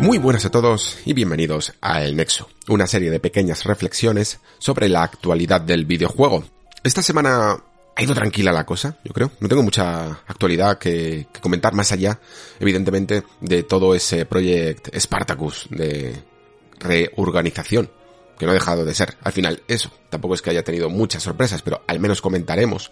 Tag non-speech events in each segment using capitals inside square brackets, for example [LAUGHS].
Muy buenas a todos y bienvenidos a El Nexo, una serie de pequeñas reflexiones sobre la actualidad del videojuego. Esta semana ha ido tranquila la cosa, yo creo. No tengo mucha actualidad que, comentar más allá, evidentemente, de todo ese proyecto Spartacus de reorganización que no ha dejado de ser. Al final, eso, tampoco es que haya tenido muchas sorpresas, pero al menos comentaremos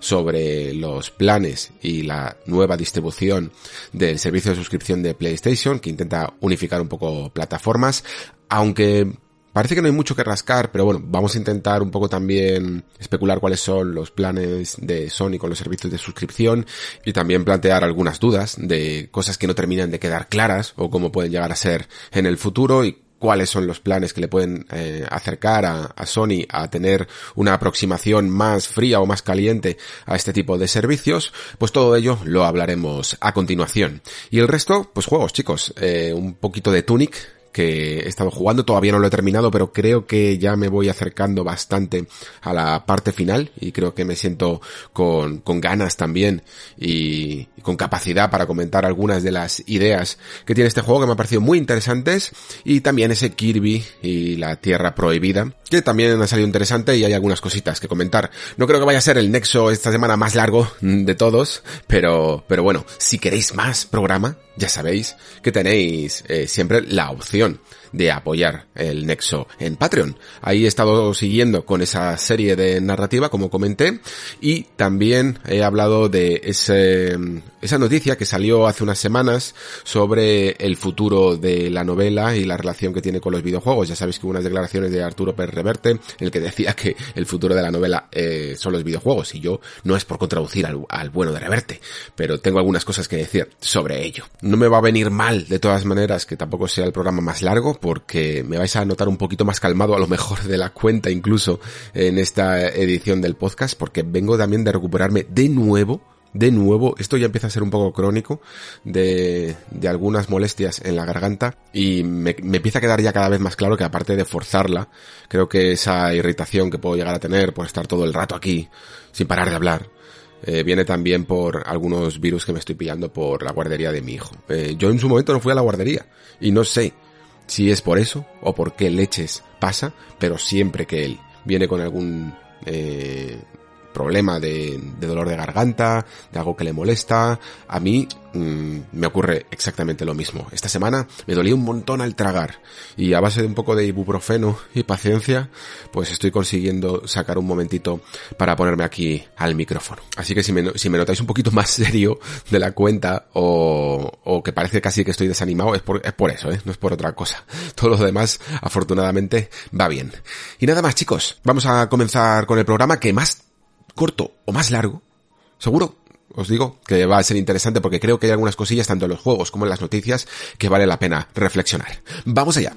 sobre los planes y la nueva distribución del servicio de suscripción de PlayStation, que intenta unificar un poco plataformas, aunque Parece que no hay mucho que rascar, pero bueno, vamos a intentar un poco también especular cuáles son los planes de Sony con los servicios de suscripción y también plantear algunas dudas de cosas que no terminan de quedar claras o cómo pueden llegar a ser en el futuro y cuáles son los planes que le pueden eh, acercar a, Sony a tener una aproximación más fría o más caliente a este tipo de servicios, pues todo ello lo hablaremos a continuación. Y el resto, pues juegos chicos, eh, un poquito de Tunic, que he estado jugando, todavía no lo he terminado, pero creo que ya me voy acercando bastante a la parte final y creo que me siento con, con ganas también y, con capacidad para comentar algunas de las ideas que tiene este juego que me han parecido muy interesantes y también ese Kirby y la Tierra Prohibida que también ha salido interesante y hay algunas cositas que comentar. No creo que vaya a ser el nexo esta semana más largo de todos, pero, pero bueno, si queréis más programa, ya sabéis que tenéis eh, siempre la opción de apoyar el Nexo en Patreon. Ahí he estado siguiendo con esa serie de narrativa, como comenté, y también he hablado de ese, esa noticia que salió hace unas semanas sobre el futuro de la novela y la relación que tiene con los videojuegos. Ya sabéis que hubo unas declaraciones de Arturo Pérez Reverte en el que decía que el futuro de la novela eh, son los videojuegos, y yo no es por contraducir al, al bueno de Reverte, pero tengo algunas cosas que decir sobre ello. No me va a venir mal, de todas maneras, que tampoco sea el programa más largo, porque me vais a notar un poquito más calmado a lo mejor de la cuenta incluso en esta edición del podcast porque vengo también de recuperarme de nuevo de nuevo, esto ya empieza a ser un poco crónico de, de algunas molestias en la garganta y me, empieza a quedar ya cada vez más claro que aparte de forzarla, creo que esa irritación que puedo llegar a tener por estar todo el rato aquí sin parar de hablar, eh, viene también por algunos virus que me estoy pillando por la guardería de mi hijo. Eh, yo en su momento no fui a la guardería y no sé si es por eso o por qué leches pasa, pero siempre que él viene con algún eh, problema de, de, dolor de garganta, de algo que le molesta, a mí mmm, me ocurre exactamente lo mismo. Esta semana me dolía un montón al tragar y a base de un poco de ibuprofeno y paciencia, pues estoy consiguiendo sacar un momentito para ponerme aquí al micrófono. Así que si me, si me notáis un poquito más [LAUGHS] serio de la cuenta o, o que parece casi que estoy desanimado, es por, es por eso, ¿eh? no es por otra cosa. [LAUGHS] Todo lo demás, afortunadamente, va bien. Y nada más chicos, vamos a comenzar con el programa que más corto o más largo, seguro os digo que va a ser interesante porque creo que hay algunas cosillas tanto en los juegos como en las noticias que vale la pena reflexionar. Vamos allá.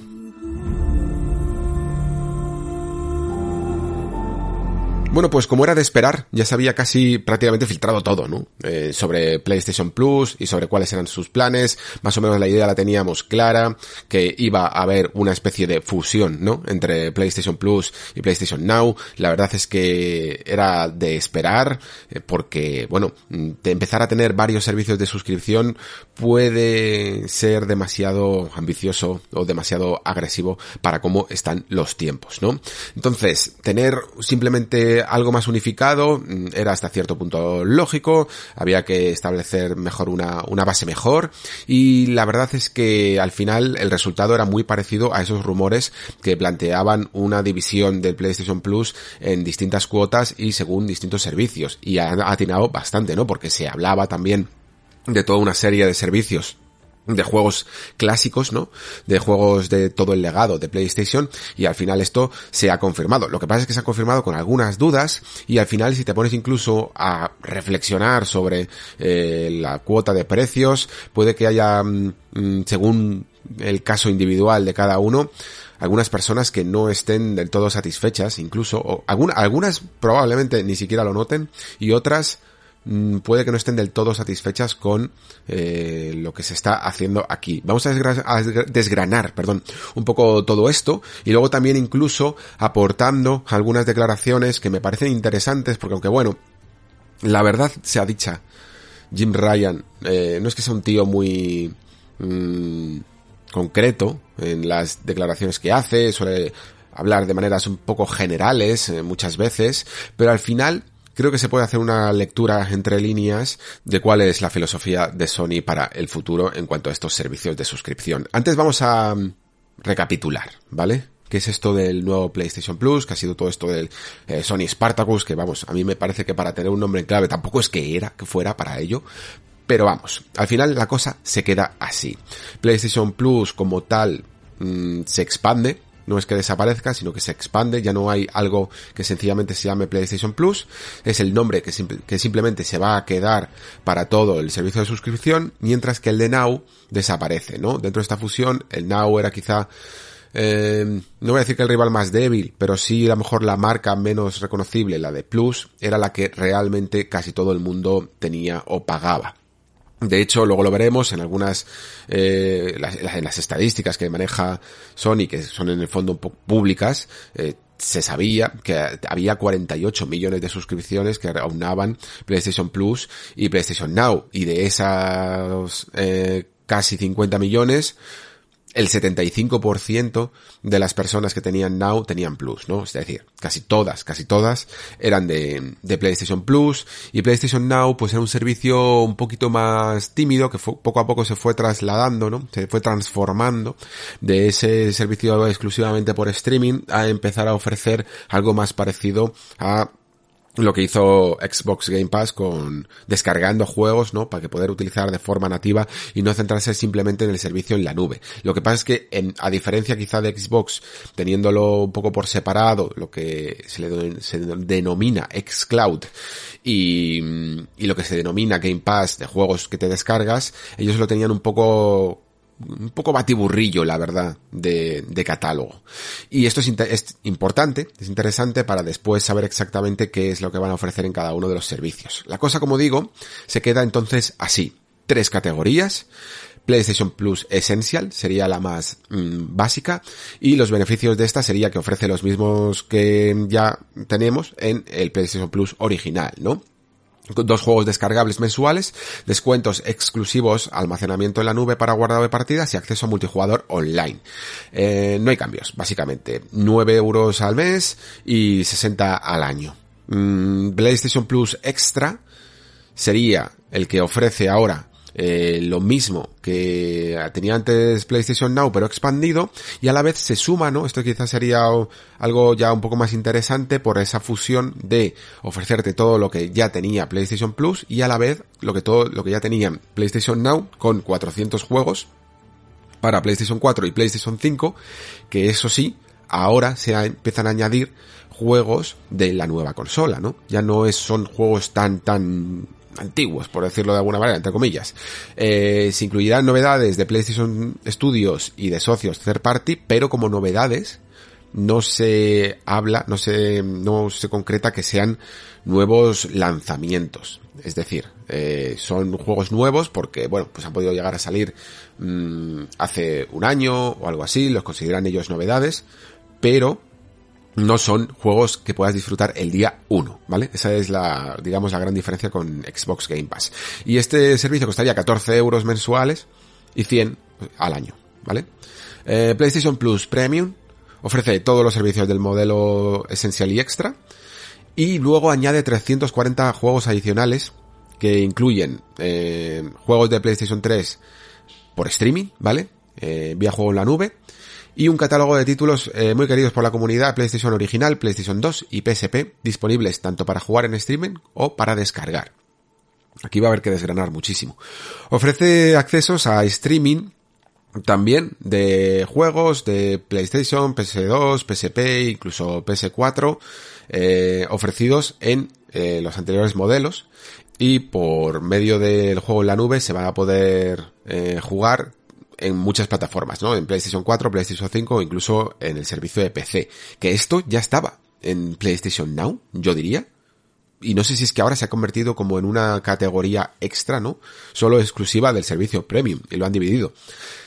Bueno, pues como era de esperar, ya se había casi prácticamente filtrado todo, ¿no? Eh, sobre PlayStation Plus y sobre cuáles eran sus planes. Más o menos la idea la teníamos clara, que iba a haber una especie de fusión, ¿no? Entre PlayStation Plus y PlayStation Now. La verdad es que era de esperar, eh, porque, bueno, de empezar a tener varios servicios de suscripción puede ser demasiado ambicioso o demasiado agresivo para cómo están los tiempos, ¿no? Entonces, tener simplemente algo más unificado era hasta cierto punto lógico, había que establecer mejor una, una base mejor y la verdad es que al final el resultado era muy parecido a esos rumores que planteaban una división del PlayStation Plus en distintas cuotas y según distintos servicios y ha atinado bastante, ¿no? Porque se hablaba también de toda una serie de servicios de juegos clásicos, ¿no? De juegos de todo el legado de PlayStation y al final esto se ha confirmado. Lo que pasa es que se ha confirmado con algunas dudas y al final si te pones incluso a reflexionar sobre eh, la cuota de precios, puede que haya, mm, según el caso individual de cada uno, algunas personas que no estén del todo satisfechas, incluso, algunas probablemente ni siquiera lo noten y otras puede que no estén del todo satisfechas con eh, lo que se está haciendo aquí. Vamos a, desgra a desgranar, perdón, un poco todo esto y luego también incluso aportando algunas declaraciones que me parecen interesantes porque aunque bueno, la verdad sea dicha, Jim Ryan eh, no es que sea un tío muy mmm, concreto en las declaraciones que hace, suele hablar de maneras un poco generales eh, muchas veces, pero al final creo que se puede hacer una lectura entre líneas de cuál es la filosofía de Sony para el futuro en cuanto a estos servicios de suscripción. Antes vamos a mm, recapitular, ¿vale? ¿Qué es esto del nuevo PlayStation Plus? Que ha sido todo esto del eh, Sony Spartacus, que vamos, a mí me parece que para tener un nombre en clave tampoco es que era, que fuera para ello. Pero vamos, al final la cosa se queda así. PlayStation Plus como tal mm, se expande, no es que desaparezca, sino que se expande, ya no hay algo que sencillamente se llame PlayStation Plus, es el nombre que, que simplemente se va a quedar para todo el servicio de suscripción, mientras que el de Now desaparece, ¿no? Dentro de esta fusión, el Now era quizá eh, no voy a decir que el rival más débil, pero sí a lo mejor la marca menos reconocible, la de Plus, era la que realmente casi todo el mundo tenía o pagaba. De hecho, luego lo veremos en algunas, eh, en las estadísticas que maneja Sony, que son en el fondo públicas, eh, se sabía que había 48 millones de suscripciones que aunaban PlayStation Plus y PlayStation Now. Y de esas eh, casi 50 millones, el 75% de las personas que tenían Now tenían Plus, ¿no? Es decir, casi todas, casi todas eran de, de, PlayStation Plus y PlayStation Now pues era un servicio un poquito más tímido que poco a poco se fue trasladando, ¿no? Se fue transformando de ese servicio exclusivamente por streaming a empezar a ofrecer algo más parecido a lo que hizo Xbox Game Pass con descargando juegos, ¿no? Para que poder utilizar de forma nativa y no centrarse simplemente en el servicio en la nube. Lo que pasa es que, en, a diferencia quizá de Xbox, teniéndolo un poco por separado, lo que se le denomina xCloud y, y lo que se denomina Game Pass de juegos que te descargas, ellos lo tenían un poco un poco batiburrillo, la verdad, de, de catálogo. Y esto es, es, importante, es interesante para después saber exactamente qué es lo que van a ofrecer en cada uno de los servicios. La cosa, como digo, se queda entonces así. Tres categorías. PlayStation Plus Essential sería la más mm, básica y los beneficios de esta sería que ofrece los mismos que ya tenemos en el PlayStation Plus original, ¿no? Dos juegos descargables mensuales, descuentos exclusivos, almacenamiento en la nube para guardado de partidas y acceso a multijugador online. Eh, no hay cambios, básicamente. 9 euros al mes y 60 al año. Mm, PlayStation Plus Extra sería el que ofrece ahora eh, lo mismo que tenía antes PlayStation Now pero expandido y a la vez se suma, ¿no? Esto quizás sería algo ya un poco más interesante por esa fusión de ofrecerte todo lo que ya tenía PlayStation Plus y a la vez lo que todo lo que ya tenía PlayStation Now con 400 juegos para PlayStation 4 y PlayStation 5 que eso sí ahora se empiezan a añadir juegos de la nueva consola, ¿no? Ya no es, son juegos tan, tan antiguos, por decirlo de alguna manera, entre comillas. Eh, se incluirán novedades de PlayStation Studios y de socios third party, pero como novedades no se habla, no se, no se concreta que sean nuevos lanzamientos. Es decir, eh, son juegos nuevos porque, bueno, pues han podido llegar a salir mmm, hace un año o algo así, los consideran ellos novedades, pero no son juegos que puedas disfrutar el día 1, ¿vale? Esa es la, digamos, la gran diferencia con Xbox Game Pass. Y este servicio costaría 14 euros mensuales y 100 al año, ¿vale? Eh, PlayStation Plus Premium ofrece todos los servicios del modelo esencial y extra y luego añade 340 juegos adicionales que incluyen eh, juegos de PlayStation 3 por streaming, ¿vale? Eh, vía juego en la nube y un catálogo de títulos eh, muy queridos por la comunidad PlayStation original, PlayStation 2 y PSP, disponibles tanto para jugar en streaming o para descargar. Aquí va a haber que desgranar muchísimo. Ofrece accesos a streaming también de juegos de PlayStation, PS2, PSP, incluso PS4, eh, ofrecidos en eh, los anteriores modelos y por medio del juego en la nube se va a poder eh, jugar en muchas plataformas, ¿no? En PlayStation 4, PlayStation 5 o incluso en el servicio de PC. Que esto ya estaba en PlayStation Now, yo diría. Y no sé si es que ahora se ha convertido como en una categoría extra, ¿no? Solo exclusiva del servicio premium y lo han dividido.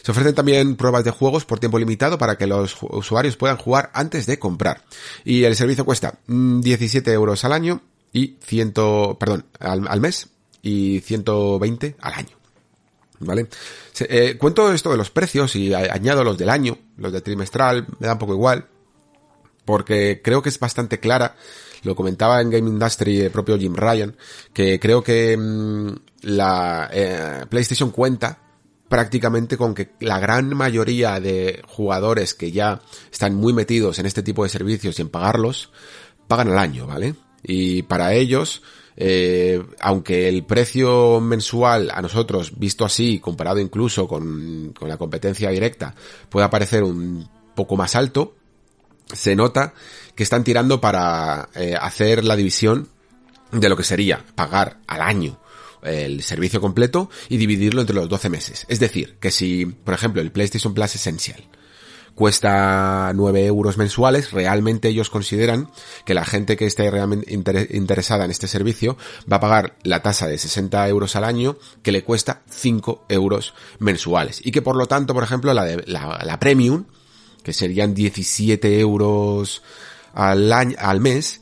Se ofrecen también pruebas de juegos por tiempo limitado para que los usuarios puedan jugar antes de comprar. Y el servicio cuesta 17 mm, euros al año y 100, perdón, al, al mes y 120 al año. ¿Vale? Eh, cuento esto de los precios y añado los del año, los de trimestral, me da un poco igual, porque creo que es bastante clara. Lo comentaba en Game Industry el propio Jim Ryan, que creo que mm, la eh, PlayStation cuenta prácticamente con que la gran mayoría de jugadores que ya están muy metidos en este tipo de servicios y en pagarlos, pagan al año, ¿vale? Y para ellos, eh, aunque el precio mensual a nosotros, visto así, comparado incluso con, con la competencia directa, pueda parecer un poco más alto, se nota que están tirando para eh, hacer la división de lo que sería pagar al año el servicio completo y dividirlo entre los 12 meses. Es decir, que si, por ejemplo, el PlayStation Plus Essential cuesta 9 euros mensuales, realmente ellos consideran que la gente que esté realmente interesada en este servicio va a pagar la tasa de 60 euros al año que le cuesta 5 euros mensuales. Y que por lo tanto, por ejemplo, la, de, la, la Premium, que serían 17 euros al, año, al mes,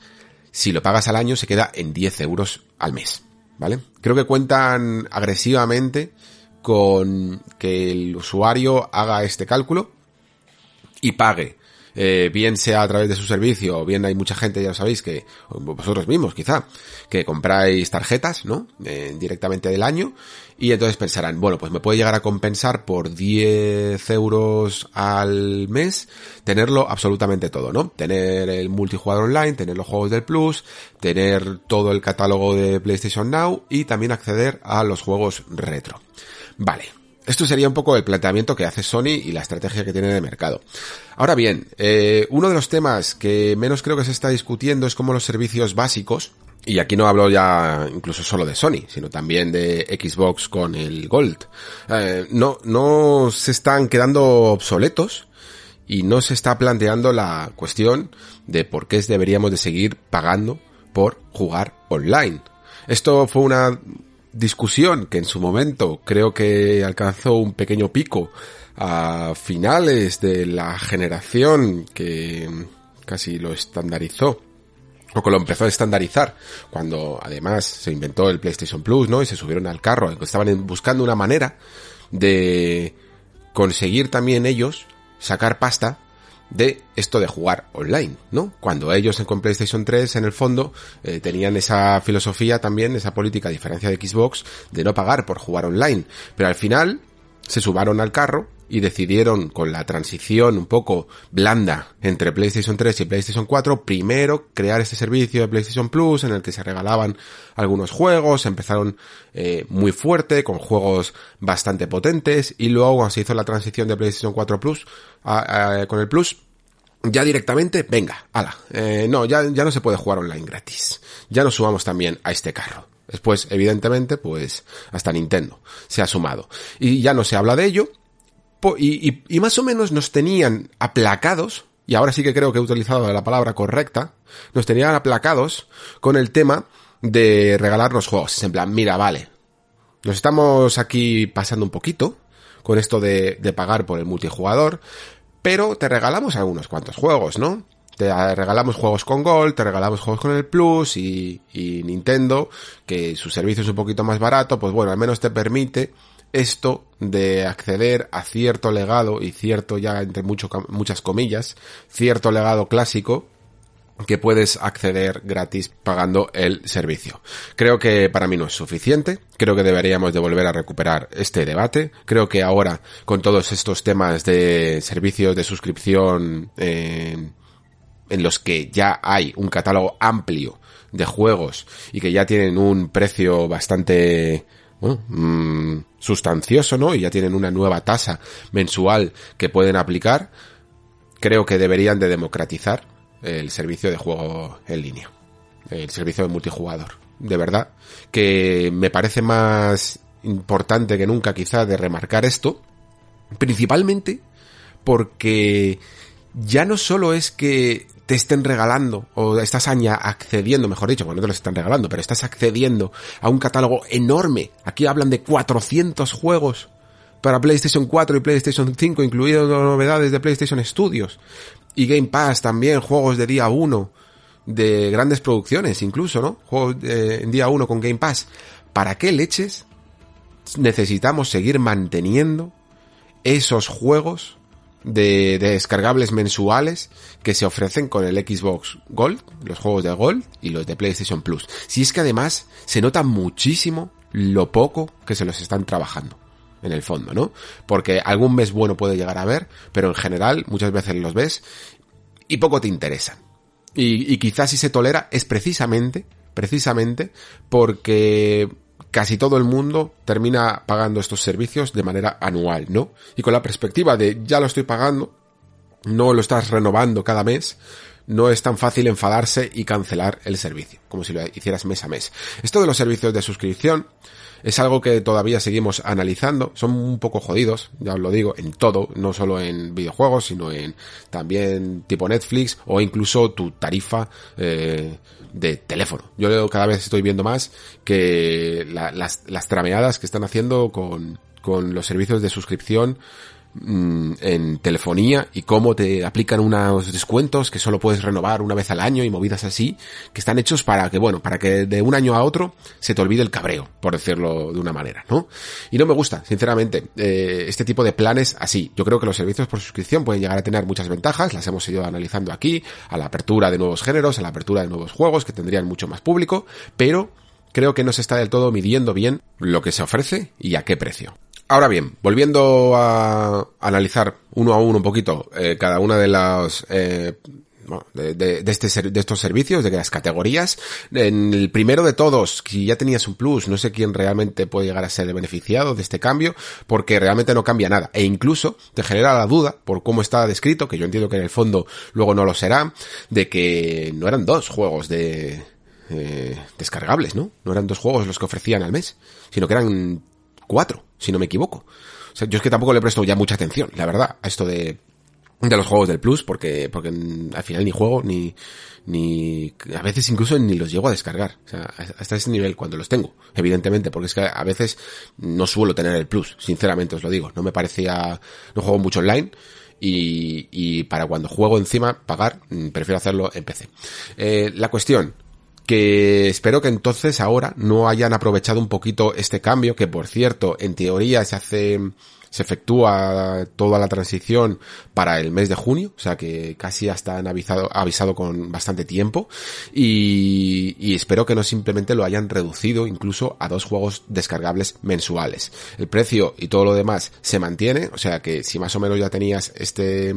si lo pagas al año se queda en 10 euros al mes. ¿vale? Creo que cuentan agresivamente con que el usuario haga este cálculo y pague eh, bien sea a través de su servicio, o bien hay mucha gente, ya lo sabéis, que vosotros mismos quizá, que compráis tarjetas, ¿no? Eh, directamente del año, y entonces pensarán, bueno, pues me puede llegar a compensar por 10 euros al mes tenerlo absolutamente todo, ¿no? Tener el multijugador online, tener los juegos del Plus, tener todo el catálogo de PlayStation Now y también acceder a los juegos retro. Vale, esto sería un poco el planteamiento que hace Sony y la estrategia que tiene de mercado. Ahora bien, eh, uno de los temas que menos creo que se está discutiendo es como los servicios básicos, y aquí no hablo ya incluso solo de Sony, sino también de Xbox con el Gold, eh, no, no se están quedando obsoletos y no se está planteando la cuestión de por qué deberíamos de seguir pagando por jugar online. Esto fue una discusión que en su momento creo que alcanzó un pequeño pico a finales de la generación que casi lo estandarizó o que lo empezó a estandarizar cuando además se inventó el PlayStation Plus, ¿no? Y se subieron al carro, estaban buscando una manera de conseguir también ellos sacar pasta de esto de jugar online, ¿no? Cuando ellos con PlayStation 3 en el fondo eh, tenían esa filosofía también, esa política a diferencia de Xbox de no pagar por jugar online, pero al final se subaron al carro y decidieron con la transición un poco blanda entre PlayStation 3 y PlayStation 4 primero crear este servicio de PlayStation Plus en el que se regalaban algunos juegos, empezaron eh, muy fuerte con juegos bastante potentes y luego cuando se hizo la transición de PlayStation 4 Plus con el Plus ya directamente, venga, ala, eh, no, ya, ya no se puede jugar online gratis. Ya nos subamos también a este carro. Después, evidentemente, pues hasta Nintendo se ha sumado. Y ya no se habla de ello, y, y, más o menos nos tenían aplacados, y ahora sí que creo que he utilizado la palabra correcta, nos tenían aplacados con el tema de regalarnos juegos. En plan, mira, vale, nos estamos aquí pasando un poquito con esto de, de pagar por el multijugador, pero te regalamos algunos cuantos juegos, ¿no? Te regalamos juegos con Gold, te regalamos juegos con el Plus y, y Nintendo, que su servicio es un poquito más barato, pues bueno, al menos te permite esto de acceder a cierto legado y cierto ya entre muchas comillas, cierto legado clásico que puedes acceder gratis pagando el servicio. Creo que para mí no es suficiente, creo que deberíamos de volver a recuperar este debate, creo que ahora con todos estos temas de servicios de suscripción en los que ya hay un catálogo amplio de juegos y que ya tienen un precio bastante bueno, mmm, sustancioso, ¿no? Y ya tienen una nueva tasa mensual que pueden aplicar, creo que deberían de democratizar el servicio de juego en línea, el servicio de multijugador. De verdad, que me parece más importante que nunca quizá de remarcar esto, principalmente porque ya no solo es que te estén regalando, o estás accediendo, mejor dicho, bueno, no te los están regalando, pero estás accediendo a un catálogo enorme. Aquí hablan de 400 juegos para PlayStation 4 y PlayStation 5, incluidos novedades de PlayStation Studios. Y Game Pass también, juegos de día 1, de grandes producciones incluso, ¿no? Juegos en día 1 con Game Pass. ¿Para qué leches necesitamos seguir manteniendo esos juegos de, descargables mensuales que se ofrecen con el Xbox Gold, los juegos de Gold y los de PlayStation Plus. Si es que además se nota muchísimo lo poco que se los están trabajando en el fondo, ¿no? Porque algún mes bueno puede llegar a ver, pero en general muchas veces los ves y poco te interesan. Y, y quizás si se tolera es precisamente, precisamente porque casi todo el mundo termina pagando estos servicios de manera anual, ¿no? Y con la perspectiva de ya lo estoy pagando, no lo estás renovando cada mes, no es tan fácil enfadarse y cancelar el servicio, como si lo hicieras mes a mes. Esto de los servicios de suscripción es algo que todavía seguimos analizando, son un poco jodidos, ya os lo digo, en todo, no solo en videojuegos, sino en también tipo Netflix o incluso tu tarifa eh, de teléfono. Yo cada vez estoy viendo más que las, las trameadas que están haciendo con, con los servicios de suscripción mm, en telefonía y cómo te aplican unos descuentos que solo puedes renovar una vez al año y movidas así, que están hechos para que, bueno, para que de un año a otro se te olvide el cabreo, por decirlo de una manera, ¿no? Y no me gusta, sinceramente, eh, este tipo de planes así. Yo creo que los servicios por suscripción pueden llegar a tener muchas ventajas, las hemos ido analizando aquí, a la apertura de nuevos géneros, a la apertura de nuevos juegos que tendrían mucho más público, pero creo que no se está del todo midiendo bien lo que se ofrece y a qué precio. Ahora bien, volviendo a analizar uno a uno un poquito eh, cada una de las eh, de, de, de, este, de estos servicios, de las categorías. En el primero de todos, si ya tenías un plus, no sé quién realmente puede llegar a ser beneficiado de este cambio, porque realmente no cambia nada. E incluso te genera la duda, por cómo está descrito, que yo entiendo que en el fondo luego no lo será, de que no eran dos juegos de, eh, descargables, ¿no? No eran dos juegos los que ofrecían al mes, sino que eran cuatro, si no me equivoco. O sea, yo es que tampoco le presto ya mucha atención, la verdad, a esto de, de los juegos del Plus, porque, porque al final ni juego, ni, ni, a veces incluso ni los llego a descargar. O sea, hasta ese nivel cuando los tengo, evidentemente, porque es que a veces no suelo tener el Plus, sinceramente os lo digo. No me parecía, no juego mucho online, y, y para cuando juego encima pagar, mm, prefiero hacerlo en PC. Eh, la cuestión, que espero que entonces ahora no hayan aprovechado un poquito este cambio, que por cierto, en teoría se hace, se efectúa toda la transición para el mes de junio, o sea que casi hasta han avisado, avisado con bastante tiempo, y, y espero que no simplemente lo hayan reducido incluso a dos juegos descargables mensuales. El precio y todo lo demás se mantiene, o sea que si más o menos ya tenías este,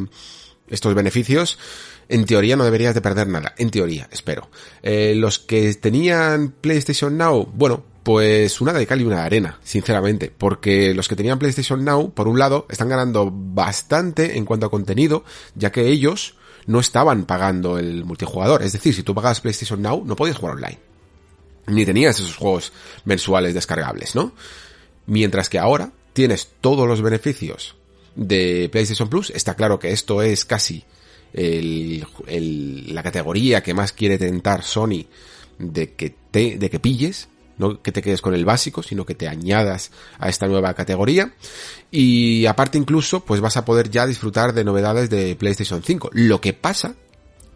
estos beneficios, en teoría no deberías de perder nada, en teoría, espero. Eh, los que tenían PlayStation Now, bueno, pues una de cal y una de arena, sinceramente, porque los que tenían PlayStation Now, por un lado, están ganando bastante en cuanto a contenido, ya que ellos no estaban pagando el multijugador, es decir, si tú pagabas PlayStation Now, no podías jugar online. Ni tenías esos juegos mensuales descargables, ¿no? Mientras que ahora tienes todos los beneficios de PlayStation Plus, está claro que esto es casi el, el, la categoría que más quiere tentar Sony de que te, de que pilles, no que te quedes con el básico, sino que te añadas a esta nueva categoría. Y aparte incluso, pues vas a poder ya disfrutar de novedades de PlayStation 5. Lo que pasa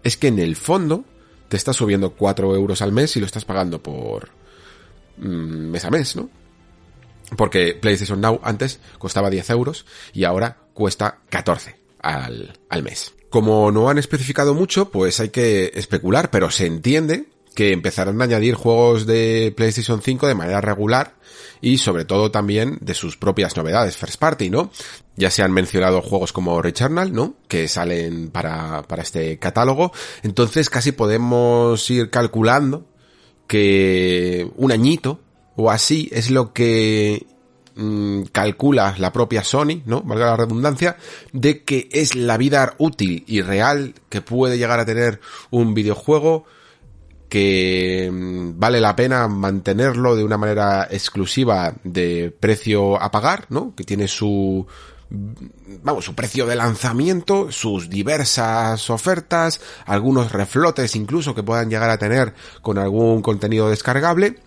es que en el fondo te estás subiendo 4 euros al mes y lo estás pagando por mmm, mes a mes, ¿no? Porque PlayStation Now antes costaba 10 euros y ahora cuesta 14 al, al mes. Como no han especificado mucho, pues hay que especular, pero se entiende que empezarán a añadir juegos de PlayStation 5 de manera regular y sobre todo también de sus propias novedades first party, ¿no? Ya se han mencionado juegos como Returnal, ¿no? Que salen para, para este catálogo. Entonces casi podemos ir calculando que un añito o así es lo que mmm, calcula la propia Sony, ¿no? Valga la redundancia, de que es la vida útil y real que puede llegar a tener un videojuego que mmm, vale la pena mantenerlo de una manera exclusiva de precio a pagar, ¿no? Que tiene su vamos, su precio de lanzamiento, sus diversas ofertas, algunos reflotes incluso que puedan llegar a tener con algún contenido descargable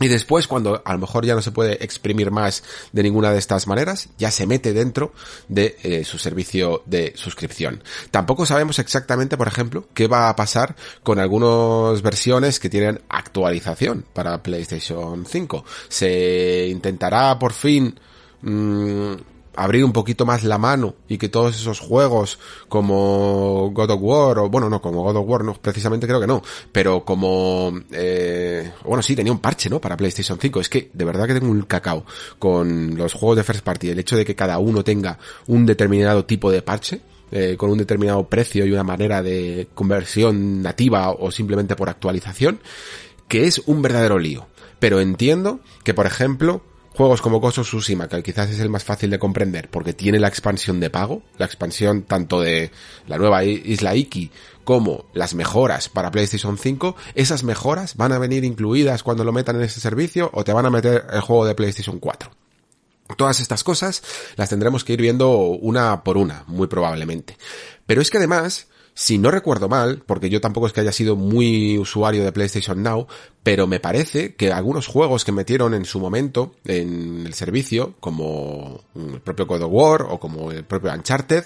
Y después, cuando a lo mejor ya no se puede exprimir más de ninguna de estas maneras, ya se mete dentro de eh, su servicio de suscripción. Tampoco sabemos exactamente, por ejemplo, qué va a pasar con algunas versiones que tienen actualización para PlayStation 5. Se intentará por fin mmm, abrir un poquito más la mano y que todos esos juegos como God of War, o bueno, no, como God of War, no, precisamente creo que no, pero como, eh, bueno, sí, tenía un parche, ¿no? Para PlayStation 5. Es que de verdad que tengo un cacao con los juegos de First Party. El hecho de que cada uno tenga un determinado tipo de parche, eh, con un determinado precio y una manera de conversión nativa o simplemente por actualización, que es un verdadero lío. Pero entiendo que, por ejemplo, juegos como Ghost of Tsushima, que quizás es el más fácil de comprender porque tiene la expansión de pago, la expansión tanto de la nueva Isla Iki como las mejoras para PlayStation 5, esas mejoras van a venir incluidas cuando lo metan en ese servicio o te van a meter el juego de PlayStation 4. Todas estas cosas las tendremos que ir viendo una por una, muy probablemente. Pero es que además, si no recuerdo mal, porque yo tampoco es que haya sido muy usuario de PlayStation Now, pero me parece que algunos juegos que metieron en su momento en el servicio, como el propio God of War o como el propio Uncharted,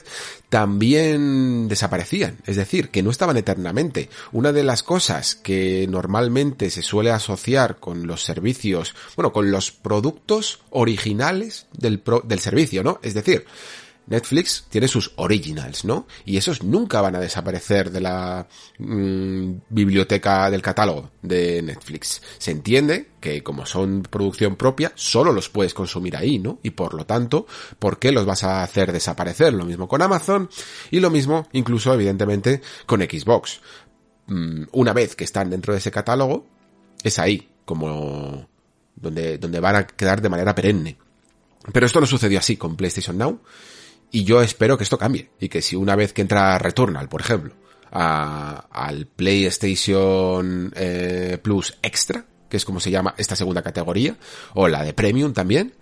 también desaparecían. Es decir, que no estaban eternamente. Una de las cosas que normalmente se suele asociar con los servicios, bueno, con los productos originales del, del servicio, ¿no? Es decir, Netflix tiene sus originals, ¿no? Y esos nunca van a desaparecer de la mmm, biblioteca del catálogo de Netflix. Se entiende que como son producción propia, solo los puedes consumir ahí, ¿no? Y por lo tanto, ¿por qué los vas a hacer desaparecer? Lo mismo con Amazon y lo mismo incluso evidentemente con Xbox. Mm, una vez que están dentro de ese catálogo, es ahí como donde, donde van a quedar de manera perenne. Pero esto no sucedió así con PlayStation Now y yo espero que esto cambie. Y que si una vez que entra Returnal, por ejemplo, a, al PlayStation eh, Plus Extra, que es como se llama esta segunda categoría, o la de Premium también,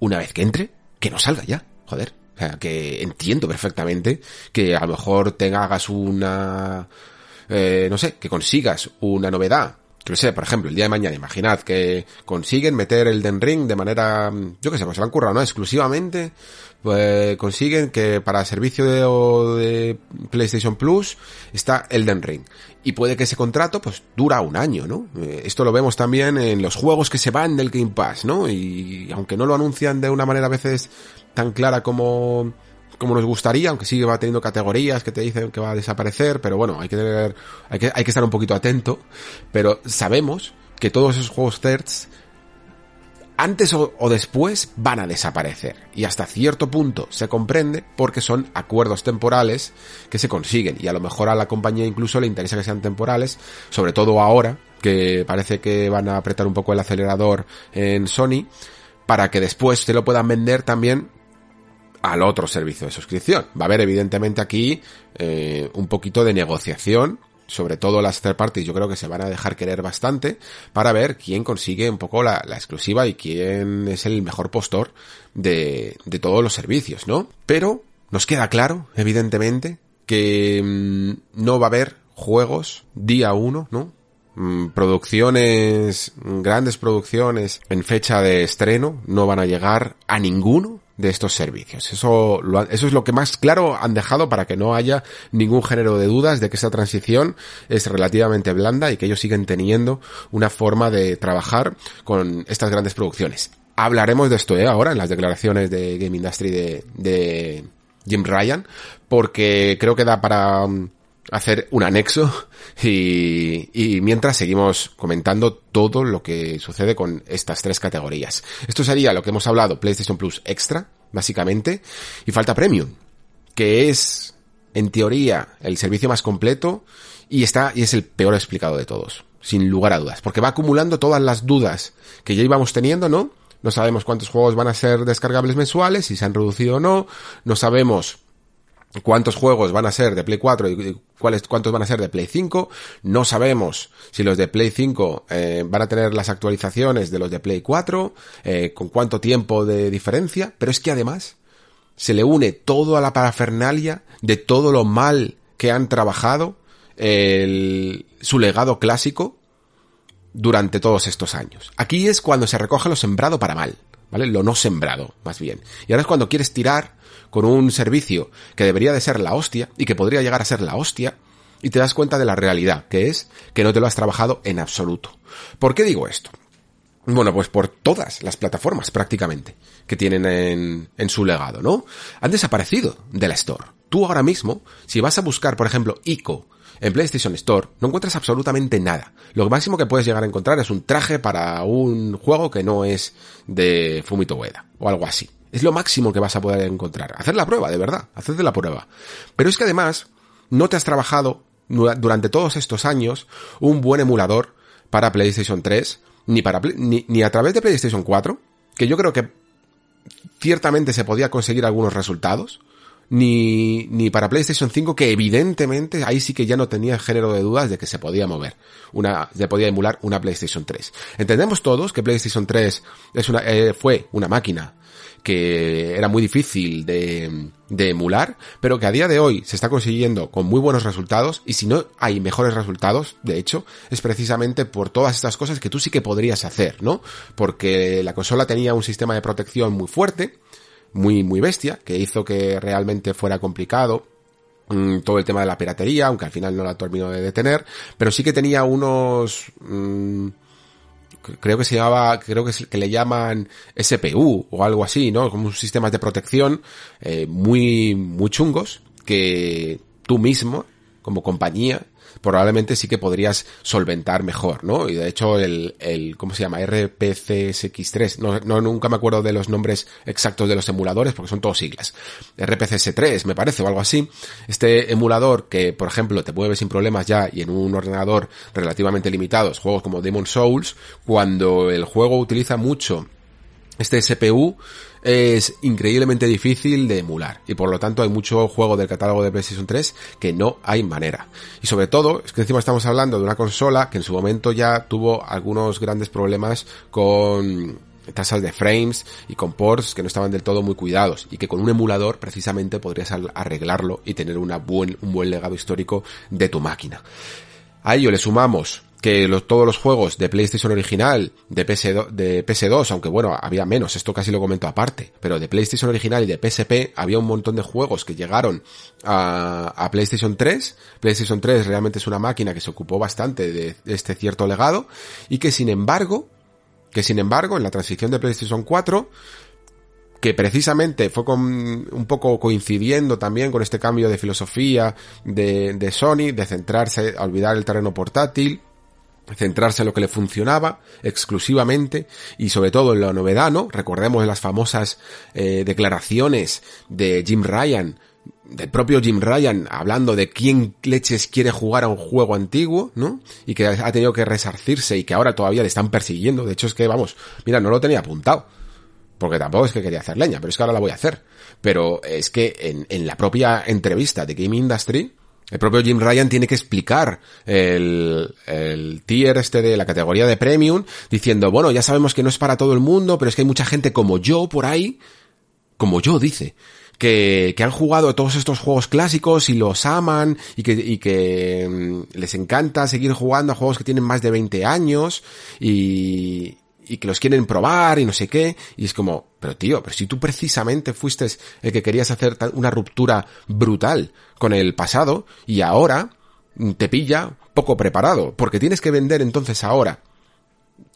una vez que entre, que no salga ya. Joder. O sea, que entiendo perfectamente que a lo mejor te hagas una, eh, no sé, que consigas una novedad que no sé, por ejemplo, el día de mañana, imaginad que consiguen meter el Den Ring de manera, yo qué sé, pues se lo han currado, ¿no? Exclusivamente, pues consiguen que para servicio de, PlayStation Plus está el Den Ring. Y puede que ese contrato, pues, dura un año, ¿no? Eh, esto lo vemos también en los juegos que se van del Game Pass, ¿no? Y aunque no lo anuncian de una manera a veces tan clara como, como nos gustaría, aunque sí va teniendo categorías que te dicen que va a desaparecer, pero bueno, hay que tener, hay que, hay que estar un poquito atento, pero sabemos que todos esos juegos thirds antes o, después van a desaparecer. Y hasta cierto punto se comprende porque son acuerdos temporales que se consiguen. Y a lo mejor a la compañía incluso le interesa que sean temporales, sobre todo ahora, que parece que van a apretar un poco el acelerador en Sony, para que después se lo puedan vender también al otro servicio de suscripción. Va a haber evidentemente aquí eh, un poquito de negociación, sobre todo las third parties yo creo que se van a dejar querer bastante para ver quién consigue un poco la, exclusiva y quién es el mejor postor de, de, todos los servicios, ¿no? Pero nos queda claro, evidentemente, que mmm, no va a haber juegos día uno, ¿no? Mm, producciones, grandes producciones en fecha de estreno no van a llegar a ninguno de estos servicios. Eso, eso es lo que más claro han dejado para que no haya ningún género de dudas de que esta transición es relativamente blanda y que ellos siguen teniendo una forma de trabajar con estas grandes producciones. Hablaremos de esto ¿eh? ahora en las declaraciones de Game Industry de, Jim Ryan, porque creo que da para um, hacer un anexo y, y, mientras seguimos comentando todo lo que sucede con estas tres categorías. Esto sería lo que hemos hablado, PlayStation Plus Extra, básicamente, y falta Premium, que es, en teoría, el servicio más completo y está, y es el peor explicado de todos, sin lugar a dudas, porque va acumulando todas las dudas que ya íbamos teniendo, ¿no? No sabemos cuántos juegos van a ser descargables mensuales, si se han reducido o no, no sabemos cuántos juegos van a ser de Play 4 y cuáles, cuántos van a ser de Play 5. No sabemos si los de Play 5 eh, van a tener las actualizaciones de los de Play 4, eh, con cuánto tiempo de diferencia, pero es que además se le une todo a la parafernalia de todo lo mal que han trabajado el, su legado clásico durante todos estos años. Aquí es cuando se recoge lo sembrado para mal, ¿vale? Lo no sembrado, más bien. Y ahora es cuando quieres tirar con un servicio que debería de ser la hostia y que podría llegar a ser la hostia y te das cuenta de la realidad, que es que no te lo has trabajado en absoluto. ¿Por qué digo esto? Bueno, pues por todas las plataformas prácticamente que tienen en, su legado, ¿no? Han desaparecido de la Store. Tú ahora mismo, si vas a buscar, por ejemplo, ICO en PlayStation Store no encuentras absolutamente nada. Lo máximo que puedes llegar a encontrar es un traje para un juego que no es de Fumito Ueda o algo así. Es lo máximo que vas a poder encontrar. Hacer la prueba, de verdad, haced la prueba. Pero es que además no te has trabajado durante todos estos años un buen emulador para PlayStation 3 ni para ni, ni a través de PlayStation 4, que yo creo que ciertamente se podía conseguir algunos resultados, ni, ni para PlayStation 5, que evidentemente ahí sí que ya no tenía género de dudas de que se podía mover, una, se podía emular una PlayStation 3. Entendemos todos que PlayStation 3 es una, eh, fue una máquina que era muy difícil de, de emular, pero que a día de hoy se está consiguiendo con muy buenos resultados, y si no hay mejores resultados, de hecho, es precisamente por todas estas cosas que tú sí que podrías hacer, ¿no? Porque la consola tenía un sistema de protección muy fuerte, muy, muy bestia, que hizo que realmente fuera complicado mm, todo el tema de la piratería, aunque al final no la terminó de detener, pero sí que tenía unos, mmm, creo que se llamaba, creo que, que, le llaman SPU o algo así, ¿no? Como sistemas de protección eh, muy, muy chungos que tú mismo, como compañía, probablemente sí que podrías solventar mejor, ¿no? Y de hecho el, el ¿cómo se llama? RPCSX3, no, no, nunca me acuerdo de los nombres exactos de los emuladores porque son todos siglas. RPCS3 me parece o algo así. Este emulador que, por ejemplo, te mueve sin problemas ya y en un ordenador relativamente limitados, juegos como Demon Souls, cuando el juego utiliza mucho este CPU es increíblemente difícil de emular y por lo tanto hay mucho juego del catálogo de PlayStation 3 que no hay manera. Y sobre todo, es que encima estamos hablando de una consola que en su momento ya tuvo algunos grandes problemas con tasas de frames y con ports que no estaban del todo muy cuidados y que con un emulador precisamente podrías arreglarlo y tener una buen, un buen legado histórico de tu máquina. A ello le sumamos que todos los juegos de PlayStation original, de, PS2, de PS2, aunque bueno, había menos, esto casi lo comento aparte, pero de PlayStation original y de PSP había un montón de juegos que llegaron a, PlayStation 3. PlayStation 3 realmente es una máquina que se ocupó bastante de, de este cierto legado y que sin embargo, que sin embargo en la transición de PlayStation 4 que precisamente fue con, un poco coincidiendo también con este cambio de filosofía de, de Sony, de centrarse a olvidar el terreno portátil, centrarse en lo que le funcionaba exclusivamente y sobre todo en la novedad, ¿no? Recordemos las famosas eh, declaraciones de Jim Ryan, del propio Jim Ryan, hablando de quién leches quiere jugar a un juego antiguo, ¿no? Y que ha tenido que resarcirse y que ahora todavía le están persiguiendo. De hecho es que, vamos, mira, no lo tenía apuntado. Porque tampoco es que quería hacer leña, pero es que ahora la voy a hacer. Pero es que en, en la propia entrevista de Game Industry, el propio Jim Ryan tiene que explicar el, tier este de la categoría de premium, diciendo, bueno, ya sabemos que no es para todo el mundo, pero es que hay mucha gente como yo por ahí, como yo dice, que, que han jugado todos estos juegos clásicos y los aman y que, y que mm, les encanta seguir jugando a juegos que tienen más de 20 años y, y que los quieren probar y no sé qué. Y es como, pero tío, pero si tú precisamente fuiste el que querías hacer una ruptura brutal con el pasado y ahora te pilla poco preparado, porque tienes que vender entonces ahora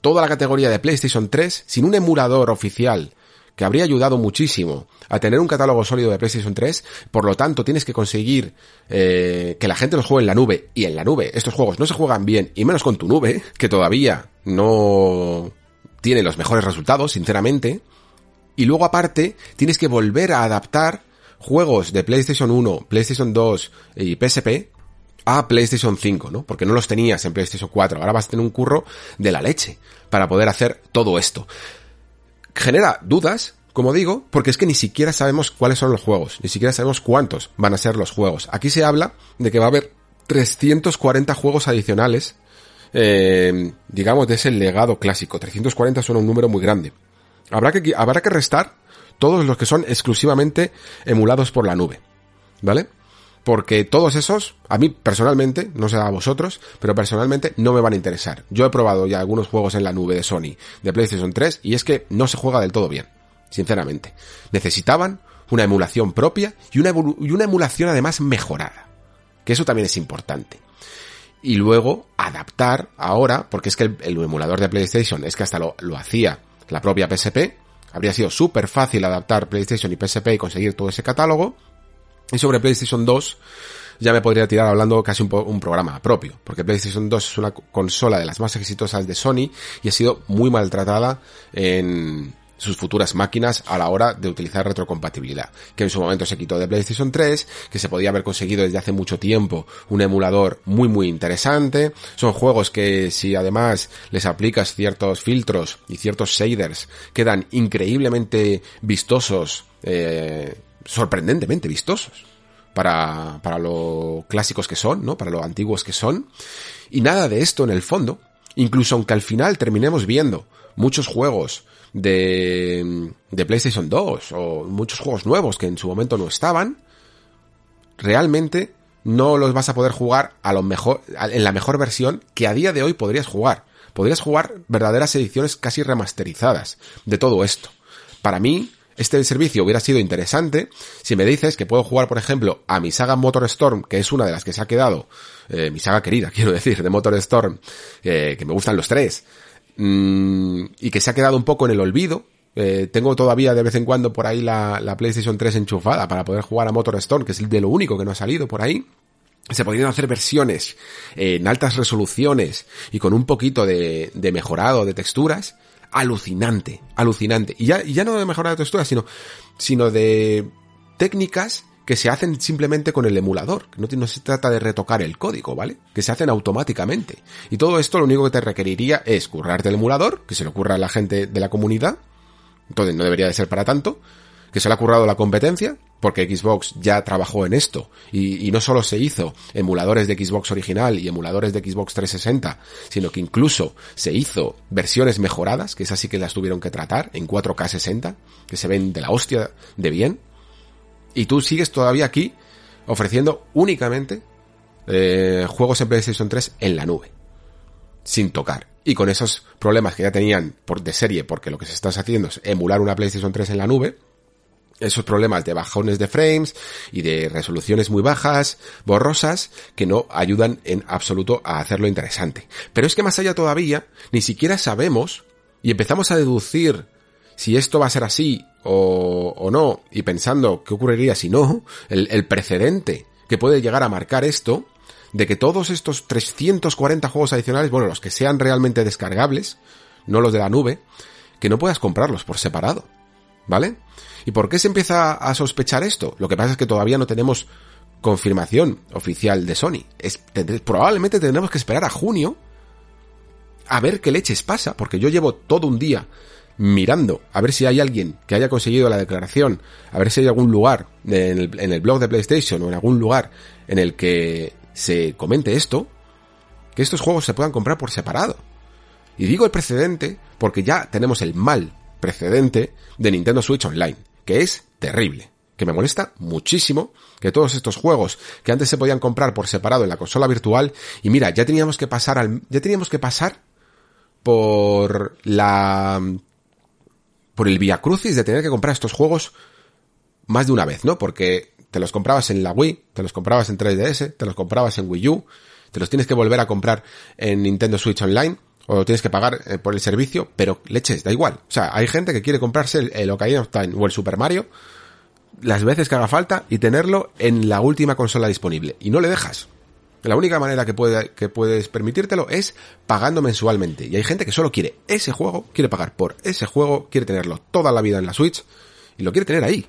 toda la categoría de PlayStation 3 sin un emulador oficial que habría ayudado muchísimo a tener un catálogo sólido de PlayStation 3, por lo tanto tienes que conseguir eh, que la gente los juegue en la nube, y en la nube estos juegos no se juegan bien, y menos con tu nube, que todavía no tiene los mejores resultados, sinceramente. Y luego aparte, tienes que volver a adaptar juegos de PlayStation 1, PlayStation 2 y PSP a PlayStation 5, ¿no? Porque no los tenías en PlayStation 4. Ahora vas a tener un curro de la leche para poder hacer todo esto. Genera dudas, como digo, porque es que ni siquiera sabemos cuáles son los juegos, ni siquiera sabemos cuántos van a ser los juegos. Aquí se habla de que va a haber 340 juegos adicionales eh, digamos, de ese legado clásico. 340 suena un número muy grande. Habrá que, habrá que restar todos los que son exclusivamente emulados por la nube. ¿Vale? porque todos esos, a mí personalmente, no sé a vosotros, pero personalmente no me van a interesar. Yo he probado ya algunos juegos en la nube de Sony, de PlayStation 3, y es que no se juega del todo bien, sinceramente. Necesitaban una emulación propia y una, y una emulación además mejorada, que eso también es importante. Y luego adaptar ahora, porque es que el, emulador de PlayStation es que hasta lo, lo hacía la propia PSP, habría sido súper fácil adaptar PlayStation y PSP y conseguir todo ese catálogo, y sobre PlayStation 2 ya me podría tirar hablando casi un, un, programa propio, porque PlayStation 2 es una consola de las más exitosas de Sony y ha sido muy maltratada en sus futuras máquinas a la hora de utilizar retrocompatibilidad, que en su momento se quitó de PlayStation 3, que se podía haber conseguido desde hace mucho tiempo un emulador muy muy interesante, son juegos que si además les aplicas ciertos filtros y ciertos shaders quedan increíblemente vistosos eh, sorprendentemente vistosos para, para lo clásicos que son, ¿no? Para lo antiguos que son. Y nada de esto en el fondo, incluso aunque al final terminemos viendo muchos juegos de, de PlayStation 2 o muchos juegos nuevos que en su momento no estaban, realmente no los vas a poder jugar a lo mejor, en la mejor versión que a día de hoy podrías jugar. Podrías jugar verdaderas ediciones casi remasterizadas de todo esto. Para mí, este servicio hubiera sido interesante si me dices que puedo jugar, por ejemplo, a mi saga Motor Storm, que es una de las que se ha quedado, eh, mi saga querida, [LAUGHS] quiero decir, de Motor Storm, eh, que me gustan los tres, mmm, y que se ha quedado un poco en el olvido. Eh, tengo todavía de vez en cuando por ahí la, la PlayStation 3 enchufada para poder jugar a Motor Storm, que es de lo único que no ha salido por ahí se podrían hacer versiones en altas resoluciones y con un poquito de, mejorado de texturas alucinante, alucinante. Y ya, ya no de mejorar de textura, sino, sino de técnicas que se hacen simplemente con el emulador, que no, se trata de retocar el código, ¿vale? Que se hacen automáticamente. Y todo esto lo único que te requeriría es currarte el emulador, que se le ocurra a la gente de la comunidad, entonces no debería de ser para tanto, que se le ha currado la competencia, porque Xbox ya trabajó en esto, y, no solo se hizo emuladores de Xbox original y emuladores de Xbox 360, sino que incluso se hizo versiones mejoradas, que esas sí que las tuvieron que tratar, en 4K 60, que se ven de la hostia de bien, y tú sigues todavía aquí ofreciendo únicamente eh, juegos en PlayStation 3 en la nube, sin tocar. Y con esos problemas que ya tenían por, de serie, porque lo que se está haciendo es emular una PlayStation 3 en la nube, esos problemas de bajones de frames y de resoluciones muy bajas, borrosas, que no ayudan en absoluto a hacerlo interesante. Pero es que más allá todavía, ni siquiera sabemos y empezamos a deducir si esto va a ser así o, no, y pensando qué ocurriría si no, el, precedente que puede llegar a marcar esto, de que todos estos 340 juegos adicionales, bueno, los que sean realmente descargables, no los de la nube, que no puedas comprarlos por separado. ¿Vale? ¿Y por qué se empieza a sospechar esto? Lo que pasa es que todavía no tenemos confirmación oficial de Sony. Probablemente tendremos que esperar a junio a ver qué leches pasa, porque yo llevo todo un día mirando a ver si hay alguien que haya conseguido la declaración, a ver si hay algún lugar en el, blog de PlayStation o en algún lugar en el que se comente esto, que estos juegos se puedan comprar por separado. Y digo el precedente porque ya tenemos el mal precedente de Nintendo Switch Online que es terrible, que me molesta muchísimo que todos estos juegos que antes se podían comprar por separado en la consola virtual y mira, ya teníamos que pasar al ya teníamos que pasar por la por el via crucis de tener que comprar estos juegos más de una vez, ¿no? Porque te los comprabas en la Wii, te los comprabas en 3DS, te los comprabas en Wii U, te los tienes que volver a comprar en Nintendo Switch Online o tienes que pagar eh, por el servicio, pero leches, da igual. O sea, hay gente que quiere comprarse el, el Ocarina of Time o el Super Mario las veces que haga falta y tenerlo en la última consola disponible. Y no le dejas. La única manera que, puede, que puedes permitírtelo es pagando mensualmente. Y hay gente que solo quiere ese juego, quiere pagar por ese juego, quiere tenerlo toda la vida en la Switch y lo quiere tener ahí.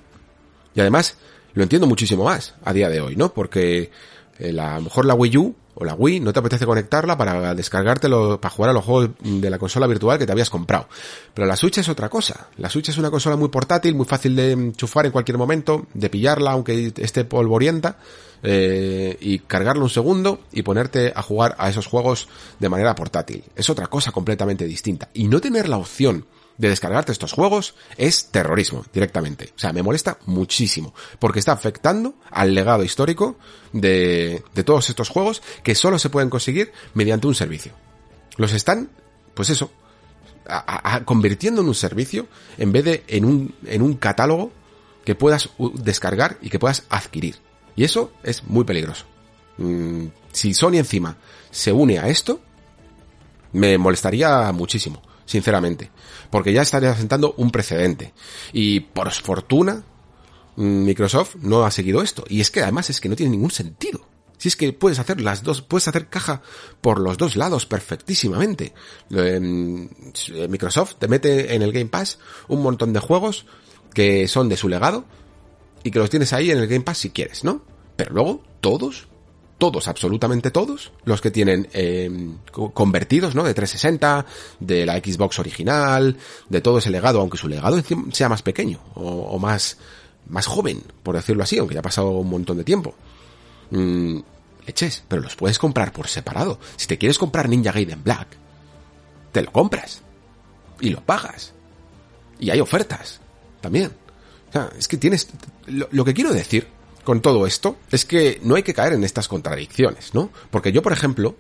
Y además, lo entiendo muchísimo más a día de hoy, ¿no? Porque eh, a lo mejor la Wii U o la Wii, no te apetece conectarla para descargártelo, para jugar a los juegos de la consola virtual que te habías comprado. Pero la Switch es otra cosa. La Switch es una consola muy portátil, muy fácil de enchufar en cualquier momento, de pillarla aunque esté polvorienta, eh, y cargarlo un segundo y ponerte a jugar a esos juegos de manera portátil. Es otra cosa completamente distinta. Y no tener la opción de descargarte estos juegos es terrorismo directamente. O sea, me molesta muchísimo porque está afectando al legado histórico de, de todos estos juegos que solo se pueden conseguir mediante un servicio. Los están, pues eso, convirtiendo en un servicio en vez de en un, en un catálogo que puedas descargar y que puedas adquirir. Y eso es muy peligroso. Mm, si Sony encima se une a esto, me molestaría muchísimo, sinceramente. Porque ya estaría sentando un precedente. Y por fortuna, Microsoft no ha seguido esto. Y es que además es que no tiene ningún sentido. Si es que puedes hacer las dos, puedes hacer caja por los dos lados perfectísimamente. Em, Microsoft te mete en el Game Pass un montón de juegos que son de su legado y que los tienes ahí en el Game Pass si quieres, ¿no? Pero luego todos todos, absolutamente todos, los que tienen eh, convertidos, ¿no? De 360, de la Xbox original, de todo ese legado, aunque su legado sea más pequeño o, más, más joven, por decirlo así, aunque ya ha pasado un montón de tiempo. Mm, leches, pero los puedes comprar por separado. Si te quieres comprar Ninja Gaiden Black, te lo compras y lo pagas. Y hay ofertas también. O sea, es que tienes... lo que quiero decir con todo esto es que no hay que caer en estas contradicciones, ¿no? Porque yo, por ejemplo,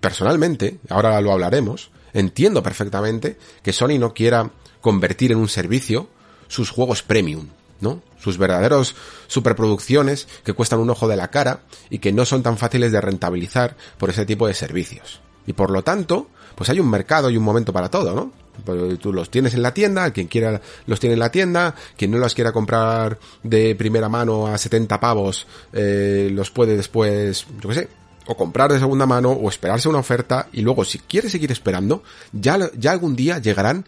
personalmente, ahora lo hablaremos, entiendo perfectamente que Sony no quiera convertir en un servicio sus juegos premium, ¿no? Sus verdaderos superproducciones que cuestan un ojo de la cara y que no son tan fáciles de rentabilizar por ese tipo de servicios. Y por lo tanto, pues hay un mercado y un momento para todo, ¿no? Pues tú los tienes en la tienda, quien quiera los tiene en la tienda, quien no los quiera comprar de primera mano a 70 pavos, eh, los puede después, yo qué sé, o comprar de segunda mano o esperarse una oferta y luego si quiere seguir esperando, ya, ya algún día llegarán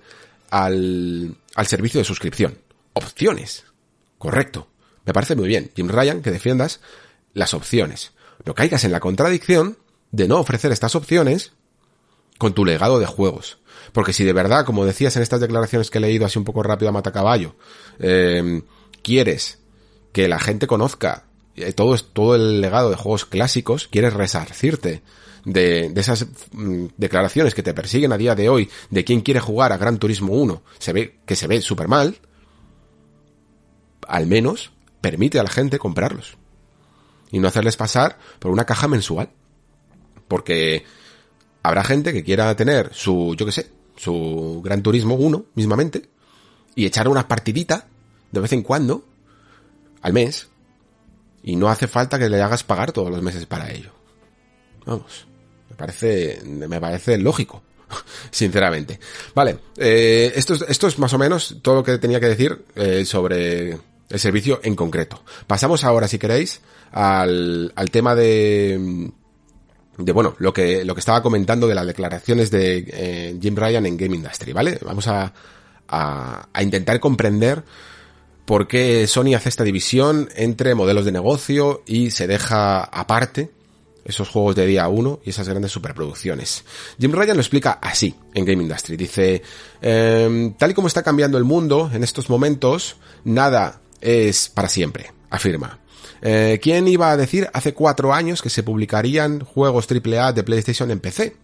al, al servicio de suscripción. Opciones. Correcto. Me parece muy bien, Jim Ryan, que defiendas las opciones. No caigas en la contradicción de no ofrecer estas opciones con tu legado de juegos. Porque si de verdad, como decías en estas declaraciones que he leído así un poco rápido a Matacaballo, eh, quieres que la gente conozca eh, todo, todo el legado de juegos clásicos, quieres resarcirte de, de esas mm, declaraciones que te persiguen a día de hoy de quién quiere jugar a Gran Turismo 1, se ve que se ve súper mal, al menos permite a la gente comprarlos. Y no hacerles pasar por una caja mensual. Porque habrá gente que quiera tener su, yo qué sé, su Gran Turismo 1 mismamente y echar una partidita de vez en cuando al mes y no hace falta que le hagas pagar todos los meses para ello. Vamos, me parece, me parece lógico, [LAUGHS] sinceramente. Vale, eh, esto, es, esto es más o menos todo lo que tenía que decir eh, sobre el servicio en concreto. Pasamos ahora, si queréis, al, al tema de, de bueno, lo que, lo que estaba comentando de las declaraciones de eh, Jim Ryan en Game Industry, ¿vale? Vamos a, a, intentar comprender por qué Sony hace esta división entre modelos de negocio y se deja aparte esos juegos de día uno y esas grandes superproducciones. Jim Ryan lo explica así en Game Industry. Dice, eh, tal y como está cambiando el mundo en estos momentos, nada es para siempre, afirma. Eh, ¿Quién iba a decir hace cuatro años que se publicarían juegos AAA de PlayStation en PC?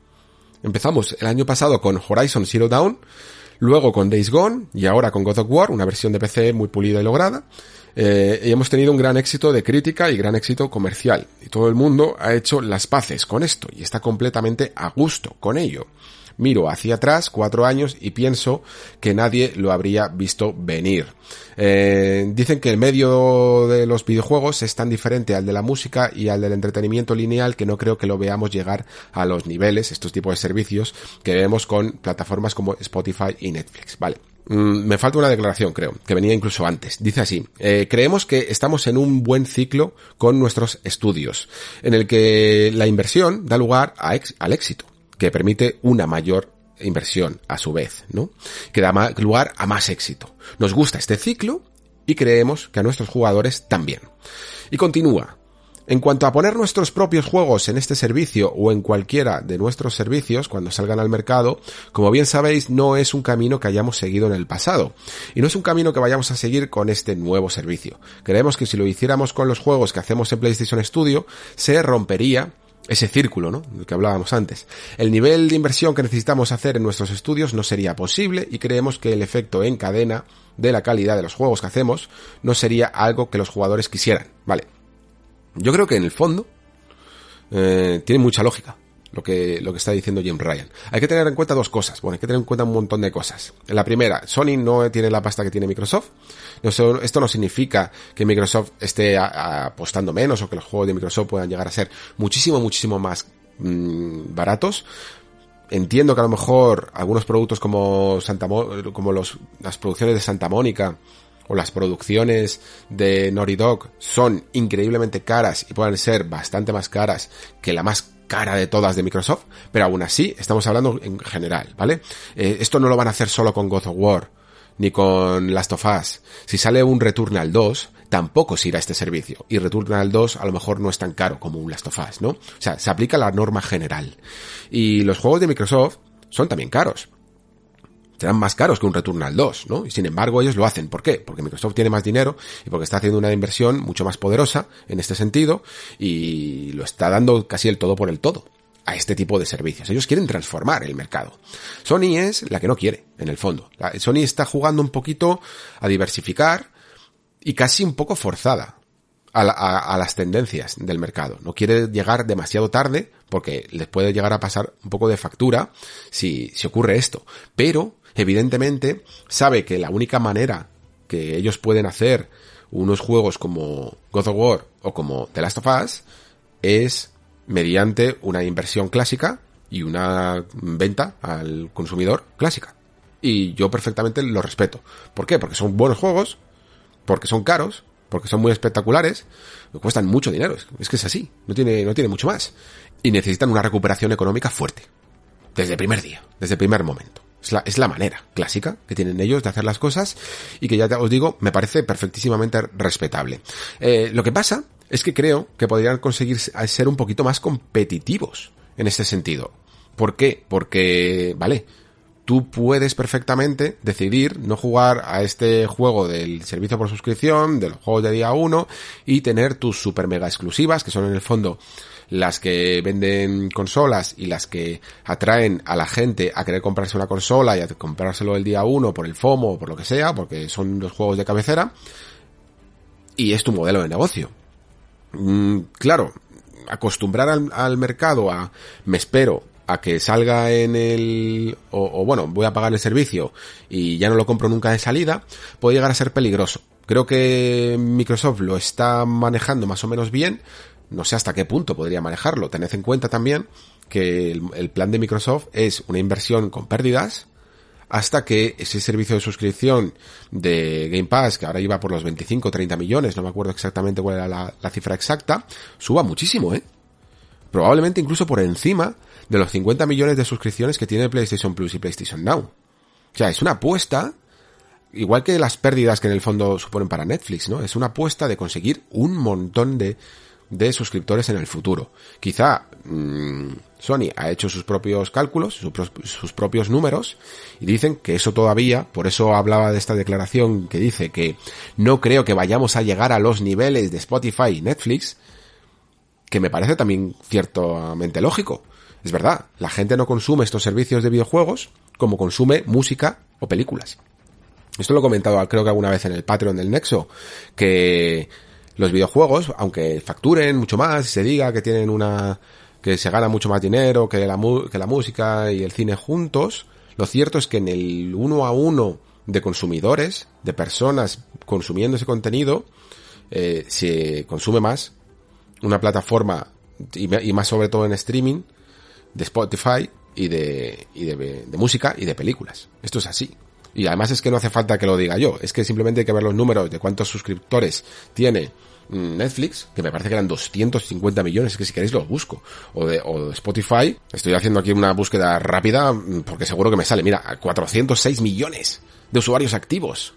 Empezamos el año pasado con Horizon Zero Dawn, luego con Days Gone y ahora con God of War, una versión de PC muy pulida y lograda. Eh, y hemos tenido un gran éxito de crítica y gran éxito comercial. Y todo el mundo ha hecho las paces con esto y está completamente a gusto con ello miro hacia atrás cuatro años y pienso que nadie lo habría visto venir. Eh, dicen que el medio de los videojuegos es tan diferente al de la música y al del entretenimiento lineal que no creo que lo veamos llegar a los niveles, estos tipos de servicios que vemos con plataformas como Spotify y Netflix. Vale. Mm, me falta una declaración, creo, que venía incluso antes. Dice así, eh, creemos que estamos en un buen ciclo con nuestros estudios, en el que la inversión da lugar al éxito que permite una mayor inversión a su vez, ¿no? Que da lugar a más éxito. Nos gusta este ciclo y creemos que a nuestros jugadores también. Y continúa. En cuanto a poner nuestros propios juegos en este servicio o en cualquiera de nuestros servicios cuando salgan al mercado, como bien sabéis, no es un camino que hayamos seguido en el pasado. Y no es un camino que vayamos a seguir con este nuevo servicio. Creemos que si lo hiciéramos con los juegos que hacemos en PlayStation Studio, se rompería ese círculo, ¿no? Del que hablábamos antes. El nivel de inversión que necesitamos hacer en nuestros estudios no sería posible y creemos que el efecto en cadena de la calidad de los juegos que hacemos no sería algo que los jugadores quisieran. Vale. Yo creo que en el fondo eh, tiene mucha lógica lo que, lo que está diciendo Jim Ryan. Hay que tener en cuenta dos cosas. Bueno, hay que tener en cuenta un montón de cosas. La primera, Sony no tiene la pasta que tiene Microsoft. Esto no significa que Microsoft esté apostando menos o que los juegos de Microsoft puedan llegar a ser muchísimo, muchísimo más mm, baratos. Entiendo que a lo mejor algunos productos como Santa como las producciones de Santa Mónica o las producciones de Naughty Dog son increíblemente caras y pueden ser bastante más caras que la más cara de todas de Microsoft, pero aún así estamos hablando en general, ¿vale? Eh, esto no lo van a hacer solo con God of War ni con Last of Us. Si sale un Returnal 2, tampoco se irá a este servicio. Y Returnal 2 a lo mejor no es tan caro como un Last of Us, ¿no? O sea, se aplica la norma general. Y los juegos de Microsoft son también caros serán más caros que un Returnal 2, ¿no? Y sin embargo ellos lo hacen. ¿Por qué? Porque Microsoft tiene más dinero y porque está haciendo una inversión mucho más poderosa en este sentido y lo está dando casi el todo por el todo a este tipo de servicios. Ellos quieren transformar el mercado. Sony es la que no quiere, en el fondo. Sony está jugando un poquito a diversificar y casi un poco forzada a, las tendencias del mercado. No quiere llegar demasiado tarde porque les puede llegar a pasar un poco de factura si, si ocurre esto. Pero evidentemente sabe que la única manera que ellos pueden hacer unos juegos como God of War o como The Last of Us es mediante una inversión clásica y una venta al consumidor clásica. Y yo perfectamente lo respeto. ¿Por qué? Porque son buenos juegos, porque son caros, porque son muy espectaculares, cuestan mucho dinero. Es que es así, no tiene, no tiene mucho más. Y necesitan una recuperación económica fuerte. Desde el primer día, desde el primer momento. Es la, es la manera clásica que tienen ellos de hacer las cosas y que ya os digo, me parece perfectísimamente respetable. Eh, lo que pasa es que creo que podrían conseguir ser un poquito más competitivos en este sentido. ¿Por qué? Porque, vale, tú puedes perfectamente decidir no jugar a este juego del servicio por suscripción, de los juegos de día 1, y tener tus super mega exclusivas, que son en el fondo las que venden consolas y las que atraen a la gente a querer comprarse una consola y a comprárselo el día uno por el FOMO o por lo que sea, porque son los juegos de cabecera, y es tu modelo de negocio. Mm, claro, acostumbrar al, mercado a me espero a que salga en el o, bueno voy a pagar el servicio y ya no lo compro nunca de salida puede llegar a ser peligroso creo que Microsoft lo está manejando más o menos bien no sé hasta qué punto podría manejarlo. Tened en cuenta también que el, plan de Microsoft es una inversión con pérdidas hasta que ese servicio de suscripción de Game Pass, que ahora iba por los 25 o 30 millones, no me acuerdo exactamente cuál era la, la, cifra exacta, suba muchísimo, ¿eh? Probablemente incluso por encima de los 50 millones de suscripciones que tiene PlayStation Plus y PlayStation Now. O sea, es una apuesta, igual que las pérdidas que en el fondo suponen para Netflix, ¿no? Es una apuesta de conseguir un montón de de suscriptores en el futuro. Quizá mmm, Sony ha hecho sus propios cálculos, sus, propios números, y dicen que eso todavía, por eso hablaba de esta declaración que dice que no creo que vayamos a llegar a los niveles de Spotify y Netflix, que me parece también ciertamente lógico. Es verdad, la gente no consume estos servicios de videojuegos como consume música o películas. Esto lo he comentado creo que alguna vez en el Patreon del Nexo, que los videojuegos, aunque facturen mucho más y se diga que tienen una, que se gana mucho más dinero que la, que la música y el cine juntos, lo cierto es que en el uno a uno de consumidores, de personas consumiendo ese contenido, eh, se consume más una plataforma y, más sobre todo en streaming de Spotify y de, y de, de música y de películas. Esto es así. Y además es que no hace falta que lo diga yo, es que simplemente hay que ver los números de cuántos suscriptores tiene Netflix, que me parece que eran 250 millones, que si queréis los busco, o de, Spotify, estoy haciendo aquí una búsqueda rápida mm, porque seguro que me sale, mira, 406 millones de usuarios activos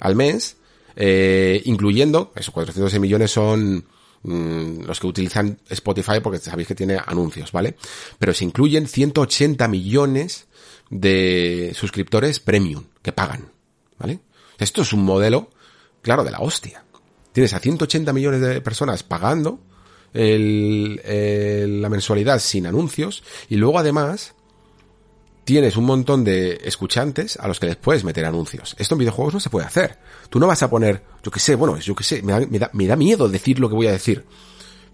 al mes, eh, incluyendo, esos 406 millones son mm, los que utilizan Spotify porque sabéis que tiene anuncios, ¿vale? Pero se incluyen 180 millones de suscriptores premium que pagan, ¿vale? Esto es un modelo, claro, de la hostia. Tienes a 180 millones de personas pagando la mensualidad sin anuncios y luego además tienes un montón de escuchantes a los que les puedes meter anuncios. Esto en videojuegos no se puede hacer. Tú no vas a poner, yo que sé, bueno, yo que sé, me da, me da, me da miedo decir lo que voy a decir.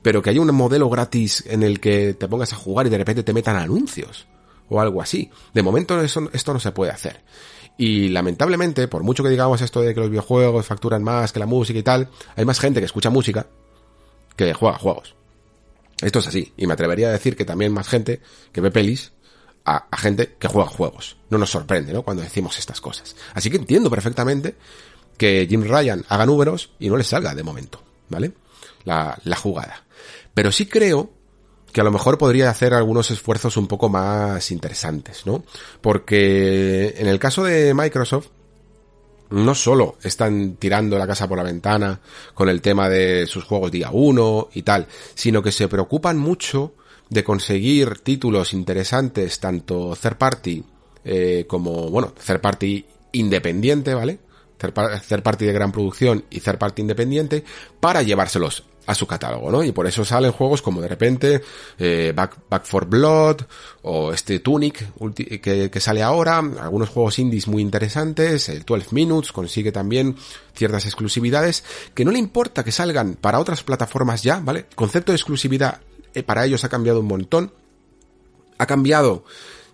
Pero que haya un modelo gratis en el que te pongas a jugar y de repente te metan anuncios. O algo así. De momento esto no se puede hacer. Y lamentablemente, por mucho que digamos esto de que los videojuegos facturan más que la música y tal, hay más gente que escucha música que juega juegos. Esto es así. Y me atrevería a decir que también más gente que ve pelis a, gente que juega juegos. No nos sorprende, ¿no? Cuando decimos estas cosas. Así que entiendo perfectamente que Jim Ryan haga números y no le salga de momento, ¿vale? La, la jugada. Pero sí creo que a lo mejor podría hacer algunos esfuerzos un poco más interesantes, ¿no? Porque en el caso de Microsoft, no solo están tirando la casa por la ventana con el tema de sus juegos día 1 y tal, sino que se preocupan mucho de conseguir títulos interesantes, tanto third party eh, como, bueno, third party independiente, ¿vale? Third party de gran producción y third party independiente, para llevárselos a su catálogo, ¿no? Y por eso salen juegos como de repente eh, Back, Back for Blood o este Tunic que, que, sale ahora, algunos juegos indies muy interesantes, el 12 Minutes consigue también ciertas exclusividades que no le importa que salgan para otras plataformas ya, ¿vale? El concepto de exclusividad eh, para ellos ha cambiado un montón, ha cambiado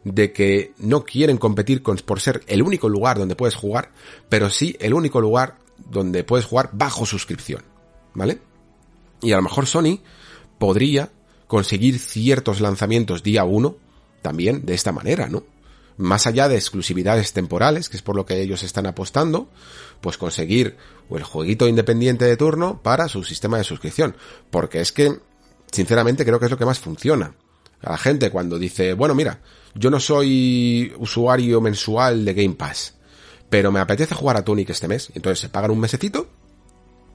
de que no quieren competir con, por ser el único lugar donde puedes jugar, pero sí el único lugar donde puedes jugar bajo suscripción, ¿vale? Y a lo mejor Sony podría conseguir ciertos lanzamientos día uno también de esta manera, ¿no? Más allá de exclusividades temporales, que es por lo que ellos están apostando, pues conseguir el jueguito independiente de turno para su sistema de suscripción. Porque es que, sinceramente, creo que es lo que más funciona. A la gente cuando dice, bueno, mira, yo no soy usuario mensual de Game Pass, pero me apetece jugar a Tunic este mes. Entonces se pagan un mesecito,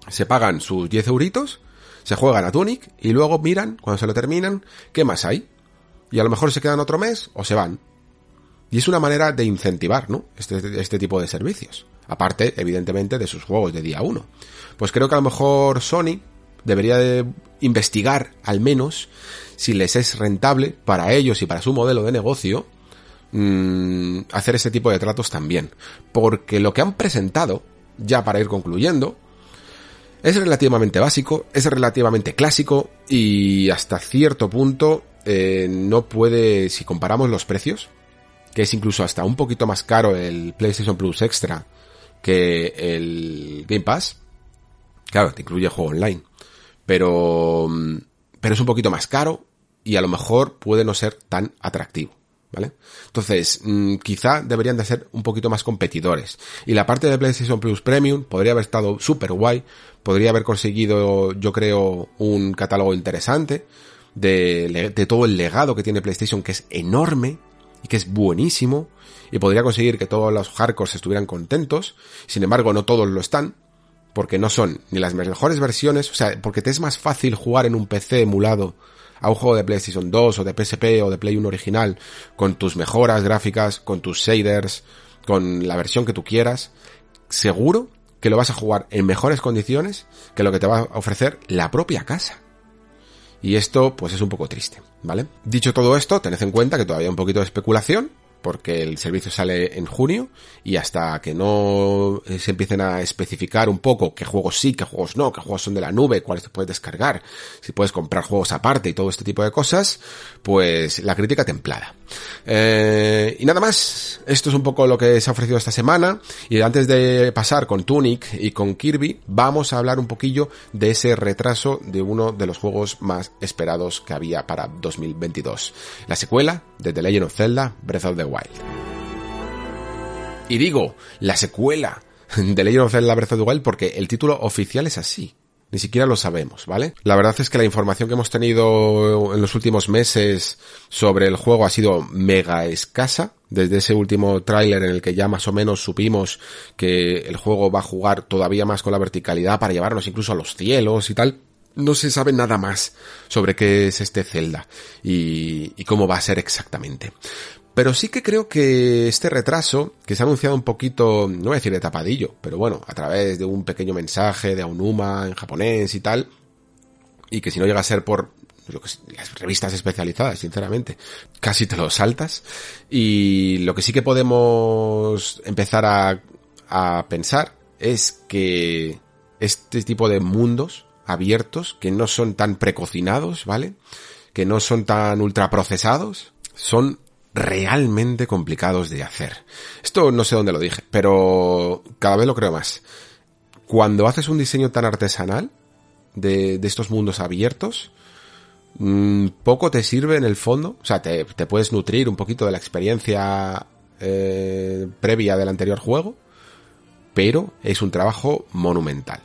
se pagan sus 10 euritos se juegan a Tunic y luego miran, cuando se lo terminan, qué más hay. Y a lo mejor se quedan otro mes o se van. Y es una manera de incentivar, ¿no? Este, este tipo de servicios. Aparte, evidentemente, de sus juegos de día uno. Pues creo que a lo mejor Sony debería de investigar, al menos, si les es rentable para ellos y para su modelo de negocio, mmm, hacer ese tipo de tratos también. Porque lo que han presentado, ya para ir concluyendo, es relativamente básico, es relativamente clásico y hasta cierto punto eh, no puede, si comparamos los precios, que es incluso hasta un poquito más caro el PlayStation Plus Extra que el Game Pass, claro, te incluye juego online, pero, pero es un poquito más caro y a lo mejor puede no ser tan atractivo. ¿Vale? Entonces, mm, quizá deberían de ser un poquito más competidores. Y la parte de PlayStation Plus Premium podría haber estado súper guay, podría haber conseguido, yo creo, un catálogo interesante de, todo el legado que tiene PlayStation, que es enorme y que es buenísimo, y podría conseguir que todos los hardcores estuvieran contentos, sin embargo no todos lo están, porque no son ni las mejores versiones, o sea, porque te es más fácil jugar en un PC emulado a un juego de PlayStation 2 o de PSP o de Play 1 original con tus mejoras gráficas, con tus shaders, con la versión que tú quieras, seguro que lo vas a jugar en mejores condiciones que lo que te va a ofrecer la propia casa. Y esto pues es un poco triste, ¿vale? Dicho todo esto, tened en cuenta que todavía hay un poquito de especulación, porque el servicio sale en junio y hasta que no eh, se empiecen a especificar un poco qué juegos sí, qué juegos no, qué juegos son de la nube, cuáles te puedes descargar, si puedes comprar juegos aparte y todo este tipo de cosas, pues la crítica templada. Eh, y nada más, esto es un poco lo que se ha ofrecido esta semana y antes de pasar con Tunic y con Kirby, vamos a hablar un poquillo de ese retraso de uno de los juegos más esperados que había para 2022. La secuela de The Legend of Zelda Breath of the Wild. Y digo, la secuela de Legend of Zelda Breath of the Wild porque el título oficial es así. Ni siquiera lo sabemos, ¿vale? La verdad es que la información que hemos tenido en los últimos meses sobre el juego ha sido mega escasa. Desde ese último tráiler en el que ya más o menos supimos que el juego va a jugar todavía más con la verticalidad para llevarnos incluso a los cielos y tal. No se sabe nada más sobre qué es este Zelda y, y cómo va a ser exactamente. Pero sí que creo que este retraso, que se ha anunciado un poquito, no voy a decir de tapadillo, pero bueno, a través de un pequeño mensaje de Aonuma en japonés y tal, y que si no llega a ser por las revistas especializadas, sinceramente, casi te lo saltas. Y lo que sí que podemos empezar a, a pensar es que este tipo de mundos abiertos, que no son tan precocinados, ¿vale? Que no son tan ultraprocesados, son realmente complicados de hacer. Esto no sé dónde lo dije, pero cada vez lo creo más. Cuando haces un diseño tan artesanal de, estos mundos abiertos, mmm, poco te sirve en el fondo. O sea, te, te puedes nutrir un poquito de la experiencia eh, previa del anterior juego, pero es un trabajo monumental.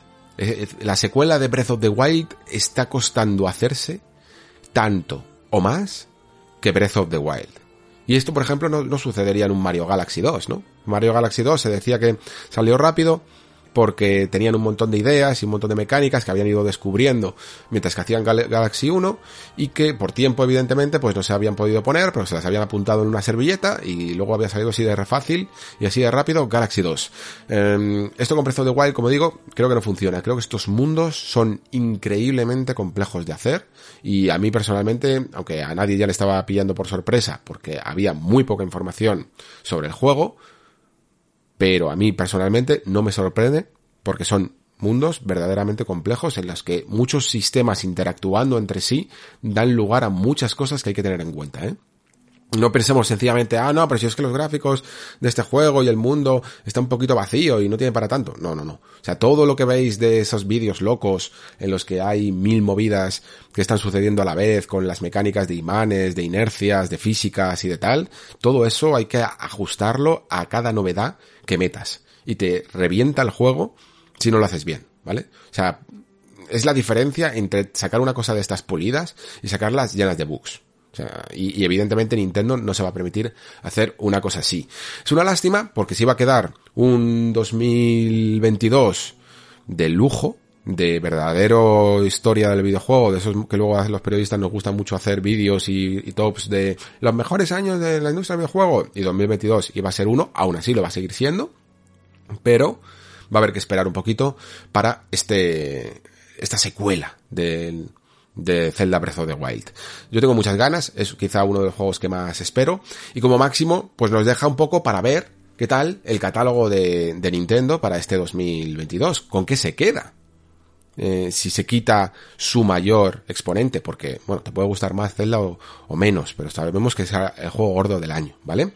La secuela de Breath of the Wild está costando hacerse tanto o más que Breath of the Wild. Y esto, por ejemplo, no, sucedería en un Mario Galaxy 2, ¿no? Mario Galaxy 2 se decía que salió rápido porque tenían un montón de ideas y un montón de mecánicas que habían ido descubriendo mientras que hacían Gal Galaxy 1 y que por tiempo evidentemente pues no se habían podido poner pero se las habían apuntado en una servilleta y luego había salido así de fácil y así de rápido Galaxy 2 eh, esto con Breath of the Wild como digo creo que no funciona. Creo que estos mundos son increíblemente complejos de hacer y a mí personalmente aunque a nadie ya le estaba pillando por sorpresa porque había muy poca información sobre el juego pero a mí personalmente no me sorprende porque son mundos verdaderamente complejos en los que muchos sistemas interactuando entre sí dan lugar a muchas cosas que hay que tener en cuenta, ¿eh? No pensemos sencillamente, ah, no, pero si es que los gráficos de este juego y el mundo está un poquito vacío y no tiene para tanto. No, no, no. O sea, todo lo que veis de esos vídeos locos en los que hay mil movidas que están sucediendo a la vez con las mecánicas de imanes, de inercias, de físicas y de tal, todo eso hay que ajustarlo a cada novedad que metas. Y te revienta el juego si no lo haces bien, ¿vale? O sea, es la diferencia entre sacar una cosa de estas pulidas y sacarlas llenas de bugs. O sea, y, y, evidentemente Nintendo no se va a permitir hacer una cosa así. Es una lástima porque se iba a quedar un 2022 de lujo, de verdadero historia del videojuego, de esos que luego los periodistas nos gustan mucho hacer vídeos y, y, tops de los mejores años de la industria del videojuego, y 2022 iba a ser uno, aún así lo va a seguir siendo, pero va a haber que esperar un poquito para este, esta secuela del, de Zelda Breath of the Wild. Yo tengo muchas ganas, es quizá uno de los juegos que más espero, y como máximo, pues nos deja un poco para ver qué tal el catálogo de, Nintendo para este 2022, con qué se queda. Eh, si se quita su mayor exponente, porque, bueno, te puede gustar más Zelda o, o menos, pero sabemos que es el juego gordo del año, ¿vale?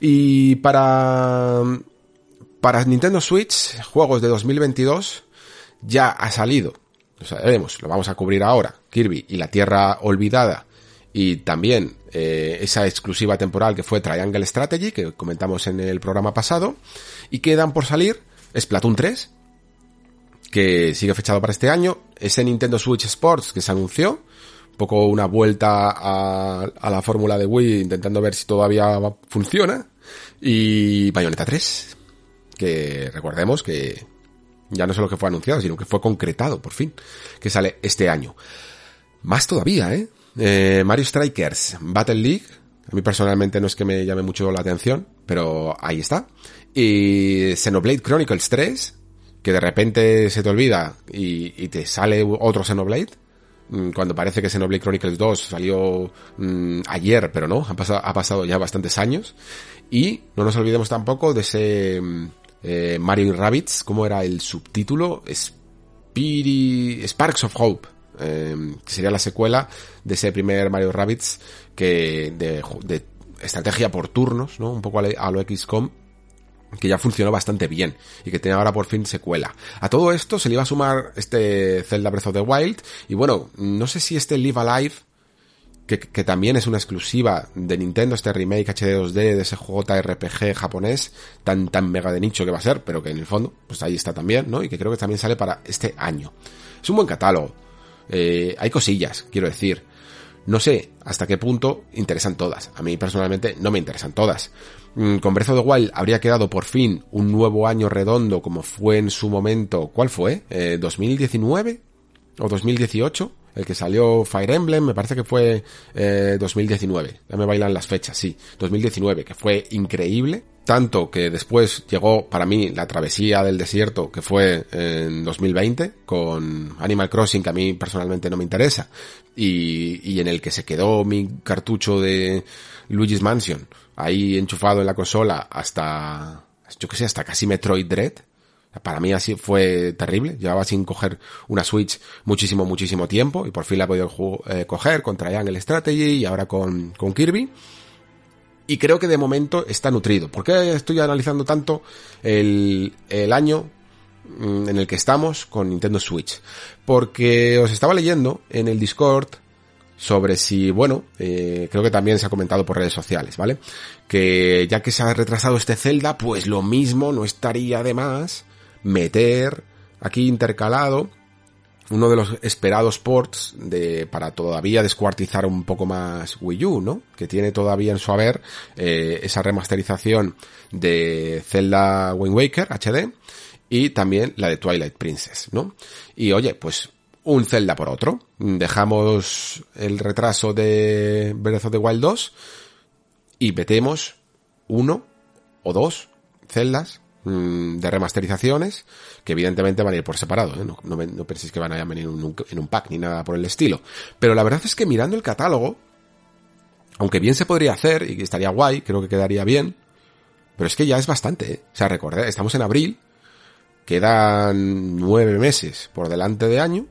Y para, para Nintendo Switch, juegos de 2022, ya ha salido lo sabemos, lo vamos a cubrir ahora, Kirby y la Tierra Olvidada, y también eh, esa exclusiva temporal que fue Triangle Strategy, que comentamos en el programa pasado, y quedan por salir Splatoon 3, que sigue fechado para este año, ese Nintendo Switch Sports que se anunció, un poco una vuelta a, a la fórmula de Wii intentando ver si todavía funciona, y Bayonetta 3, que recordemos que ya no solo que fue anunciado, sino que fue concretado, por fin, que sale este año. Más todavía, ¿eh? eh Mario Strikers Battle League, a mí personalmente no es que me llame mucho la atención, pero ahí está. Y Xenoblade Chronicles 3, que de repente se te olvida y, te sale otro Xenoblade, mm, cuando parece que Xenoblade Chronicles 2 salió mmm, ayer, pero no, ha pasado, ha pasado ya bastantes años. Y no nos olvidemos tampoco de ese mm, eh, Mario y Rabbits, ¿cómo era el subtítulo? Sparks of Hope, eh, que sería la secuela de ese primer Mario Rabbits que de, de estrategia por turnos, ¿no? Un poco a lo XCOM, que ya funcionó bastante bien y que tiene ahora por fin secuela. A todo esto se le iba a sumar este Zelda Breath of the Wild y bueno, no sé si este Live Alive que, que, también es una exclusiva de Nintendo, este remake HD 2D de ese JRPG japonés, tan, tan mega de nicho que va a ser, pero que en el fondo, pues ahí está también, ¿no? Y que creo que también sale para este año. Es un buen catálogo. Eh, hay cosillas, quiero decir. No sé hasta qué punto interesan todas. A mí personalmente no me interesan todas. Mm, con Breath of the Wild habría quedado por fin un nuevo año redondo como fue en su momento. ¿Cuál fue? Eh, ¿2019? ¿O 2018? El que salió Fire Emblem, me parece que fue eh, 2019. Ya me bailan las fechas, sí. 2019, que fue increíble. tanto que después llegó para mí la travesía del desierto que fue en 2020 con Animal Crossing que a mí personalmente no me interesa y, y en el que se quedó mi cartucho de Luigi's Mansion ahí enchufado en la consola hasta yo que sé hasta casi Metroid Dread para mí así fue terrible. Llevaba sin coger una Switch muchísimo, muchísimo tiempo y por fin la he podido eh, coger con Triangle Strategy y ahora con, con Kirby. Y creo que de momento está nutrido. ¿Por qué estoy analizando tanto el, el año mm, en el que estamos con Nintendo Switch? Porque os estaba leyendo en el Discord sobre si, bueno, eh, creo que también se ha comentado por redes sociales, ¿vale? Que ya que se ha retrasado este Zelda, pues lo mismo no estaría de más meter aquí intercalado uno de los esperados ports de, para todavía descuartizar un poco más Wii U, ¿no? Que tiene todavía en su haber eh, esa remasterización de Zelda Wind Waker HD y también la de Twilight Princess, ¿no? Y oye, pues un Zelda por otro. Dejamos el retraso de Breath of the Wild 2 y metemos uno o dos Zeldas Mm, de remasterizaciones que evidentemente van a ir por separado, ¿eh? no, penséis que van a venir en un, pack ni nada por el estilo. Pero la verdad es que mirando el catálogo, aunque bien se podría hacer y estaría guay, creo que quedaría bien, pero es que ya es bastante, ¿eh? O sea, recordad, estamos en abril, quedan nueve meses por delante de año,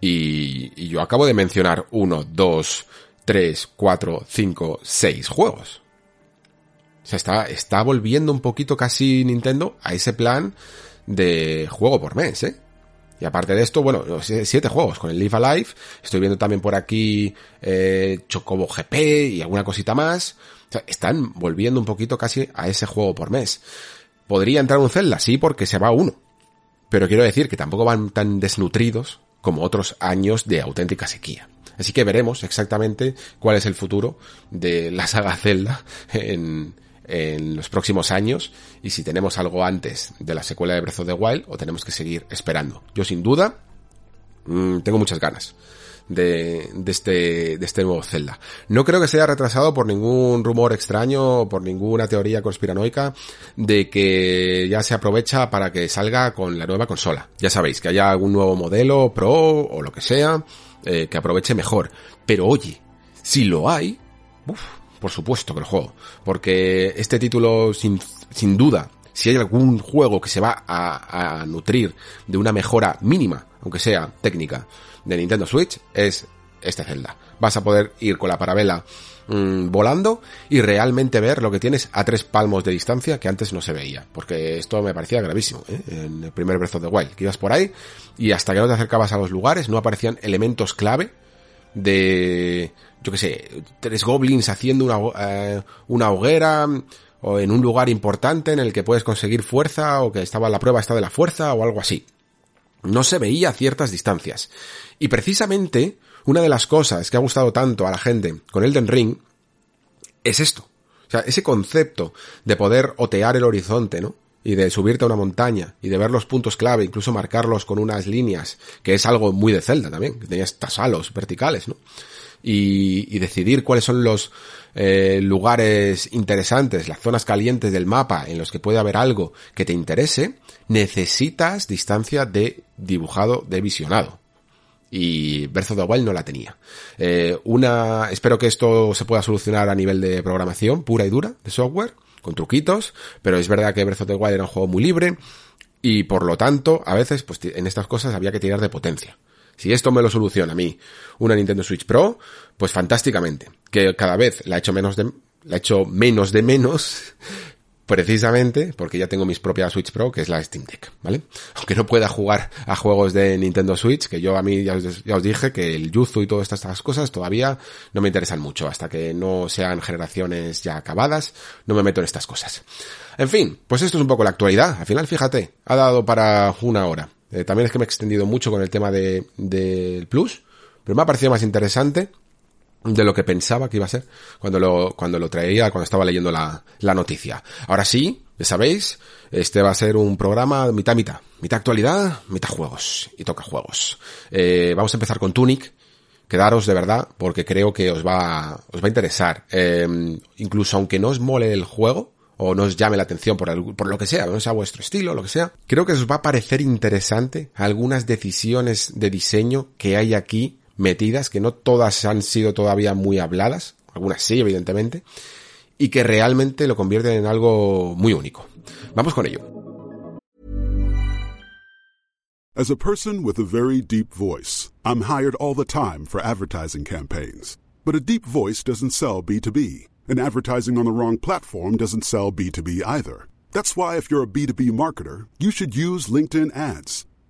y yo acabo de mencionar uno, dos, tres, cuatro, cinco, seis juegos. O sea, está, está volviendo un poquito casi Nintendo a ese plan de juego por mes, ¿eh? Y aparte de esto, bueno, siete juegos con el Live Alive. Estoy viendo también por aquí eh, Chocobo GP y alguna cosita más. O sea, están volviendo un poquito casi a ese juego por mes. ¿Podría entrar un Zelda? Sí, porque se va uno. Pero quiero decir que tampoco van tan desnutridos como otros años de auténtica sequía. Así que veremos exactamente cuál es el futuro de la saga Zelda en, en los próximos años y si tenemos algo antes de la secuela de Breath of the Wild o tenemos que seguir esperando. Yo sin duda mmm, tengo muchas ganas de, de, este, de este nuevo Zelda. No creo que sea retrasado por ningún rumor extraño por ninguna teoría conspiranoica de que ya se aprovecha para que salga con la nueva consola. Ya sabéis, que haya algún nuevo modelo Pro o lo que sea eh, que aproveche mejor. Pero oye, si lo hay, uf, por supuesto que el juego. Porque este título, sin, sin duda, si hay algún juego que se va a, nutrir de una mejora mínima, aunque sea técnica, de Nintendo Switch, es este Zelda. Vas a poder ir con la parabela mmm, volando y realmente ver lo que tienes a tres palmos de distancia que antes no se veía. Porque esto me parecía gravísimo, ¿eh? En el primer Breath of the Wild, que ibas por ahí y hasta que no te acercabas a los lugares no aparecían elementos clave de yo qué sé, tres goblins haciendo una, eh, una hoguera o en un lugar importante en el que puedes conseguir fuerza o que estaba la prueba esta de la fuerza o algo así. No se veía a ciertas distancias. Y precisamente una de las cosas que ha gustado tanto a la gente con Elden Ring es esto. O sea, ese concepto de poder otear el horizonte, ¿no? Y de subirte a una montaña y de ver los puntos clave, incluso marcarlos con unas líneas, que es algo muy de Zelda también, que tenía estas halos verticales, ¿no? y, y decidir cuáles son los eh, lugares interesantes, las zonas calientes del mapa en los que puede haber algo que te interese, necesitas distancia de dibujado, de visionado. Y Breath of the no la tenía. Eh, una, espero que esto se pueda solucionar a nivel de programación pura y dura, de software, con truquitos, pero es verdad que Breath of the Wild era un juego muy libre, y por lo tanto, a veces, pues en estas cosas había que tirar de potencia. Si esto me lo soluciona a mí una Nintendo Switch Pro, pues fantásticamente. Que cada vez la he hecho menos de, la he hecho menos de menos, precisamente porque ya tengo mis propias Switch Pro, que es la Steam Deck, ¿vale? [LAUGHS] Aunque no pueda jugar a juegos de Nintendo Switch, que yo a mí ya os, dije que el Yuzu y todas estas cosas todavía no me interesan mucho, hasta que no sean generaciones ya acabadas, no me meto en estas cosas. En fin, pues esto es un poco la actualidad. Al final, fíjate, ha dado para una hora. Eh, también es que me he extendido mucho con el tema del de, Plus, pero me ha parecido más interesante de lo que pensaba que iba a ser cuando lo, cuando lo traía, cuando estaba leyendo la, la noticia. Ahora sí, ya sabéis, este va a ser un programa mitad mitad. Mitad actualidad, mitad juegos. Y toca juegos. Eh, vamos a empezar con Tunic. Quedaros de verdad, porque creo que os va, os va a interesar. Eh, incluso aunque no os mole el juego, o no os llame la atención por, por lo que sea, no sea vuestro estilo, lo que sea, creo que os va a parecer interesante algunas decisiones de diseño que hay aquí metidas, que no todas han sido todavía muy habladas, algunas sí, evidentemente, y que realmente lo convierten en algo muy único. Vamos con ello. As a person with a very deep voice, I'm hired all the time for advertising campaigns. But a deep voice doesn't sell B2B, and advertising on the wrong platform doesn't sell B2B either. That's why if you're a B2B marketer, you should use LinkedIn ads.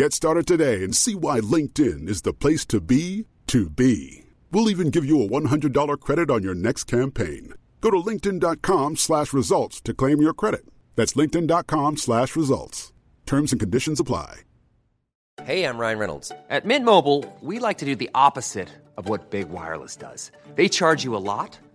Get started today and see why LinkedIn is the place to be to be. We'll even give you a $100 credit on your next campaign. Go to linkedin.com slash results to claim your credit. That's linkedin.com slash results. Terms and conditions apply. Hey, I'm Ryan Reynolds. At Mint Mobile, we like to do the opposite of what Big Wireless does. They charge you a lot,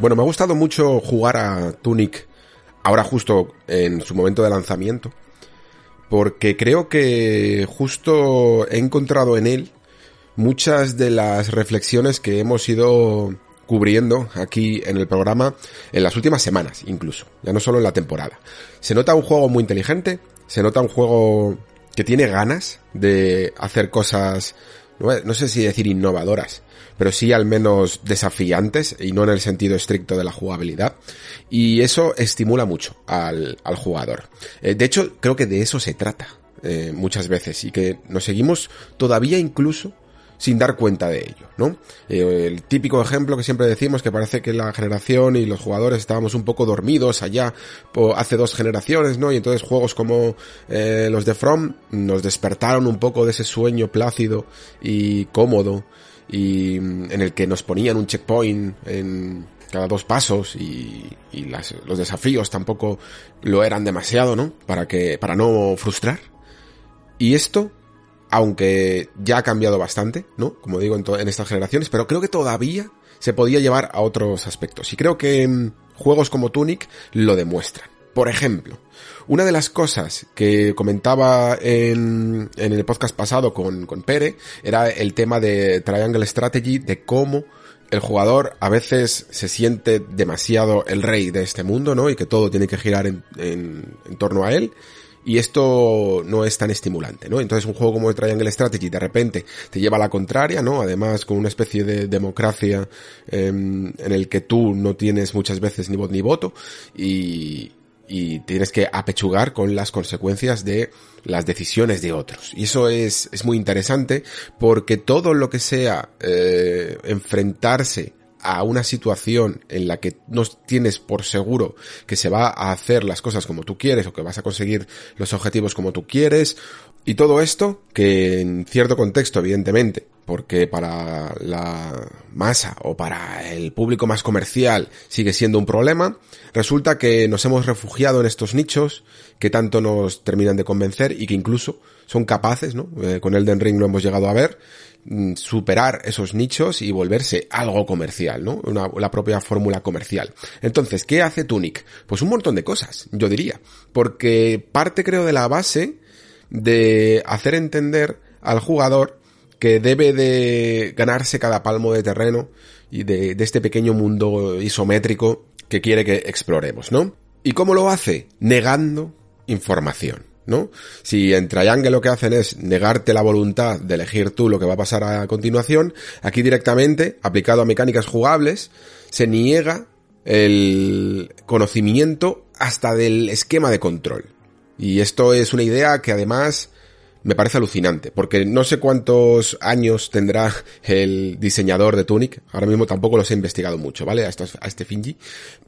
Bueno, me ha gustado mucho jugar a Tunic ahora justo en su momento de lanzamiento, porque creo que justo he encontrado en él muchas de las reflexiones que hemos ido cubriendo aquí en el programa en las últimas semanas incluso, ya no solo en la temporada. Se nota un juego muy inteligente, se nota un juego que tiene ganas de hacer cosas, no, sé si decir innovadoras, pero sí al menos desafiantes y no en el sentido estricto de la jugabilidad. Y eso estimula mucho al, al jugador. Eh, de hecho, creo que de eso se trata eh, muchas veces y que nos seguimos todavía incluso sin dar cuenta de ello, ¿no? Eh, el típico ejemplo que siempre decimos que parece que la generación y los jugadores estábamos un poco dormidos allá hace dos generaciones, ¿no? Y entonces juegos como los de From nos despertaron un poco de ese sueño plácido y cómodo y mm, en el que nos ponían un checkpoint en cada dos pasos y, los desafíos tampoco lo eran demasiado, ¿no? Para que, para no frustrar. Y esto, aunque ya ha cambiado bastante, ¿no? Como digo en, estas generaciones, pero creo que todavía se podía llevar a otros aspectos. Y creo que mm, juegos como Tunic lo demuestran. Por ejemplo, una de las cosas que comentaba en, en el podcast pasado con, con Pere era el tema de Triangle Strategy, de cómo el jugador a veces se siente demasiado el rey de este mundo, ¿no? Y que todo tiene que girar en, torno a él. Y esto no es tan estimulante, ¿no? Entonces un juego como Triangle Strategy de repente te lleva a la contraria, ¿no? Además con una especie de democracia eh, en el que tú no tienes muchas veces ni voz ni voto y, y tienes que apechugar con las consecuencias de las decisiones de otros. Y eso es, es muy interesante porque todo lo que sea eh, enfrentarse a una situación en la que no tienes por seguro que se va a hacer las cosas como tú quieres o que vas a conseguir los objetivos como tú quieres y todo esto, que en cierto contexto, evidentemente, porque para la masa o para el público más comercial sigue siendo un problema, resulta que nos hemos refugiado en estos nichos que tanto nos terminan de convencer y que incluso son capaces, ¿no? Eh, con Elden Ring lo hemos llegado a ver, mm, superar esos nichos y volverse algo comercial, ¿no? Una, la propia fórmula comercial. Entonces, ¿qué hace Tunic? Pues un montón de cosas, yo diría. Porque parte creo de la base de hacer entender al jugador que debe de ganarse cada palmo de terreno y de, este pequeño mundo isométrico que quiere que exploremos, ¿no? ¿Y cómo lo hace? Negando información. ¿no? Si en Triangle lo que hacen es negarte la voluntad de elegir tú lo que va a pasar a continuación, aquí directamente, aplicado a mecánicas jugables, se niega el conocimiento hasta del esquema de control. Y esto es una idea que además me parece alucinante, porque no sé cuántos años tendrá el diseñador de Tunic, ahora mismo tampoco los he investigado mucho, ¿vale? A, este Finji,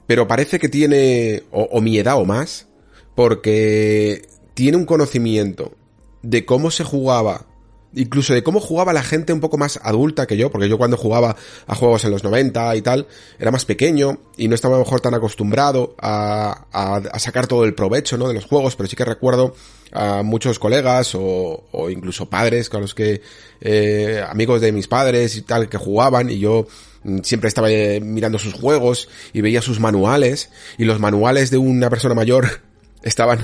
pero parece que tiene o mi edad o más, porque tiene un conocimiento de cómo se jugaba, incluso de cómo jugaba la gente un poco más adulta que yo, porque yo cuando jugaba a juegos en los 90 y tal, era más pequeño y no estaba a lo mejor tan acostumbrado a, a, a sacar todo el provecho, ¿no? De los juegos, pero sí que recuerdo a muchos colegas o, o incluso padres con los que, eh, amigos de mis padres y tal, que jugaban y yo mm, siempre estaba eh, mirando sus juegos y veía sus manuales y los manuales de una persona mayor [LAUGHS] estaban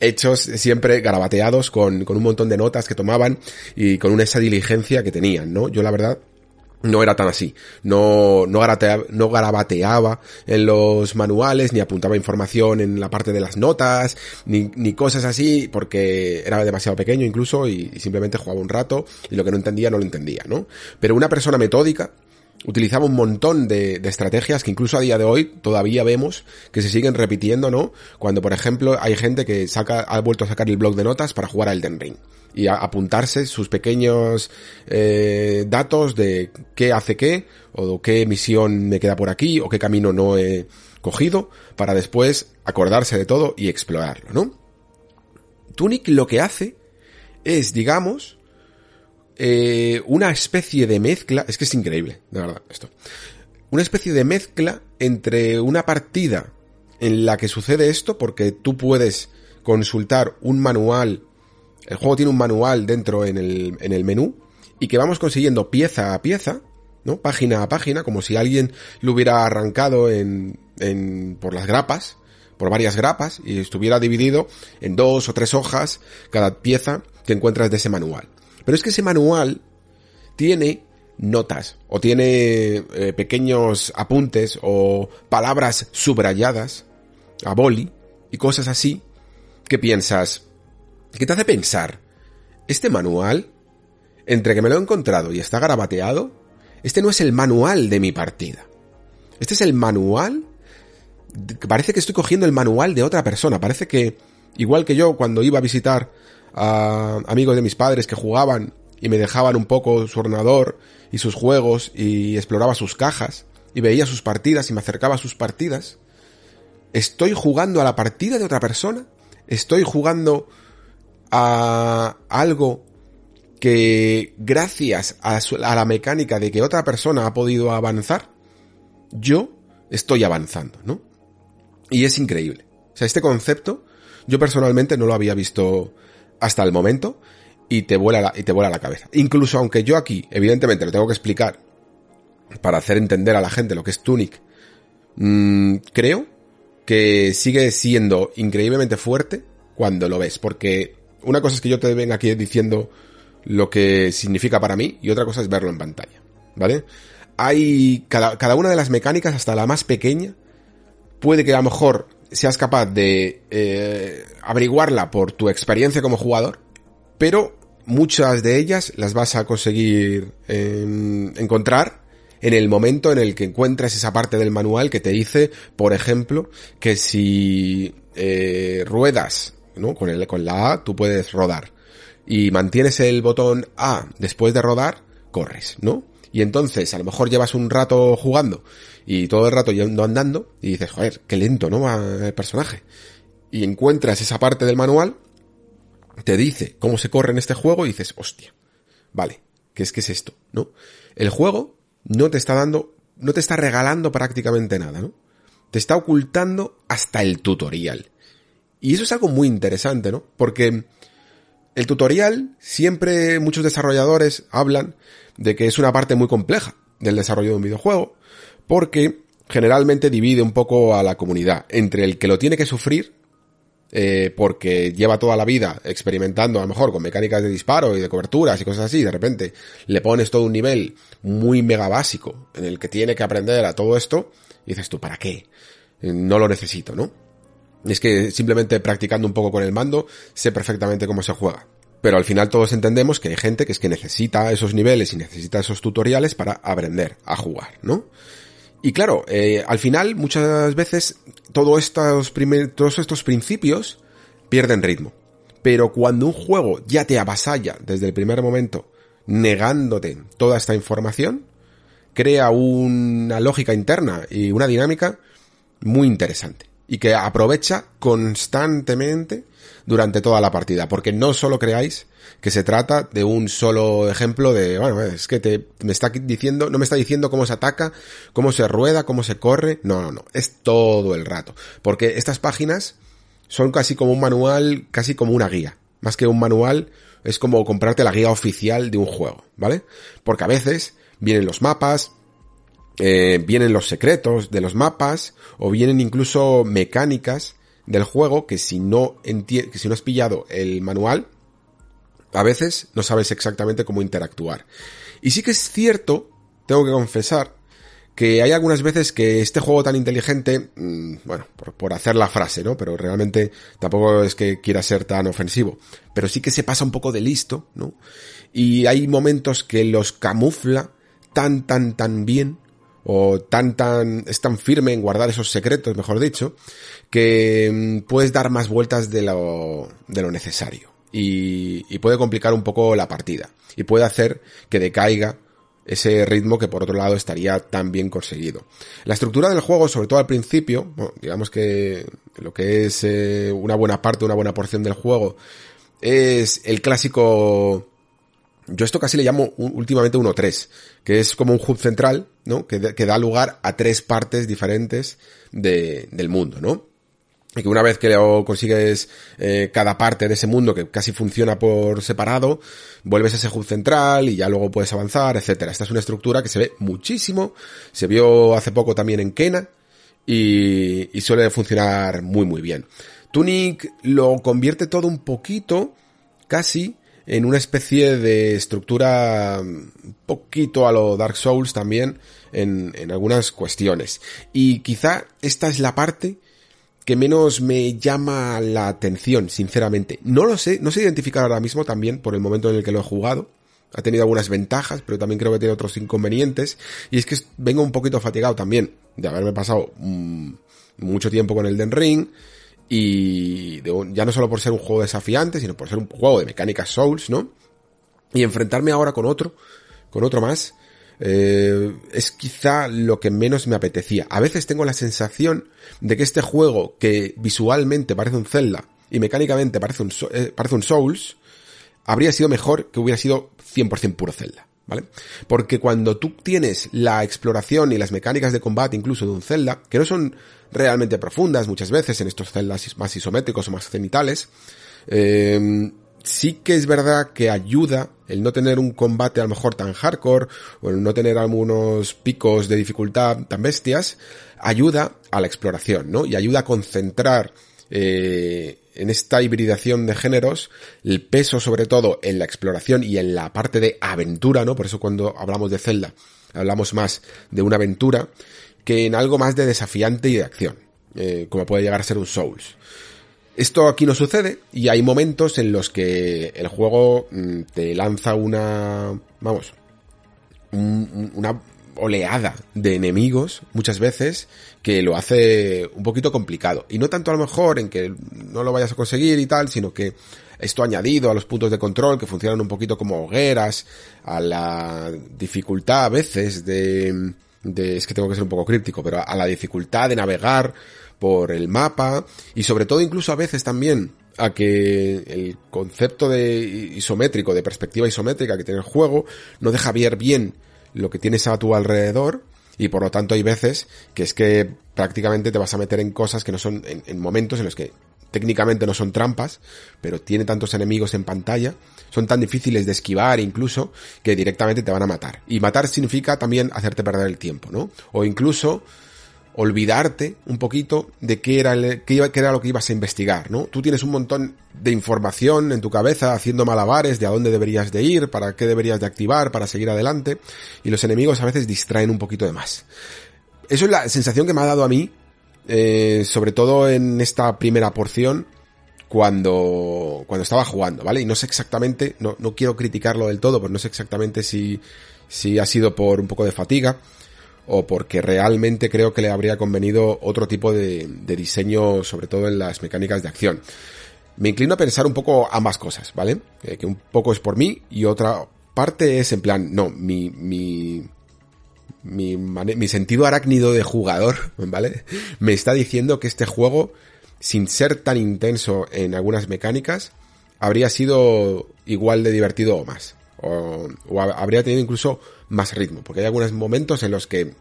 hechos siempre garabateados con, con un montón de notas que tomaban y con esa diligencia que tenían, ¿no? Yo la verdad no era tan así. No, no, no garabateaba en los manuales, ni apuntaba información en la parte de las notas, ni, ni cosas así, porque era demasiado pequeño incluso y simplemente jugaba un rato y lo que no entendía no lo entendía, ¿no? Pero una persona metódica, utilizaba un montón de, de, estrategias que incluso a día de hoy todavía vemos que se siguen repitiendo, ¿no? Cuando, por ejemplo, hay gente que saca, ha vuelto a sacar el blog de notas para jugar a Elden Ring y a apuntarse sus pequeños eh, datos de qué hace qué, o qué misión me queda por aquí, o qué camino no he cogido, para después acordarse de todo y explorarlo, ¿no? Tunic lo que hace es, digamos, eh, una especie de mezcla, es que es increíble, de verdad, esto. Una especie de mezcla entre una partida en la que sucede esto, porque tú puedes consultar un manual, el juego tiene un manual dentro en el, en el menú, y que vamos consiguiendo pieza a pieza, ¿no? Página a página, como si alguien lo hubiera arrancado en, en, por las grapas, por varias grapas, y estuviera dividido en dos o tres hojas cada pieza que encuentras de ese manual. Pero es que ese manual tiene notas o tiene eh, pequeños apuntes o palabras subrayadas a boli y cosas así que piensas, que te hace pensar, este manual, entre que me lo he encontrado y está garabateado, este no es el manual de mi partida. Este es el manual, parece que estoy cogiendo el manual de otra persona, parece que, igual que yo cuando iba a visitar a amigos de mis padres que jugaban y me dejaban un poco su ordenador y sus juegos y exploraba sus cajas y veía sus partidas y me acercaba a sus partidas. ¿Estoy jugando a la partida de otra persona? ¿Estoy jugando a algo que gracias a, a la mecánica de que otra persona ha podido avanzar, yo estoy avanzando, ¿no? Y es increíble. O sea, este concepto yo personalmente no lo había visto hasta el momento y te vuela la, y te vuela la cabeza. Incluso aunque yo aquí, evidentemente, lo tengo que explicar para hacer entender a la gente lo que es Tunic, mmm, creo que sigue siendo increíblemente fuerte cuando lo ves, porque una cosa es que yo te venga aquí diciendo lo que significa para mí y otra cosa es verlo en pantalla, ¿vale? Hay cada, cada una de las mecánicas, hasta la más pequeña, puede que a lo mejor seas capaz de eh, averiguarla por tu experiencia como jugador, pero muchas de ellas las vas a conseguir eh, encontrar en el momento en el que encuentras esa parte del manual que te dice, por ejemplo, que si eh, ruedas, ¿no? Con, el, con la A tú puedes rodar. Y mantienes el botón A después de rodar, corres, ¿no? Y entonces a lo mejor llevas un rato jugando y todo el rato yendo andando y dices, joder, qué lento, ¿no? Va el personaje. Y encuentras esa parte del manual, te dice cómo se corre en este juego y dices, hostia, vale, ¿qué es que es esto? ¿No? El juego no te está dando, no te está regalando prácticamente nada, ¿no? Te está ocultando hasta el tutorial. Y eso es algo muy interesante, ¿no? Porque el tutorial siempre muchos desarrolladores hablan de que es una parte muy compleja del desarrollo de un videojuego, porque generalmente divide un poco a la comunidad entre el que lo tiene que sufrir eh, porque lleva toda la vida experimentando a lo mejor con mecánicas de disparo y de coberturas y cosas así, de repente le pones todo un nivel muy mega básico en el que tiene que aprender a todo esto, y dices tú, ¿para qué? Eh, no lo necesito, ¿no? Es que simplemente practicando un poco con el mando sé perfectamente cómo se juega. Pero al final todos entendemos que hay gente que es que necesita esos niveles y necesita esos tutoriales para aprender a jugar, ¿no? Y claro, eh, al final muchas veces todos estos, todos estos principios pierden ritmo. Pero cuando un juego ya te avasalla desde el primer momento negándote toda esta información, crea una lógica interna y una dinámica muy interesante y que aprovecha constantemente durante toda la partida, porque no solo creáis que se trata de un solo ejemplo de, bueno, es que te, me está diciendo, no me está diciendo cómo se ataca, cómo se rueda, cómo se corre, no, no, no, es todo el rato, porque estas páginas son casi como un manual, casi como una guía, más que un manual, es como comprarte la guía oficial de un juego, ¿vale? Porque a veces vienen los mapas, eh, vienen los secretos de los mapas o vienen incluso mecánicas del juego que si no que si no has pillado el manual a veces no sabes exactamente cómo interactuar. Y sí que es cierto, tengo que confesar, que hay algunas veces que este juego tan inteligente, mm, bueno, por, por, hacer la frase, ¿no? Pero realmente tampoco es que quiera ser tan ofensivo, pero sí que se pasa un poco de listo, ¿no? Y hay momentos que los camufla tan, tan, tan bien o tan tan es tan firme en guardar esos secretos, mejor dicho, que mm, puedes dar más vueltas de lo de lo necesario y, y puede complicar un poco la partida y puede hacer que decaiga ese ritmo que por otro lado estaría tan bien conseguido. La estructura del juego, sobre todo al principio, digamos que lo que es eh, una buena parte, una buena porción del juego, es el clásico yo esto casi le llamo últimamente 1-3, que es como un hub central, ¿no? Que, da lugar a tres partes diferentes de, del mundo, ¿no? Y que una vez que lo consigues eh, cada parte de ese mundo que casi funciona por separado, vuelves a ese hub central y ya luego puedes avanzar, etcétera. Esta es una estructura que se ve muchísimo, se vio hace poco también en Kena y, y suele funcionar muy muy bien. Tunic lo convierte todo un poquito, casi, en una especie de estructura un poquito a lo Dark Souls también en, en algunas cuestiones. Y quizá esta es la parte que menos me llama la atención, sinceramente. No lo sé, no sé identificar ahora mismo también por el momento en el que lo he jugado. Ha tenido algunas ventajas, pero también creo que tiene otros inconvenientes. Y es que vengo un poquito fatigado también de haberme pasado mmm, mucho tiempo con el Den Ring y ya no solo por ser un juego desafiante, sino por ser un juego de mecánicas Souls, ¿no? Y enfrentarme ahora con otro, con otro más, eh, es quizá lo que menos me apetecía. A veces tengo la sensación de que este juego, que visualmente parece un Zelda y mecánicamente parece un, eh, parece un Souls, habría sido mejor que hubiera sido 100% puro Zelda. ¿Vale? Porque cuando tú tienes la exploración y las mecánicas de combate incluso de un Zelda, que no son realmente profundas muchas veces en estos celdas más isométricos o más cenitales, eh, sí que es verdad que ayuda el no tener un combate a lo mejor tan hardcore o el no tener algunos picos de dificultad tan bestias, ayuda a la exploración, ¿no? Y ayuda a concentrar eh, en esta hibridación de géneros el peso sobre todo en la exploración y en la parte de aventura, ¿no? Por eso cuando hablamos de Zelda hablamos más de una aventura que en algo más de desafiante y de acción, eh, como puede llegar a ser un Souls. Esto aquí no sucede y hay momentos en los que el juego mm, te lanza una, vamos, un, una oleada de enemigos muchas veces que lo hace un poquito complicado. Y no tanto a lo mejor en que no lo vayas a conseguir y tal, sino que esto añadido a los puntos de control que funcionan un poquito como hogueras, a la dificultad a veces de de, es que tengo que ser un poco críptico, pero a la dificultad de navegar por el mapa y sobre todo incluso a veces también a que el concepto de isométrico, de perspectiva isométrica que tiene el juego, no deja ver bien lo que tienes a tu alrededor y por lo tanto hay veces que es que prácticamente te vas a meter en cosas que no son en, en momentos en los que técnicamente no son trampas, pero tiene tantos enemigos en pantalla, son tan difíciles de esquivar incluso, que directamente te van a matar. Y matar significa también hacerte perder el tiempo, ¿no? O incluso olvidarte un poquito de qué era, qué, era lo que ibas a investigar, ¿no? Tú tienes un montón de información en tu cabeza haciendo malabares de a dónde deberías de ir, para qué deberías de activar, para seguir adelante, y los enemigos a veces distraen un poquito de más. Eso es la sensación que me ha dado a mí, eh, sobre todo en esta primera porción, cuando, cuando estaba jugando, ¿vale? Y no sé exactamente, no, no quiero criticarlo del todo, pero no sé exactamente si, si ha sido por un poco de fatiga, o porque realmente creo que le habría convenido otro tipo de, diseño, sobre todo en las mecánicas de acción. Me inclino a pensar un poco ambas cosas, ¿vale? Eh, que un poco es por mí y otra parte es en plan, no, mi, mi, mi, mi sentido arácnido de jugador, [LAUGHS] ¿vale? Me está diciendo que este juego, sin ser tan intenso en algunas mecánicas, habría sido igual de divertido o más. O, o habría tenido incluso más ritmo, porque hay algunos momentos en los que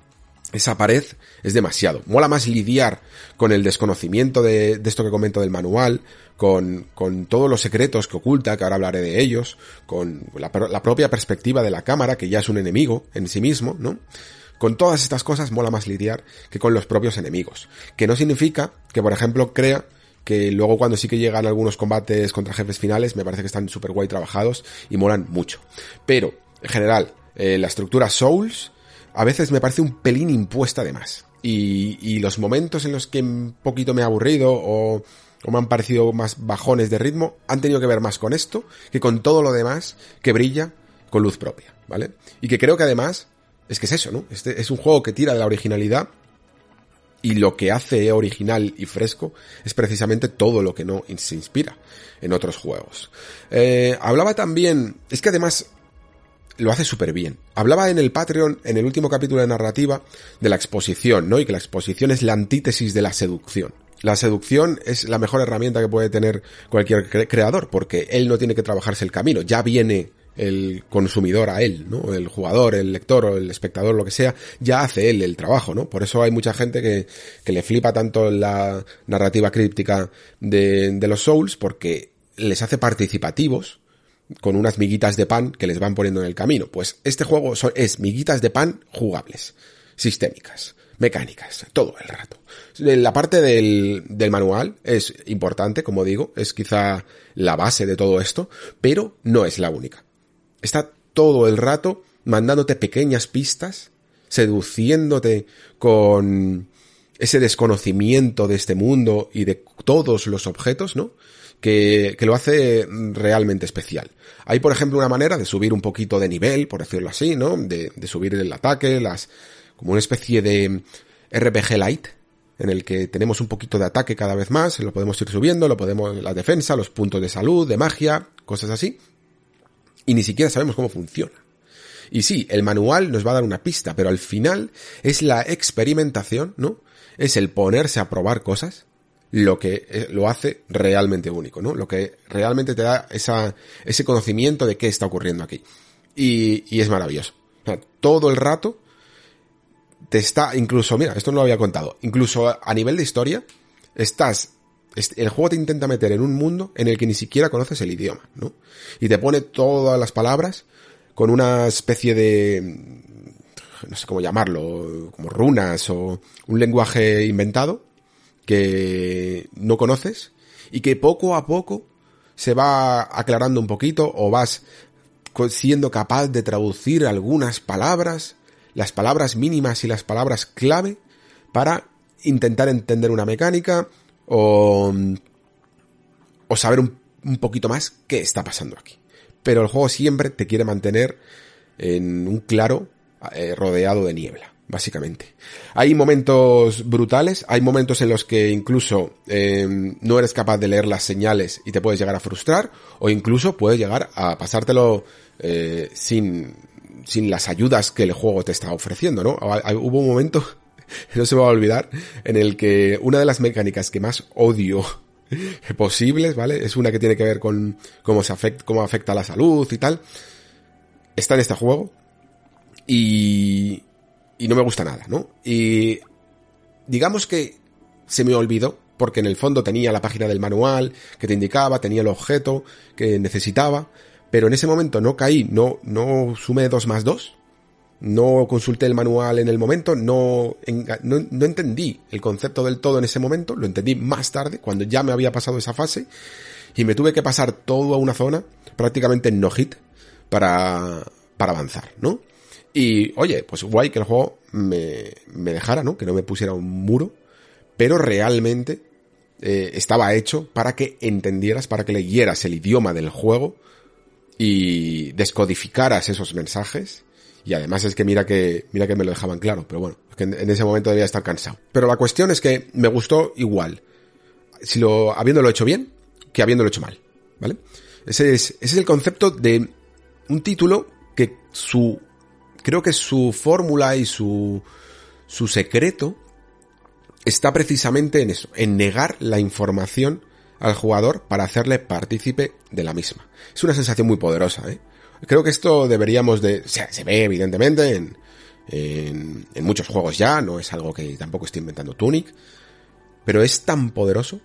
esa pared es demasiado. Mola más lidiar con el desconocimiento de, esto que comento del manual, con, con, todos los secretos que oculta, que ahora hablaré de ellos, con la, la, propia perspectiva de la cámara, que ya es un enemigo en sí mismo, ¿no? Con todas estas cosas mola más lidiar que con los propios enemigos. Que no significa que, por ejemplo, crea que luego cuando sí que llegan algunos combates contra jefes finales, me parece que están súper guay trabajados y molan mucho. Pero, en general, eh, la estructura Souls a veces me parece un pelín impuesta de más. Y, los momentos en los que un poquito me he aburrido o, o me han parecido más bajones de ritmo han tenido que ver más con esto que con todo lo demás que brilla con luz propia, ¿vale? Y que creo que además es que es eso, ¿no? Este es un juego que tira de la originalidad y lo que hace original y fresco es precisamente todo lo que no se inspira en otros juegos. Eh, hablaba también, es que además lo hace súper bien. Hablaba en el Patreon, en el último capítulo de narrativa, de la exposición, ¿no? Y que la exposición es la antítesis de la seducción. La seducción es la mejor herramienta que puede tener cualquier creador, porque él no tiene que trabajarse el camino, ya viene el consumidor a él, ¿no? El jugador, el lector o el espectador, lo que sea, ya hace él el trabajo, ¿no? Por eso hay mucha gente que, que le flipa tanto la narrativa críptica de, de los Souls, porque les hace participativos, con unas miguitas de pan que les van poniendo en el camino. Pues este juego es miguitas de pan jugables, sistémicas, mecánicas, todo el rato. La parte del, del manual es importante, como digo, es quizá la base de todo esto, pero no es la única. Está todo el rato mandándote pequeñas pistas, seduciéndote con ese desconocimiento de este mundo y de todos los objetos, ¿no? Que, que, lo hace realmente especial. Hay, por ejemplo, una manera de subir un poquito de nivel, por decirlo así, ¿no? De, subir el ataque, las, como una especie de RPG light, en el que tenemos un poquito de ataque cada vez más, lo podemos ir subiendo, lo podemos, la defensa, los puntos de salud, de magia, cosas así. Y ni siquiera sabemos cómo funciona. Y sí, el manual nos va a dar una pista, pero al final es la experimentación, ¿no? Es el ponerse a probar cosas, lo que eh, lo hace realmente único, ¿no? Lo que realmente te da esa, ese conocimiento de qué está ocurriendo aquí. Y, es maravilloso. O sea, todo el rato te está, incluso, mira, esto no lo había contado, incluso a nivel de historia, estás, el juego te intenta meter en un mundo en el que ni siquiera conoces el idioma, ¿no? Y te pone todas las palabras con una especie de, no sé cómo llamarlo, como runas o un lenguaje inventado, que no conoces y que poco a poco se va aclarando un poquito o vas siendo capaz de traducir algunas palabras, las palabras mínimas y las palabras clave para intentar entender una mecánica o, o saber un, un poquito más qué está pasando aquí. Pero el juego siempre te quiere mantener en un claro eh, rodeado de niebla básicamente. Hay momentos brutales, hay momentos en los que incluso em, no eres capaz de leer las señales y te puedes llegar a frustrar, o incluso puedes llegar a pasártelo eh, sin, sin las ayudas que el juego te está ofreciendo, ¿no? Hubo un momento, [LAUGHS] no se va a olvidar, en el que una de las mecánicas que más odio [LAUGHS] posibles, ¿vale? Es una que tiene que ver con cómo se afecta, cómo afecta la salud y tal. Está en este juego. Y, y no me gusta nada, ¿no? Y digamos que se me olvidó porque en el fondo tenía la página del manual que te indicaba, tenía el objeto que necesitaba, pero en ese momento no caí, no, no sumé 2 más 2, no consulté el manual en el momento, no, no, no, entendí el concepto del todo en ese momento, lo entendí más tarde, cuando ya me había pasado esa fase, y me tuve que pasar todo a una zona prácticamente en no hit para, para avanzar, ¿no? Y oye, pues guay que el juego me, me dejara, ¿no? Que no me pusiera un muro, pero realmente eh, estaba hecho para que entendieras, para que leyeras el idioma del juego y descodificaras esos mensajes. Y además es que mira que, mira que me lo dejaban claro, pero bueno, es que en, ese momento debía estar cansado. Pero la cuestión es que me gustó igual, si lo, habiéndolo hecho bien, que habiéndolo hecho mal, ¿vale? Ese es, ese es el concepto de un título que su, creo que su fórmula y su, su secreto está precisamente en eso, en negar la información al jugador para hacerle partícipe de la misma. Es una sensación muy poderosa, ¿eh? Creo que esto deberíamos de... Se ve evidentemente en, en, en muchos juegos ya, no es algo que tampoco esté inventando Tunic, pero es tan poderoso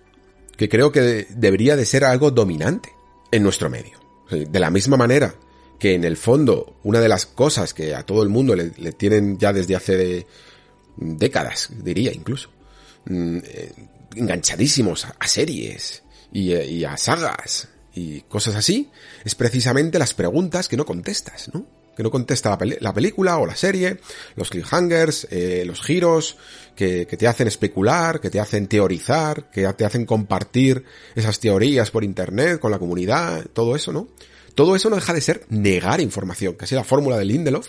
que creo que debería de ser algo dominante en nuestro medio. De la misma manera que en el fondo una de las cosas que a todo el mundo le, tienen ya desde hace décadas, diría incluso, mm, eh, enganchadísimos a, series y, eh, y, a sagas y cosas así, es precisamente las preguntas que no contestas, ¿no? Que no contesta la, la película o la serie, los cliffhangers, eh, los giros, que, te hacen especular, que te hacen teorizar, que te hacen compartir esas teorías por internet con la comunidad, todo eso, ¿no? Todo eso no deja de ser negar información, así la fórmula de Lindelof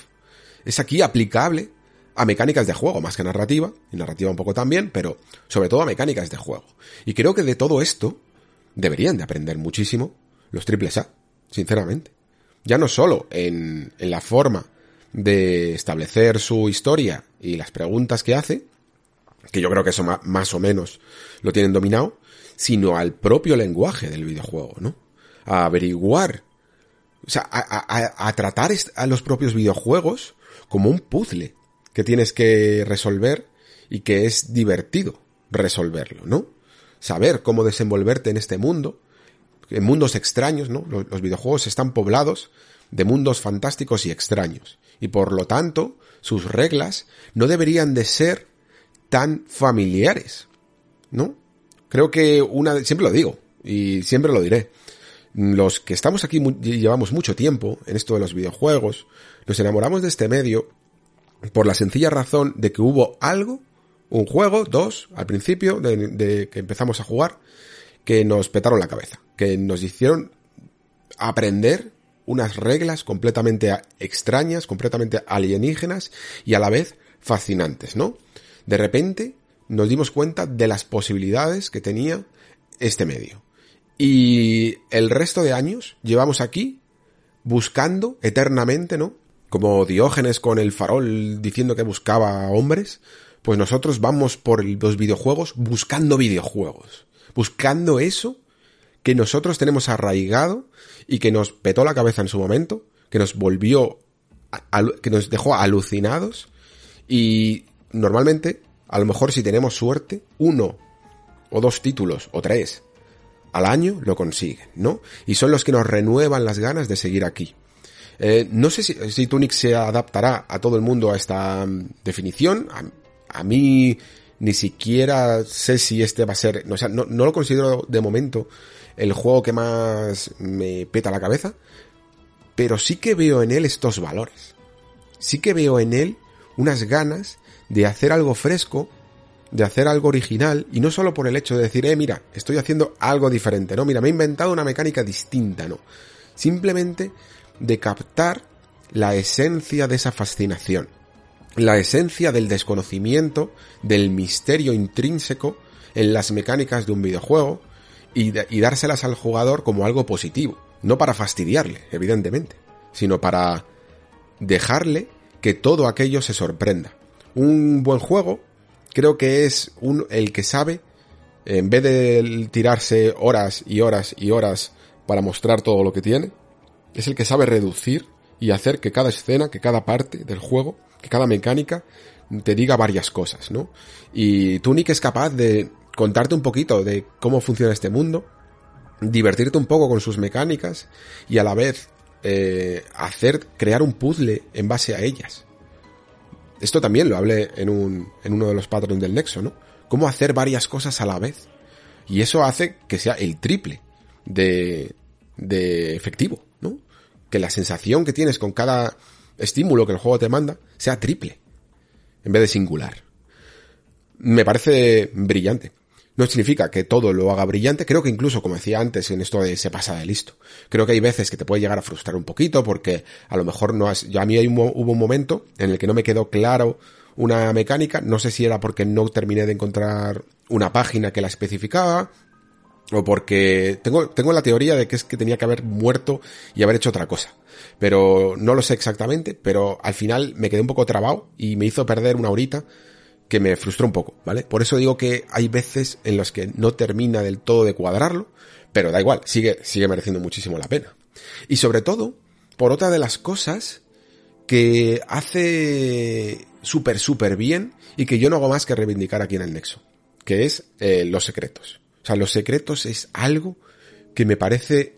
es aquí aplicable a mecánicas de juego, más que narrativa, y narrativa un poco también, pero sobre todo a mecánicas de juego. Y creo que de todo esto deberían de aprender muchísimo los triples A, sinceramente. Ya no solo en, en la forma de establecer su historia y las preguntas que hace, que yo creo que eso más o menos lo tienen dominado, sino al propio lenguaje del videojuego, ¿no? A averiguar, o sea, a, a, a tratar a los propios videojuegos como un puzzle que tienes que resolver y que es divertido resolverlo, ¿no? Saber cómo desenvolverte en este mundo, en mundos extraños, ¿no? Los, videojuegos están poblados de mundos fantásticos y extraños. Y por lo tanto, sus reglas no deberían de ser tan familiares, ¿no? Creo que una, siempre lo digo, y siempre lo diré, los que estamos aquí llevamos mucho tiempo en esto de los videojuegos, nos enamoramos de este medio por la sencilla razón de que hubo algo, un juego, dos, al principio de, que empezamos a jugar, que nos petaron la cabeza, que nos hicieron aprender unas reglas completamente extrañas, completamente alienígenas y a la vez fascinantes, ¿no? De repente nos dimos cuenta de las posibilidades que tenía este medio. Y el resto de años llevamos aquí buscando eternamente, ¿no? como Diógenes con el farol diciendo que buscaba hombres, pues nosotros vamos por los videojuegos buscando videojuegos, buscando eso que nosotros tenemos arraigado y que nos petó la cabeza en su momento, que nos volvió, que nos dejó alucinados y normalmente, a lo mejor si tenemos suerte, uno o dos títulos o tres al año lo consiguen, ¿no? Y son los que nos renuevan las ganas de seguir aquí. Eh, no sé si, si, Tunic se adaptará a todo el mundo a esta mm, definición. A, mí ni siquiera sé si este va a ser, no, no, lo considero de momento el juego que más me peta la cabeza, pero sí que veo en él estos valores. Sí que veo en él unas ganas de hacer algo fresco, de hacer algo original, y no solo por el hecho de decir, eh, mira, estoy haciendo algo diferente, no, mira, me he inventado una mecánica distinta, no. Simplemente de captar la esencia de esa fascinación, la esencia del desconocimiento, del misterio intrínseco en las mecánicas de un videojuego y, y dárselas al jugador como algo positivo, no para fastidiarle, evidentemente, sino para dejarle que todo aquello se sorprenda. Un buen juego creo que es un, el que sabe, en vez de tirarse horas y horas y horas para mostrar todo lo que tiene, es el que sabe reducir y hacer que cada escena, que cada parte del juego, que cada mecánica te diga varias cosas, ¿no? Y Tunic es capaz de contarte un poquito de cómo funciona este mundo, divertirte un poco con sus mecánicas y a la vez eh, hacer, crear un puzzle en base a ellas. Esto también lo hablé en, un, en uno de los patrones del Nexo, ¿no? Cómo hacer varias cosas a la vez. Y eso hace que sea el triple de, de efectivo, ¿no? Que la sensación que tienes con cada estímulo que el juego te manda sea triple, en vez de singular. Me parece brillante. No significa que todo lo haga brillante, creo que incluso, como decía antes, en esto de se pasa de listo. Creo que hay veces que te puede llegar a frustrar un poquito porque a lo mejor no has... Yo a mí hay un, hubo un momento en el que no me quedó claro una mecánica, no sé si era porque no terminé de encontrar una página que la especificaba, o porque tengo, tengo la teoría de que es que tenía que haber muerto y haber hecho otra cosa. Pero no lo sé exactamente, pero al final me quedé un poco trabado y me hizo perder una horita que me frustró un poco, ¿vale? Por eso digo que hay veces en las que no termina del todo de cuadrarlo, pero da igual, sigue, sigue mereciendo muchísimo la pena. Y sobre todo, por otra de las cosas que hace súper, súper bien y que yo no hago más que reivindicar aquí en el Nexo, que es eh, los secretos. O sea, los secretos es algo que me parece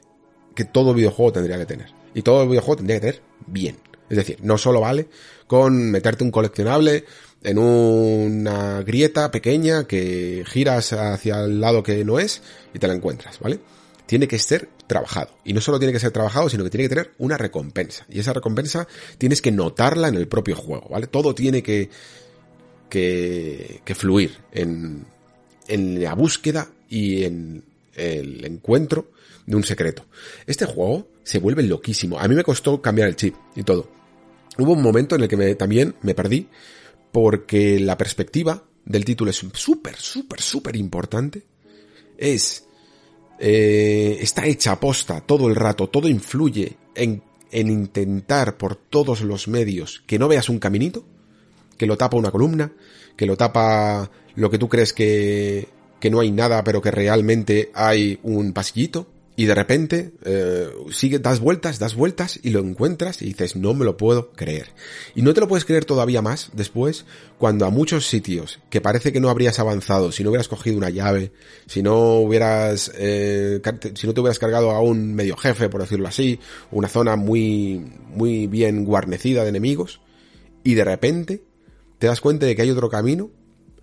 que todo videojuego tendría que tener. Y todo videojuego tendría que tener bien. Es decir, no solo vale con meterte un coleccionable en una grieta pequeña que giras hacia el lado que no es y te la encuentras, ¿vale? Tiene que ser trabajado. Y no solo tiene que ser trabajado, sino que tiene que tener una recompensa. Y esa recompensa tienes que notarla en el propio juego, ¿vale? Todo tiene que, que, que fluir en, en la búsqueda y en el encuentro de un secreto. Este juego se vuelve loquísimo. A mí me costó cambiar el chip y todo. Hubo un momento en el que me, también me perdí porque la perspectiva del título es súper, súper, súper importante. Es... Eh, está hecha a posta todo el rato, todo influye en, en intentar por todos los medios que no veas un caminito, que lo tapa una columna, que lo tapa lo que tú crees que, que no hay nada, pero que realmente hay un pasillito, y de repente eh, sigue, das vueltas, das vueltas y lo encuentras y dices, no me lo puedo creer. Y no te lo puedes creer todavía más después cuando a muchos sitios que parece que no habrías avanzado si no hubieras cogido una llave, si no hubieras, eh, si no te hubieras cargado a un medio jefe, por decirlo así, una zona muy, muy bien guarnecida de enemigos, y de repente te das cuenta de que hay otro camino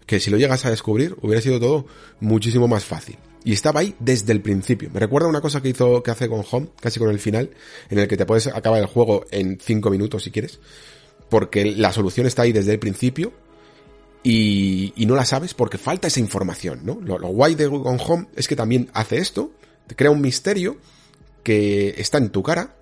que si lo llegas a descubrir hubiera sido todo muchísimo más fácil. Y estaba ahí desde el principio. Me recuerda una cosa que hizo, que hace con Home, casi con el final, en el que te puedes acabar el juego en 5 minutos si quieres. Porque la solución está ahí desde el principio y, y no la sabes porque falta esa información, ¿no? Lo, guay de Gone Home es que también hace esto, te crea un misterio que está en tu cara,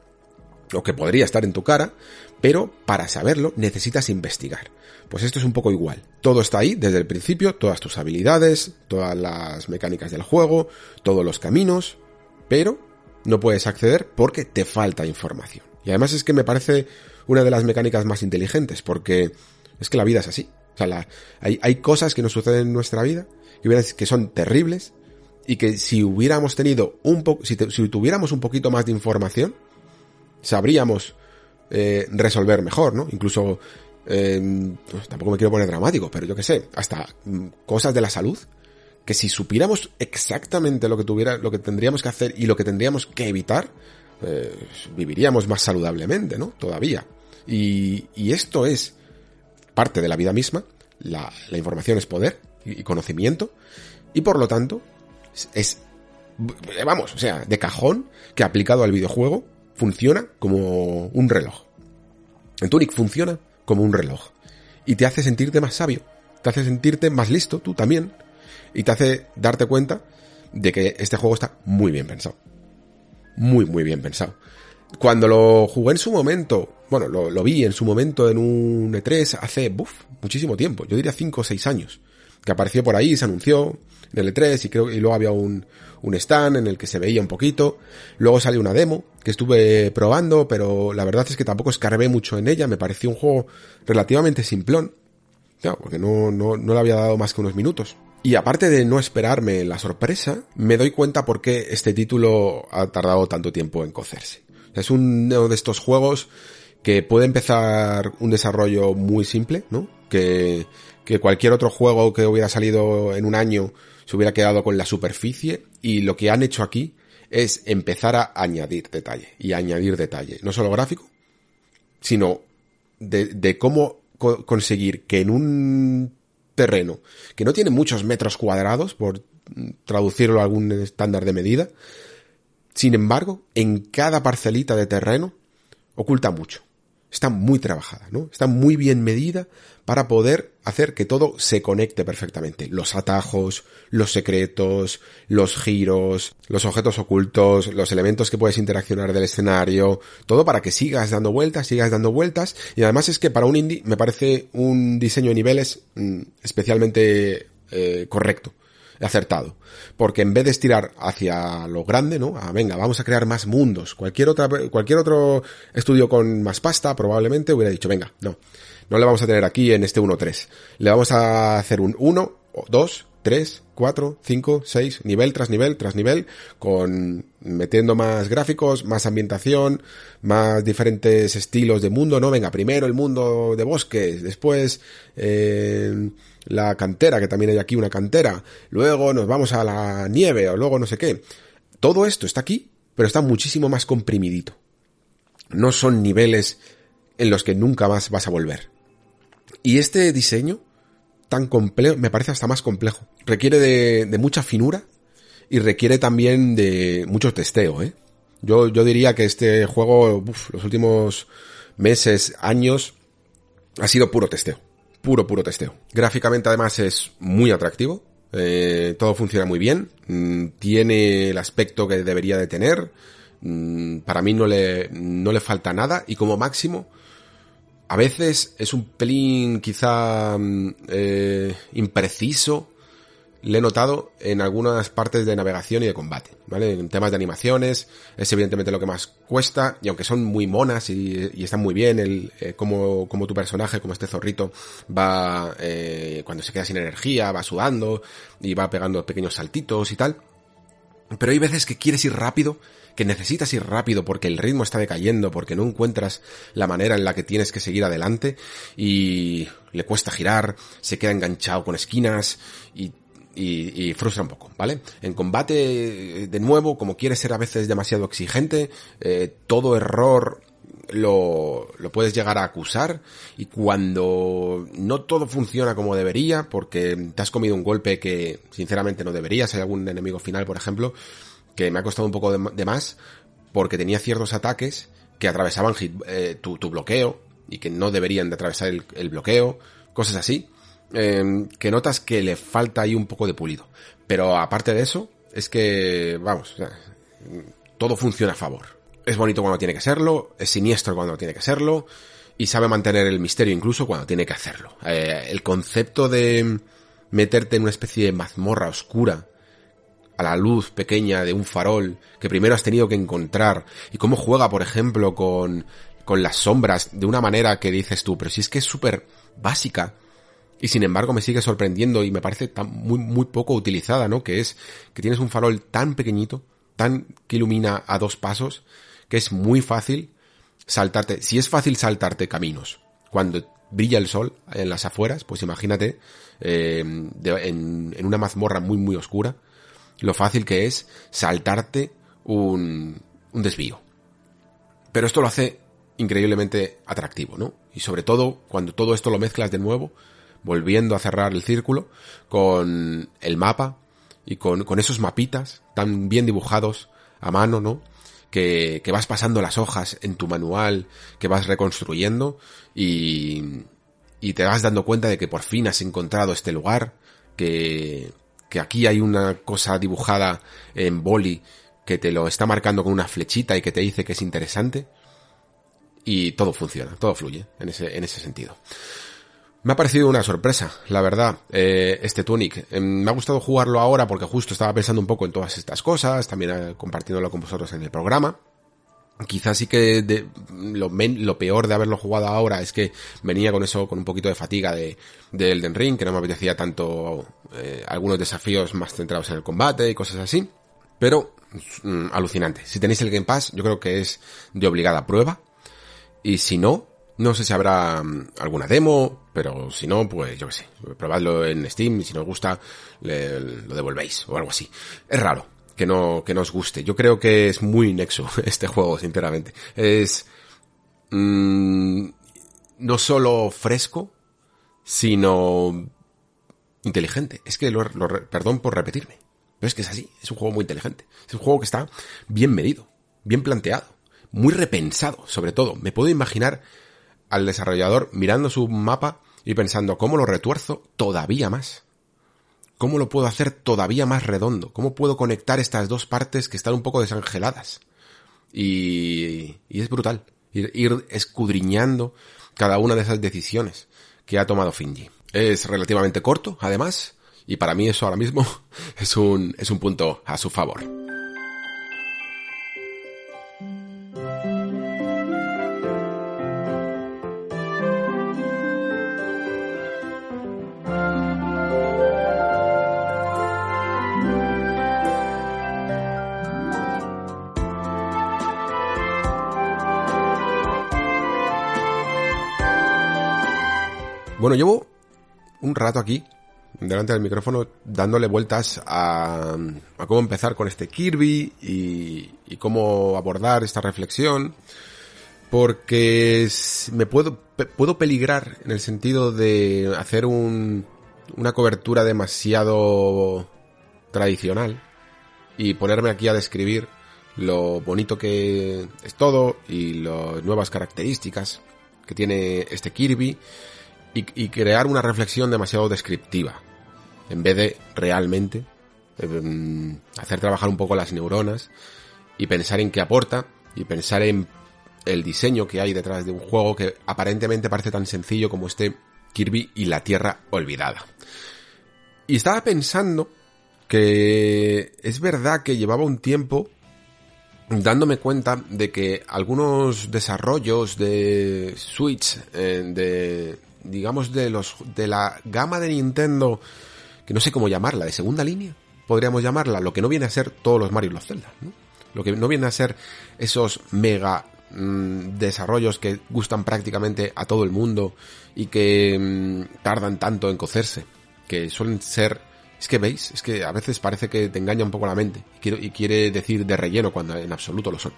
o que podría estar en tu cara, pero para saberlo necesitas investigar. Pues esto es un poco igual. Todo está ahí desde el principio, todas tus habilidades, todas las mecánicas del juego, todos los caminos, pero no puedes acceder porque te falta información. Y además es que me parece una de las mecánicas más inteligentes, porque es que la vida es así. O sea, hay, hay, cosas que nos suceden en nuestra vida que, son terribles y que si hubiéramos tenido un poco, si, si, tuviéramos un poquito más de información, sabríamos eh, resolver mejor, ¿no? Incluso eh, pues tampoco me quiero poner dramático, pero yo que sé, hasta mm, cosas de la salud, que si supiéramos exactamente lo que tuviera, lo que tendríamos que hacer y lo que tendríamos que evitar, eh, viviríamos más saludablemente, ¿no? Todavía. Y, y, esto es parte de la vida misma, la, la información es poder y, y, conocimiento, y por lo tanto, es, es, vamos, o sea, de cajón que aplicado al videojuego funciona como un reloj. En Tunic funciona como un reloj. Y te hace sentirte más sabio, te hace sentirte más listo, tú también, y te hace darte cuenta de que este juego está muy bien pensado. Muy, muy bien pensado. Cuando lo jugué en su momento, bueno, lo, vi en su momento en un E3 hace, buf, muchísimo tiempo, yo diría 5 o 6 años, que apareció por ahí, se anunció en el E3 y creo y luego había un, un stand en el que se veía un poquito. Luego salió una demo que estuve probando, pero la verdad es que tampoco escarbé mucho en ella. Me pareció un juego relativamente simplón. Claro, porque no, no, no le había dado más que unos minutos. Y aparte de no esperarme la sorpresa, me doy cuenta por qué este título ha tardado tanto tiempo en cocerse. Es uno de estos juegos que puede empezar un desarrollo muy simple, ¿no? Que, que cualquier otro juego que hubiera salido en un año se hubiera quedado con la superficie y lo que han hecho aquí es empezar a añadir detalle y añadir detalle, no solo gráfico, sino de, cómo co- conseguir que en un terreno que no tiene muchos metros cuadrados, por traducirlo a algún estándar de medida, sin embargo, en cada parcelita de terreno oculta mucho. Está muy trabajada, ¿no? Está muy bien medida para poder hacer que todo se conecte perfectamente. Los atajos, los secretos, los giros, los objetos ocultos, los elementos que puedes interaccionar del escenario, todo para que sigas dando vueltas, sigas dando vueltas. Y además es que para un indie me parece un diseño de niveles mm, especialmente eh, correcto acertado. Porque en vez de estirar hacia lo grande, ¿no? A, venga, vamos a crear más mundos. Cualquier otra, cualquier otro estudio con más pasta probablemente hubiera dicho, venga, no. No le vamos a tener aquí en este 1-3. Le vamos a hacer un 1, 2, 3, 4, 5, 6, nivel tras nivel tras nivel, con metiendo más gráficos, más ambientación, más diferentes estilos de mundo, ¿no? Venga, primero el mundo de bosques, después eh, la cantera, que también hay aquí una cantera, luego nos vamos a la nieve, o luego no sé qué. Todo esto está aquí, pero está muchísimo más comprimidito. No son niveles en los que nunca más vas a volver. Y este diseño tan complejo, me parece hasta más complejo. Requiere de, mucha finura y requiere también de mucho testeo, ¿eh? Yo, yo diría que este juego, uf, los últimos meses, años, ha sido puro testeo. Puro, puro testeo. Gráficamente además es muy atractivo. eh, todo funciona muy bien. mm, tiene el aspecto que debería de tener. mm, para mí no le, no le falta nada. Y como máximo, a veces es un pelín quizá mm, eh, impreciso. Le he notado en algunas partes de navegación y de combate, ¿vale? En temas de animaciones es evidentemente lo que más cuesta y aunque son muy monas y, y están muy bien, el, eh, como, como tu personaje, como este zorrito, va, eh, cuando se queda sin energía, va sudando y va pegando pequeños saltitos y tal. Pero hay veces que quieres ir rápido, que necesitas ir rápido porque el ritmo está decayendo, porque no encuentras la manera en la que tienes que seguir adelante y le cuesta girar, se queda enganchado con esquinas y, y, y frustra un poco, ¿vale? En combate, de nuevo, como quieres ser a veces demasiado exigente, eh, todo error lo, lo puedes llegar a acusar y cuando no todo funciona como debería, porque te has comido un golpe que sinceramente no deberías, hay algún enemigo final, por ejemplo, que me ha costado un poco de, más, porque tenía ciertos ataques que atravesaban eh, tu, bloqueo y que no deberían de atravesar el, bloqueo, cosas así, eh, que notas que le falta ahí un poco de pulido. Pero aparte de eso, es que, vamos, todo funciona a favor. Es bonito cuando tiene que serlo, es siniestro cuando tiene que serlo, y sabe mantener el misterio incluso cuando tiene que hacerlo. Eh, el concepto de meterte en una especie de mazmorra oscura, a la luz pequeña de un farol, que primero has tenido que encontrar, y cómo juega, por ejemplo, con, con las sombras, de una manera que dices tú, pero si es que es súper básica, y sin embargo me sigue sorprendiendo y me parece tan, muy, muy poco utilizada, ¿no? Que es que tienes un farol tan pequeñito, tan que ilumina a dos pasos, que es muy fácil saltarte. Si es fácil saltarte caminos cuando brilla el sol en las afueras, pues imagínate eh, en, en una mazmorra muy, muy oscura, lo fácil que es saltarte un, un desvío. Pero esto lo hace increíblemente atractivo, ¿no? Y sobre todo cuando todo esto lo mezclas de nuevo, volviendo a cerrar el círculo, con el mapa y con, con esos mapitas tan bien dibujados a mano, ¿no? Que, que vas pasando las hojas en tu manual, que vas reconstruyendo y, y te vas dando cuenta de que por fin has encontrado este lugar, que, que aquí hay una cosa dibujada en boli que te lo está marcando con una flechita y que te dice que es interesante y todo funciona, todo fluye en ese, en ese sentido. Me ha parecido una sorpresa, la verdad, eh, este Tunic. Eh, me ha gustado jugarlo ahora porque justo estaba pensando un poco en todas estas cosas, también eh, compartiéndolo con vosotros en el programa. Quizás sí que de- lo, peor de haberlo jugado ahora es que venía con eso, con un poquito de fatiga de, de Elden Ring, que no me apetecía tanto eh, algunos desafíos más centrados en el combate y cosas así. Pero, mm, alucinante. Si tenéis el Game Pass, yo creo que es de obligada prueba. Y si no, No sé si habrá mm, alguna demo, pero si no, pues yo qué sé, probadlo en Steam y si no os gusta, le- lo devolvéis o algo así. Es raro que no, que no os guste. Yo creo que es muy nexo [LAUGHS] este juego, sinceramente. Es, mm, no solo fresco, sino inteligente. Es que lo, lo perdón por repetirme, pero es que es así. Es un juego muy inteligente. Es un juego que está bien medido, bien planteado, muy repensado, sobre todo. Me puedo imaginar al desarrollador mirando su mapa y pensando cómo lo retuerzo todavía más. ¿Cómo lo puedo hacer todavía más redondo? ¿Cómo puedo conectar estas dos partes que están un poco desangeladas? Y, y es brutal. Ir, ir escudriñando cada una de esas decisiones que ha tomado Finji. Es relativamente corto, además, y para mí eso ahora mismo [LAUGHS] es un, es un punto a su favor. Bueno, llevo un rato aquí, delante del micrófono, dándole vueltas a, a cómo empezar con este Kirby y, y cómo abordar esta reflexión, porque me puedo, puedo peligrar en el sentido de hacer un, una cobertura demasiado tradicional y ponerme aquí a describir lo bonito que es todo y las nuevas características que tiene este Kirby y, y crear una reflexión demasiado descriptiva en vez de realmente em, hacer trabajar un poco las neuronas y pensar en qué aporta y pensar en el diseño que hay detrás de un juego que aparentemente parece tan sencillo como este Kirby y la Tierra Olvidada. Y estaba pensando que es verdad que llevaba un tiempo dándome cuenta de que algunos desarrollos de Switch, eh, de digamos de los de la gama de Nintendo, que no sé cómo llamarla, de segunda línea, podríamos llamarla, lo que no viene a ser todos los Mario y los Zelda, ¿no? Lo que no viene a ser esos mega mm, desarrollos que gustan prácticamente a todo el mundo y que mm, tardan tanto en cocerse, que suelen ser es que veis, es que a veces parece que te engaña un poco la mente y quiere, y quiere decir de relleno cuando en absoluto lo son.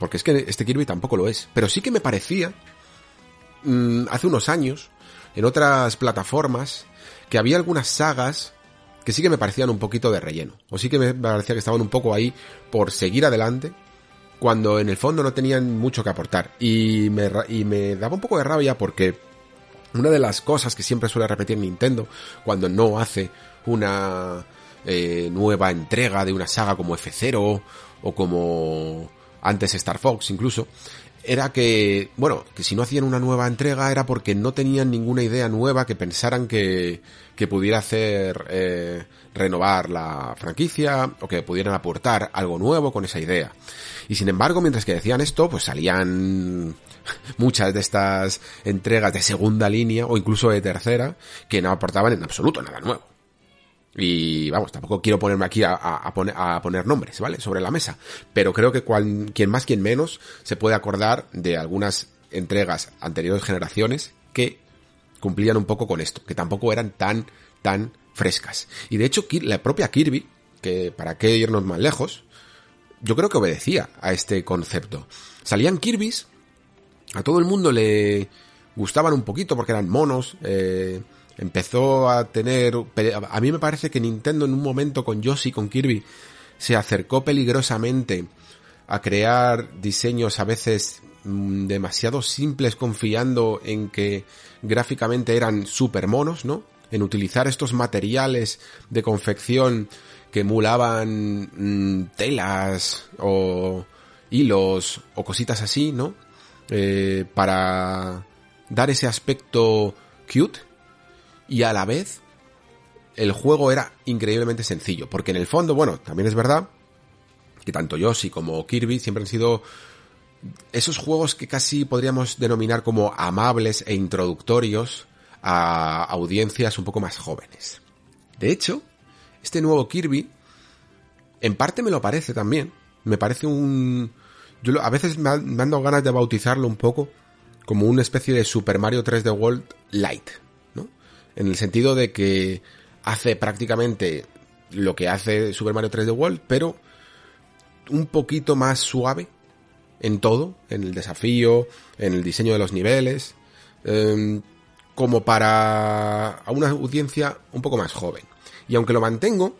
Porque es que este Kirby tampoco lo es. Pero sí que me parecía, mm, hace unos años, en otras plataformas, que había algunas sagas que sí que me parecían un poquito de relleno. O sí que me parecía que estaban un poco ahí por seguir adelante, cuando en el fondo no tenían mucho que aportar. Y me, y me daba un poco de rabia porque una de las cosas que siempre suele repetir Nintendo cuando no hace una eh, nueva entrega de una saga como F0 o como antes Star Fox incluso, era que, bueno, que si no hacían una nueva entrega era porque no tenían ninguna idea nueva que pensaran que, que pudiera hacer eh, renovar la franquicia o que pudieran aportar algo nuevo con esa idea. Y sin embargo, mientras que decían esto, pues salían [LAUGHS] muchas de estas entregas de segunda línea o incluso de tercera que no aportaban en absoluto nada nuevo. Y vamos, tampoco quiero ponerme aquí a, poner, a poner nombres, ¿vale? Sobre la mesa. Pero creo que cual- quien más, quien menos, se puede acordar de algunas entregas anteriores generaciones que cumplían un poco con esto, que tampoco eran tan, tan frescas. Y de hecho, la propia Kirby, que para qué irnos más lejos, yo creo que obedecía a este concepto. Salían Kirby's, a todo el mundo le gustaban un poquito porque eran monos, eh, empezó a tener... A mí me parece que Nintendo en un momento con Yoshi, con Kirby, se acercó peligrosamente a crear diseños a veces mm, demasiado simples confiando en que gráficamente eran super monos, ¿no? En utilizar estos materiales de confección que emulaban mm, telas o hilos o cositas así, ¿no? Eh, para dar ese aspecto cute y a la vez el juego era increíblemente sencillo, porque en el fondo, bueno, también es verdad que tanto Yoshi como Kirby siempre han sido esos juegos que casi podríamos denominar como amables e introductorios a audiencias un poco más jóvenes. De hecho, este nuevo Kirby, en parte me lo parece también. Me parece un... Yo a veces me, han- dado ganas de bautizarlo un poco como una especie de Super Mario 3D World Light. En el sentido de que hace prácticamente lo que hace Super Mario 3D World, pero un poquito más suave en todo, en el desafío, en el diseño de los niveles, em, como para a una audiencia un poco más joven. Y aunque lo mantengo,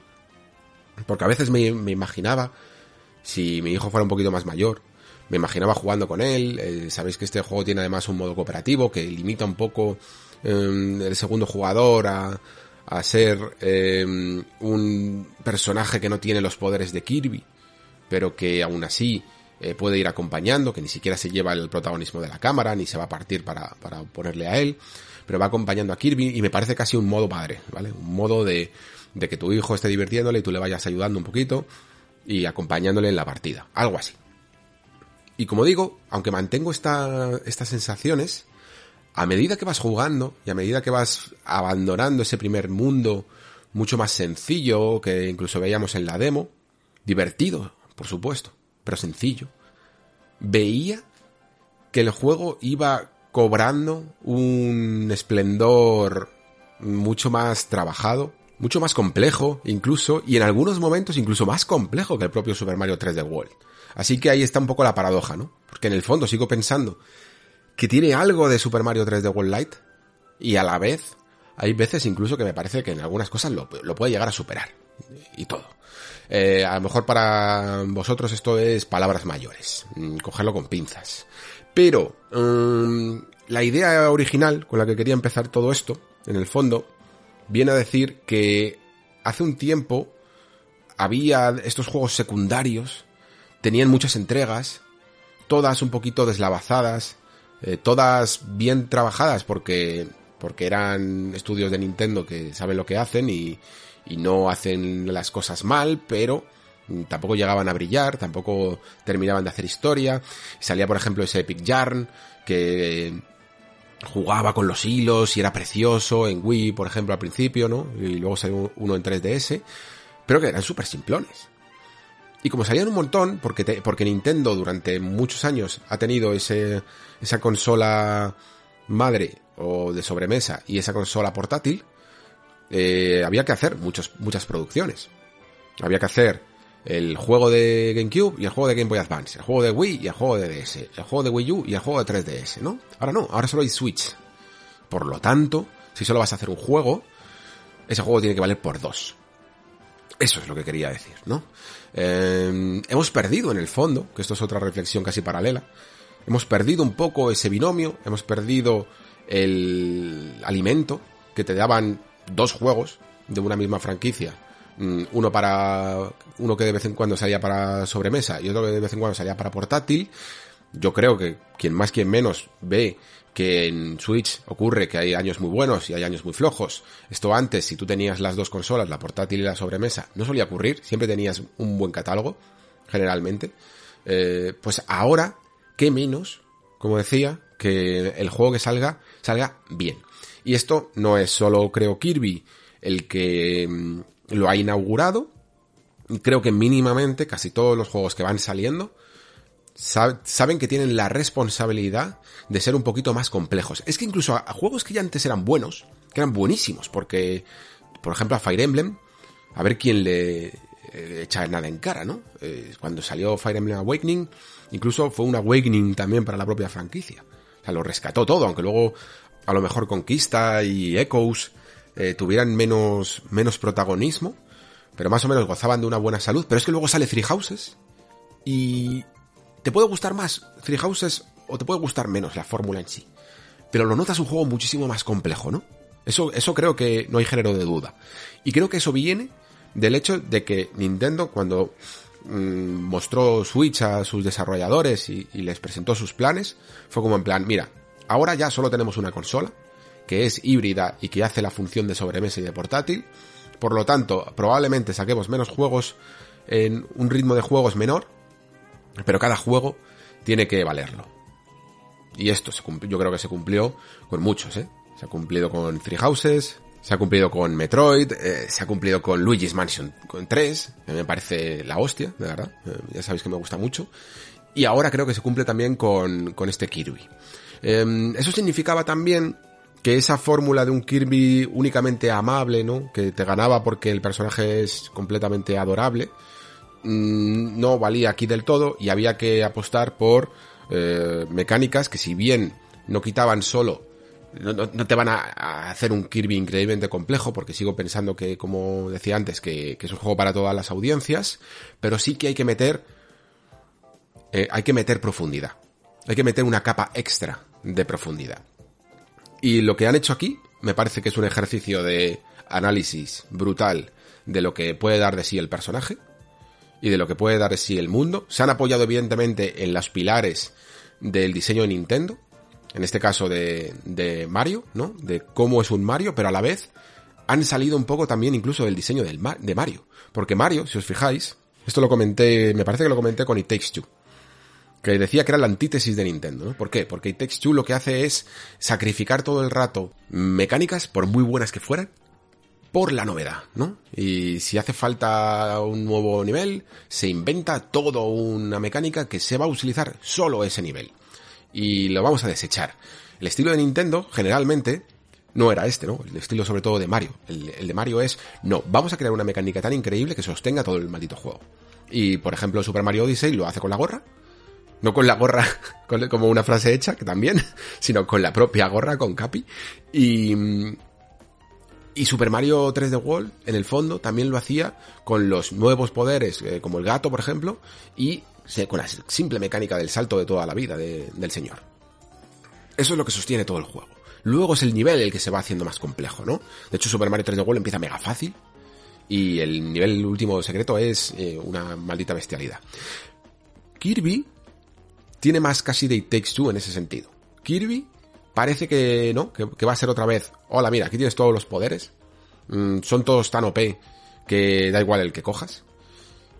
porque a veces me, imaginaba, si mi hijo fuera un poquito más mayor, me imaginaba jugando con él, eh, sabéis que este juego tiene además un modo cooperativo que limita un poco el segundo jugador a, a ser em, un personaje que no tiene los poderes de Kirby, pero que aún así eh, puede ir acompañando, que ni siquiera se lleva el protagonismo de la cámara, ni se va a partir para, para ponerle a él, pero va acompañando a Kirby y me parece casi un modo padre, ¿vale? Un modo de, de que tu hijo esté divirtiéndole y tú le vayas ayudando un poquito y acompañándole en la partida, algo así. Y como digo, aunque mantengo esta, estas sensaciones, a medida que vas jugando y a medida que vas abandonando ese primer mundo mucho más sencillo que incluso veíamos en la demo, divertido, por supuesto, pero sencillo, veía que el juego iba cobrando un esplendor mucho más trabajado, mucho más complejo incluso, y en algunos momentos incluso más complejo que el propio Super Mario 3D World. Así que ahí está un poco la paradoja, ¿no? Porque en el fondo sigo pensando que tiene algo de Super Mario 3D World Light y a la vez hay veces incluso que me parece que en algunas cosas lo, puede llegar a superar y todo. Eh, a lo mejor para vosotros esto es palabras mayores, mm, cogerlo con pinzas. Pero mm, la idea original con la que quería empezar todo esto, en el fondo, viene a decir que hace un tiempo había estos juegos secundarios, tenían muchas entregas, todas un poquito deslavazadas, eh, todas bien trabajadas porque, porque eran estudios de Nintendo que saben lo que hacen y, y no hacen las cosas mal, pero tampoco llegaban a brillar, tampoco terminaban de hacer historia. Salía, por ejemplo, ese Epic Yarn que jugaba con los hilos y era precioso en Wii, por ejemplo, al principio, ¿no? Y luego salió uno en 3DS, pero que eran súper simplones. Y como salían un montón, porque, porque Nintendo durante muchos años ha tenido ese, esa consola madre o de sobremesa y esa consola portátil, eh, había que hacer muchos, muchas producciones. Había que hacer el juego de GameCube y el juego de Game Boy Advance, el juego de Wii y el juego de DS, el juego de Wii U y el juego de 3DS, ¿no? Ahora no, ahora solo hay Switch. Por lo tanto, si solo vas a hacer un juego, ese juego tiene que valer por dos. Eso es lo que quería decir, ¿no? Eh, hemos perdido en el fondo, que esto es otra reflexión casi paralela, hemos perdido un poco ese binomio, hemos perdido el alimento que te daban dos juegos de una misma franquicia, mm, uno para uno que de vez en cuando salía para sobremesa y otro que de vez en cuando salía para portátil. Yo creo que quien más quien menos ve que en Switch ocurre que hay años muy buenos y hay años muy flojos. Esto antes, si tú tenías las dos consolas, la portátil y la sobremesa, no solía ocurrir, siempre tenías un buen catálogo, generalmente. Eh, pues ahora, ¿qué menos? Como decía, que el juego que salga, salga bien. Y esto no es solo, creo, Kirby el que mm, lo ha inaugurado. Creo que mínimamente casi todos los juegos que van saliendo saben que tienen la responsabilidad de ser un poquito más complejos. Es que incluso a, juegos que ya antes eran buenos, que eran buenísimos, porque, por ejemplo, a Fire Emblem, a ver quién le eh, echa nada en cara, ¿no? Eh, cuando salió Fire Emblem Awakening, incluso fue un awakening también para la propia franquicia. O sea, lo rescató todo, aunque luego a lo mejor Conquista y Echoes eh, tuvieran menos, menos protagonismo, pero más o menos gozaban de una buena salud. Pero es que luego sale Three Houses y te puede gustar más Three Houses o te puede gustar menos la fórmula en sí. Pero lo notas un juego muchísimo más complejo, ¿no? Eso, eso creo que no hay género de duda. Y creo que eso viene del hecho de que Nintendo cuando mm, mostró Switch a sus desarrolladores y les presentó sus planes, fue como en plan, mira, Ahora ya solo tenemos una consola, que es híbrida y que hace la función de sobremesa y de portátil. Por lo tanto, probablemente saquemos menos juegos en un ritmo de juegos menor, pero cada juego tiene que valerlo. Y esto se yo creo que se cumplió con muchos, ¿eh? Se ha cumplido con Three Houses, se ha cumplido con Metroid, eh, se ha cumplido con Luigi's Mansion con 3, que me parece la hostia, de verdad. Eh, ya sabéis que me gusta mucho. Y ahora creo que se cumple también con, con este Kirby. Em, eso significaba también que esa fórmula de un Kirby únicamente amable, ¿no? Que te ganaba porque el personaje es completamente adorable, mm, no valía aquí del todo y había que apostar por eh, mecánicas que si bien no quitaban solo no, te van a, hacer un Kirby increíblemente complejo, porque sigo pensando que, como decía antes, que, es un juego para todas las audiencias, pero sí que hay que meter, eh, hay que meter profundidad. Hay que meter una capa extra de profundidad. Y lo que han hecho aquí me parece que es un ejercicio de análisis brutal de lo que puede dar de sí el personaje y de lo que puede dar de sí el mundo. Se han apoyado evidentemente en los pilares del diseño de Nintendo, en este caso de, Mario, ¿no? De cómo es un Mario, pero a la vez han salido un poco también incluso del diseño de Mario. Porque Mario, si os fijáis, esto lo comenté, me parece que lo comenté con It Takes Two que decía que era la antítesis de Nintendo, ¿no? ¿Por qué? Porque It Takes Two lo que hace es sacrificar todo el rato mecánicas, por muy buenas que fueran, por la novedad, ¿no? Y si hace falta un nuevo nivel, se inventa toda una mecánica que se va a utilizar solo ese nivel. Y lo vamos a desechar. El estilo de Nintendo, generalmente, no era este, ¿no? El estilo sobre todo de Mario. El, de Mario es, no, vamos a crear una mecánica tan increíble que sostenga todo el maldito juego. Y, por ejemplo, Super Mario Odyssey lo hace con la gorra, no con la gorra [LAUGHS] como una frase hecha, que también, [LAUGHS] sino con la propia gorra, con Capi. Y, y Super Mario 3D World, en el fondo, también lo hacía con los nuevos poderes, eh, como el gato, por ejemplo, y con la simple mecánica del salto de toda la vida del señor. Eso es lo que sostiene todo el juego. Luego es el nivel el que se va haciendo más complejo, ¿no? De hecho, Super Mario 3D World empieza mega fácil. Y el nivel último secreto es eh, una maldita bestialidad. Kirby tiene más casi de It Takes Two en ese sentido. Kirby parece que no, que, va a ser otra vez, hola mira, aquí tienes todos los poderes, mm, son todos tan OP que da igual el que cojas.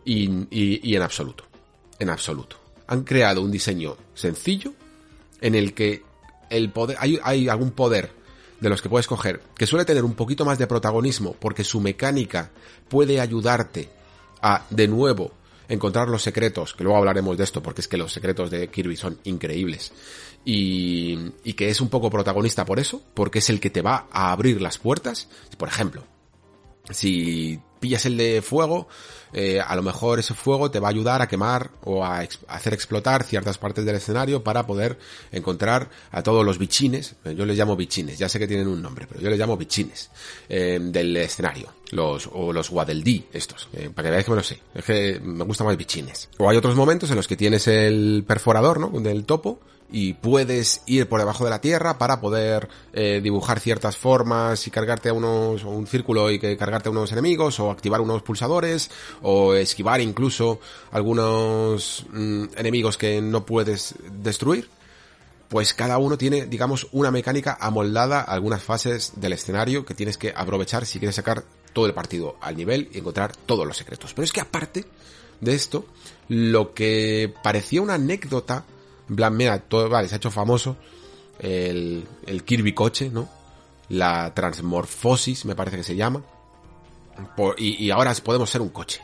Y, y, en absoluto, en absoluto. Han creado un diseño sencillo en el que el poder, hay, hay algún poder de los que puedes coger que suele tener un poquito más de protagonismo porque su mecánica puede ayudarte a, de nuevo, encontrar los secretos, que luego hablaremos de esto porque es que los secretos de Kirby son increíbles, y, y que es un poco protagonista por eso, porque es el que te va a abrir las puertas. Por ejemplo, si pillas el de fuego, eh, a lo mejor ese fuego te va a ayudar a quemar o a, hacer explotar ciertas partes del escenario para poder encontrar a todos los bichines, eh, yo les llamo bichines, ya sé que tienen un nombre, pero yo les llamo bichines, eh, del escenario, los, o los Waddle estos, para que veáis que me lo sé, es que me gustan más bichines. O hay otros momentos en los que tienes el perforador, ¿no? Del topo, y puedes ir por debajo de la tierra para poder eh, dibujar ciertas formas y cargarte a unos un círculo y que cargarte a unos enemigos o activar unos pulsadores o esquivar incluso algunos mm, enemigos que no puedes destruir. Pues cada uno tiene digamos una mecánica amoldada a algunas fases del escenario que tienes que aprovechar si quieres sacar todo el partido al nivel y encontrar todos los secretos. Pero es que aparte de esto lo que parecía una anécdota en plan, mira, todo, vale, se ha hecho famoso el, el Kirby coche, ¿no? La transmorfosis, me parece que se llama. y, ahora podemos ser un coche.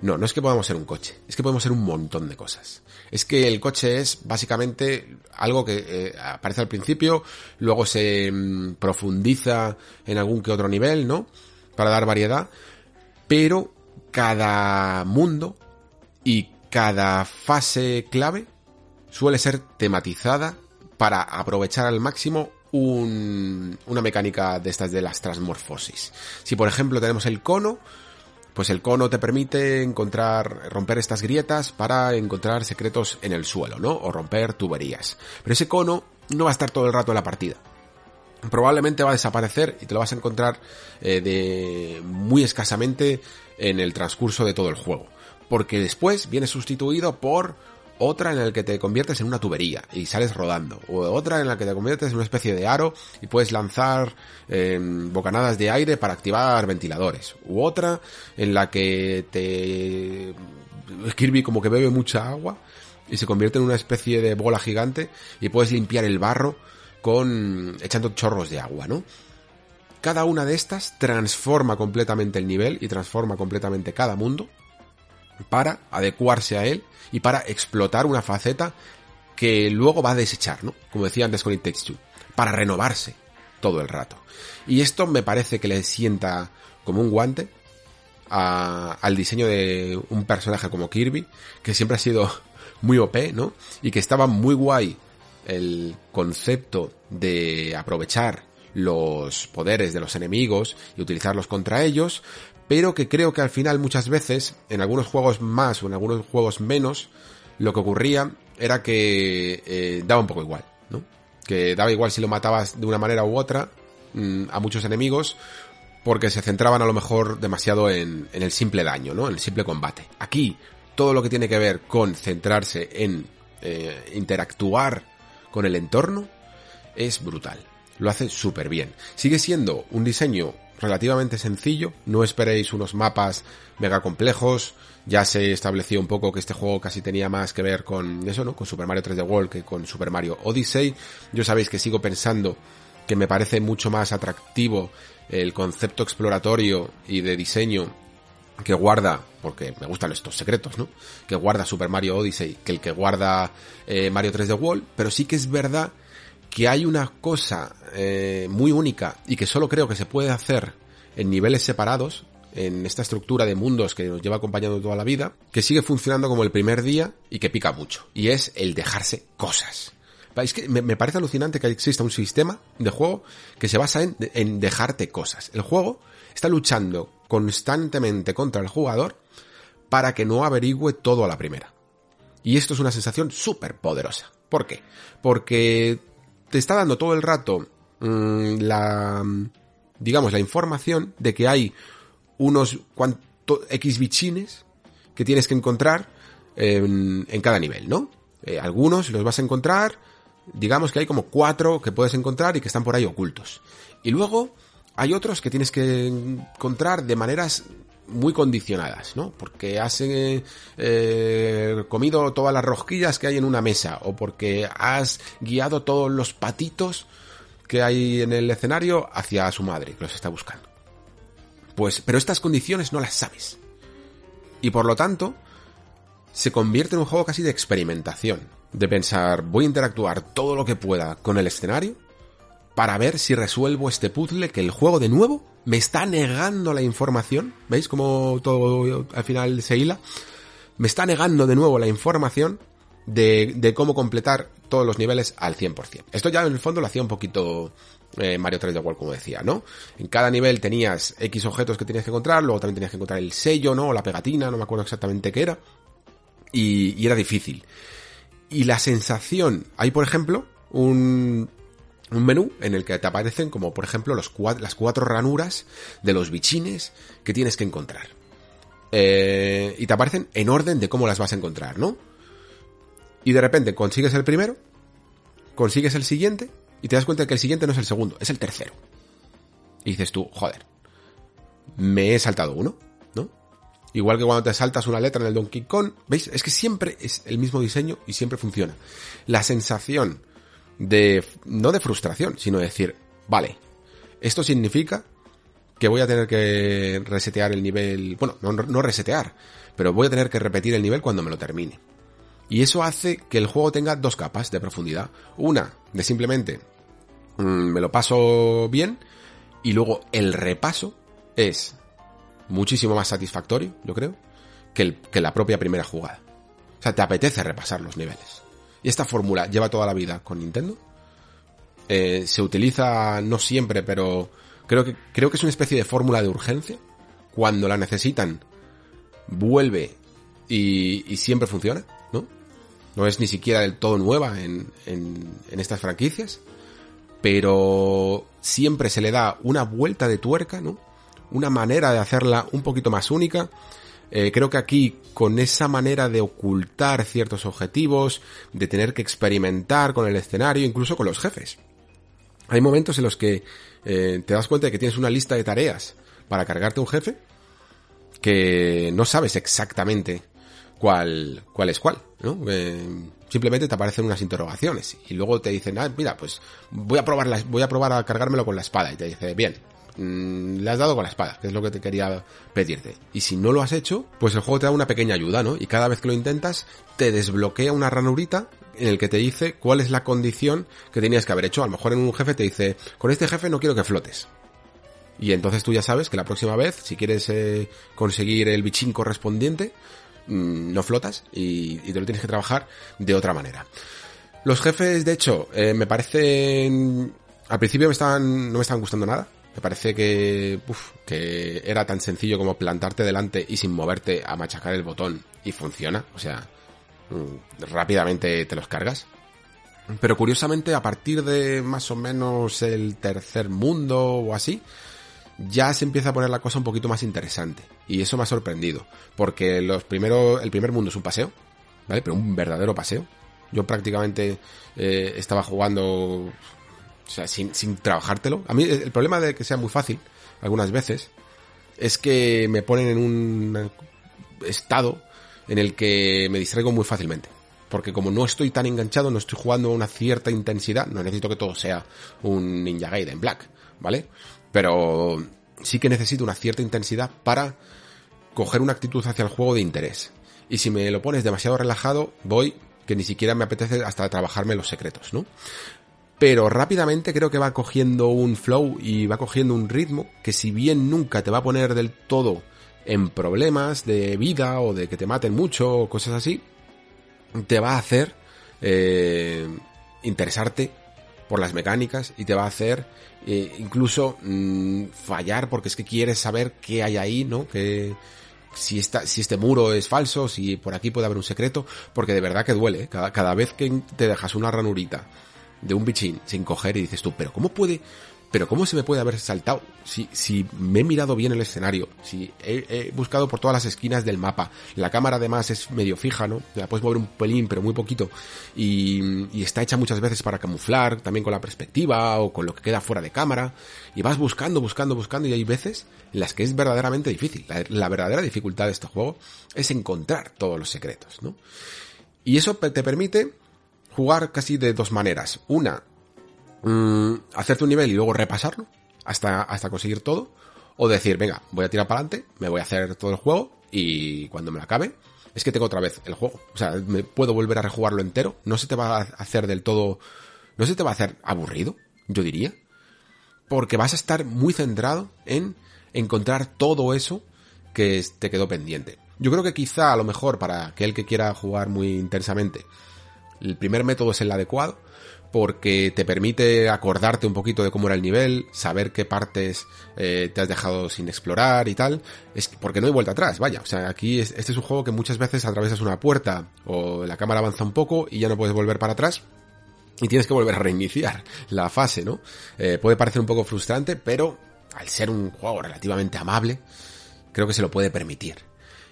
No, no es que podamos ser un coche, es que podemos ser un montón de cosas. Es que el coche es básicamente algo que eh, aparece al principio, luego se mm, profundiza en algún que otro nivel, ¿no? Para dar variedad, pero cada mundo y cada fase clave suele ser tematizada para aprovechar al máximo una mecánica de estas de las transmorfosis. Si por ejemplo tenemos el cono, pues el cono te permite encontrar, romper estas grietas para encontrar secretos en el suelo, ¿no? O romper tuberías. Pero ese cono no va a estar todo el rato en la partida. Probablemente va a desaparecer y te lo vas a encontrar eh, de muy escasamente en el transcurso de todo el juego. Porque después viene sustituido por otra en la que te conviertes en una tubería y sales rodando, o otra en la que te conviertes en una especie de aro y puedes lanzar em, bocanadas de aire para activar ventiladores, u otra en la que te Kirby como que bebe mucha agua y se convierte en una especie de bola gigante y puedes limpiar el barro con echando chorros de agua, ¿no? Cada una de estas transforma completamente el nivel y transforma completamente cada mundo para adecuarse a él y para explotar una faceta que luego va a desechar, ¿no? Como decía antes con It Takes Two, para renovarse todo el rato. Y esto me parece que le sienta como un guante al diseño de un personaje como Kirby, que siempre ha sido [LAUGHS] muy OP, ¿no? Y que estaba muy guay el concepto de aprovechar los poderes de los enemigos y utilizarlos contra ellos, pero que creo que al final muchas veces, en algunos juegos más o en algunos juegos menos, lo que ocurría era que eh, daba un poco igual, ¿no? Que daba igual si lo matabas de una manera u otra mm, a muchos enemigos, porque se centraban a lo mejor demasiado en, el simple daño, ¿no? En el simple combate. Aquí, todo lo que tiene que ver con centrarse en eh, interactuar con el entorno es brutal. Lo hace súper bien. Sigue siendo un diseño relativamente sencillo, no esperéis unos mapas mega complejos, ya se estableció un poco que este juego casi tenía más que ver con eso, ¿no? Con Super Mario 3D World que con Super Mario Odyssey. Yo sabéis que sigo pensando que me parece mucho más atractivo el concepto exploratorio y de diseño que guarda, porque me gustan estos secretos, ¿no? Que guarda Super Mario Odyssey que el que guarda eh, Mario 3D World, pero sí que es verdad que hay una cosa eh, muy única y que solo creo que se puede hacer en niveles separados, en esta estructura de mundos que nos lleva acompañando toda la vida, que sigue funcionando como el primer día y que pica mucho. Y es el dejarse cosas. Es que me, parece alucinante que exista un sistema de juego que se basa en, en dejarte cosas. El juego está luchando constantemente contra el jugador para que no averigüe todo a la primera. Y esto es una sensación súper poderosa. ¿Por qué? Porque te está dando todo el rato mm, la, digamos, la información de que hay unos cuantos X bichines que tienes que encontrar en, cada nivel, ¿no? Eh, algunos los vas a encontrar, digamos que hay como cuatro que puedes encontrar y que están por ahí ocultos. Y luego hay otros que tienes que encontrar de maneras muy condicionadas, ¿no? Porque has eh, eh, comido todas las rosquillas que hay en una mesa o porque has guiado todos los patitos que hay en el escenario hacia su madre que los está buscando. Pues, pero estas condiciones no las sabes. Y por lo tanto, se convierte en un juego casi de experimentación. De pensar, voy a interactuar todo lo que pueda con el escenario para ver si resuelvo este puzzle que el juego de nuevo me está negando la información. ¿Veis cómo todo al final se hila? Me está negando de nuevo la información de, cómo completar todos los niveles al 100%. Esto ya en el fondo lo hacía un poquito eh, Mario 3D World, como decía, ¿no? En cada nivel tenías X objetos que tenías que encontrar, luego también tenías que encontrar el sello, ¿no? O la pegatina, no me acuerdo exactamente qué era. Y, y era difícil. Y la sensación, hay por ejemplo un, un menú en el que te aparecen como por ejemplo los las cuatro ranuras de los bichines que tienes que encontrar. Eh, y te aparecen en orden de cómo las vas a encontrar, ¿no? Y de repente consigues el primero, consigues el siguiente y te das cuenta que el siguiente no es el segundo, es el tercero. Y dices tú, joder, me he saltado uno, ¿no? Igual que cuando te saltas una letra en el Donkey Kong, ¿veis? Es que siempre es el mismo diseño y siempre funciona. La sensación de, no de frustración, sino de decir, vale, esto significa que voy a tener que resetear el nivel, bueno, no, resetear, pero voy a tener que repetir el nivel cuando me lo termine. Y eso hace que el juego tenga dos capas de profundidad. Una, de simplemente mm, me lo paso bien, y luego el repaso es muchísimo más satisfactorio, yo creo, que, que la propia primera jugada. O sea, te apetece repasar los niveles. Y esta fórmula lleva toda la vida con Nintendo. Eh, se utiliza no siempre, pero creo que, creo que es una especie de fórmula de urgencia. Cuando la necesitan, vuelve y, siempre funciona, ¿no? No es ni siquiera del todo nueva en, en, en estas franquicias, pero siempre se le da una vuelta de tuerca, ¿no? Una manera de hacerla un poquito más única eh, creo que aquí, con esa manera de ocultar ciertos objetivos, de tener que experimentar con el escenario, incluso con los jefes. Hay momentos en los que eh, te das cuenta de que tienes una lista de tareas para cargarte un jefe que no sabes exactamente cuál, cuál es cuál, ¿no? Eh, simplemente te aparecen unas interrogaciones y luego te dicen, ah, mira, pues voy a probar voy a probar a cargármelo con la espada y te dice, bien, Mm, le has dado con la espada, que es lo que te quería pedirte. Y si no lo has hecho, pues el juego te da una pequeña ayuda, ¿no? Y cada vez que lo intentas, te desbloquea una ranurita en el que te dice cuál es la condición que tenías que haber hecho. A lo mejor en un jefe te dice, con este jefe no quiero que flotes. Y entonces tú ya sabes que la próxima vez, si quieres eh, conseguir el bichín correspondiente, mm, no flotas y, te lo tienes que trabajar de otra manera. Los jefes, de hecho, eh, me parecen... Al principio me estaban, no me estaban gustando nada. Me parece que, que era tan sencillo como plantarte delante y sin moverte a machacar el botón y funciona. O sea, mm, rápidamente te los cargas. Pero curiosamente, a partir de más o menos el tercer mundo o así, ya se empieza a poner la cosa un poquito más interesante. Y eso me ha sorprendido. Porque los primeros, el primer mundo es un paseo, ¿vale? Pero un verdadero paseo. Yo prácticamente eh, estaba jugando, o sea, sin, trabajártelo. A mí el problema de que sea muy fácil, algunas veces, es que me ponen en un estado en el que me distraigo muy fácilmente. Porque como no estoy tan enganchado, no estoy jugando a una cierta intensidad, no necesito que todo sea un Ninja Gaiden Black, ¿vale? pero sí que necesito una cierta intensidad para coger una actitud hacia el juego de interés. Y si me lo pones demasiado relajado, voy que ni siquiera me apetece hasta trabajarme los secretos, ¿no? Pero rápidamente creo que va cogiendo un flow y va cogiendo un ritmo que si bien nunca te va a poner del todo en problemas de vida o de que te maten mucho o cosas así, te va a hacer eh, interesarte por las mecánicas y te va a hacer eh, incluso mmm, fallar porque es que quieres saber qué hay ahí, ¿no? Que si esta, si este muro es falso, si por aquí puede haber un secreto, porque de verdad que duele, ¿eh? cada, cada vez que te dejas una ranurita de un bichín sin coger y dices tú, pero ¿cómo puede pero ¿cómo se me puede haber saltado? Si, si me he mirado bien el escenario, si he, buscado por todas las esquinas del mapa, la cámara además es medio fija, ¿no? La puedes mover un pelín, pero muy poquito, y, y está hecha muchas veces para camuflar, también con la perspectiva o con lo que queda fuera de cámara, y vas buscando, buscando, buscando, y hay veces en las que es verdaderamente difícil. La verdadera dificultad de este juego es encontrar todos los secretos, ¿no? Y eso te permite jugar casi de dos maneras. Una, mmm, hacerte un nivel y luego repasarlo hasta, hasta conseguir todo. O decir, venga, voy a tirar para adelante, me voy a hacer todo el juego y cuando me lo acabe, es que tengo otra vez el juego. O sea, me puedo volver a rejugarlo entero. No se te va a hacer del todo, no se te va a hacer aburrido, yo diría. Porque vas a estar muy centrado en encontrar todo eso que te quedó pendiente. Yo creo que quizá a lo mejor para aquel que quiera jugar muy intensamente, el primer método es el adecuado, porque te permite acordarte un poquito de cómo era el nivel, saber qué partes eh, te has dejado sin explorar y tal, es porque no hay vuelta atrás, vaya, o sea, aquí es, este es un juego que muchas veces atravesas una puerta o la cámara avanza un poco y ya no puedes volver para atrás. Y tienes que volver a reiniciar [LAUGHS] la fase, ¿no? Eh, puede parecer un poco frustrante, pero al ser un juego relativamente amable, creo que se lo puede permitir.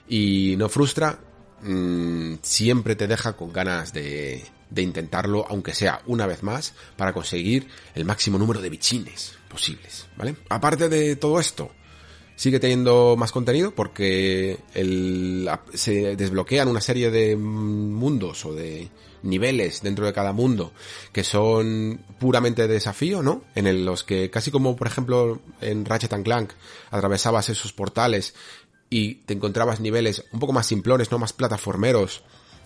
Y no frustra, mmm, siempre te deja con ganas de, de intentarlo, aunque sea una vez más, para conseguir el máximo número de bichines posibles, ¿vale? Aparte de todo esto, sigue teniendo más contenido porque el, se desbloquean una serie de mundos o de niveles dentro de cada mundo que son puramente de desafío, ¿no? En los que casi como por ejemplo en Ratchet and Clank atravesabas esos portales y te encontrabas niveles un poco más simplones, no más plataformeros,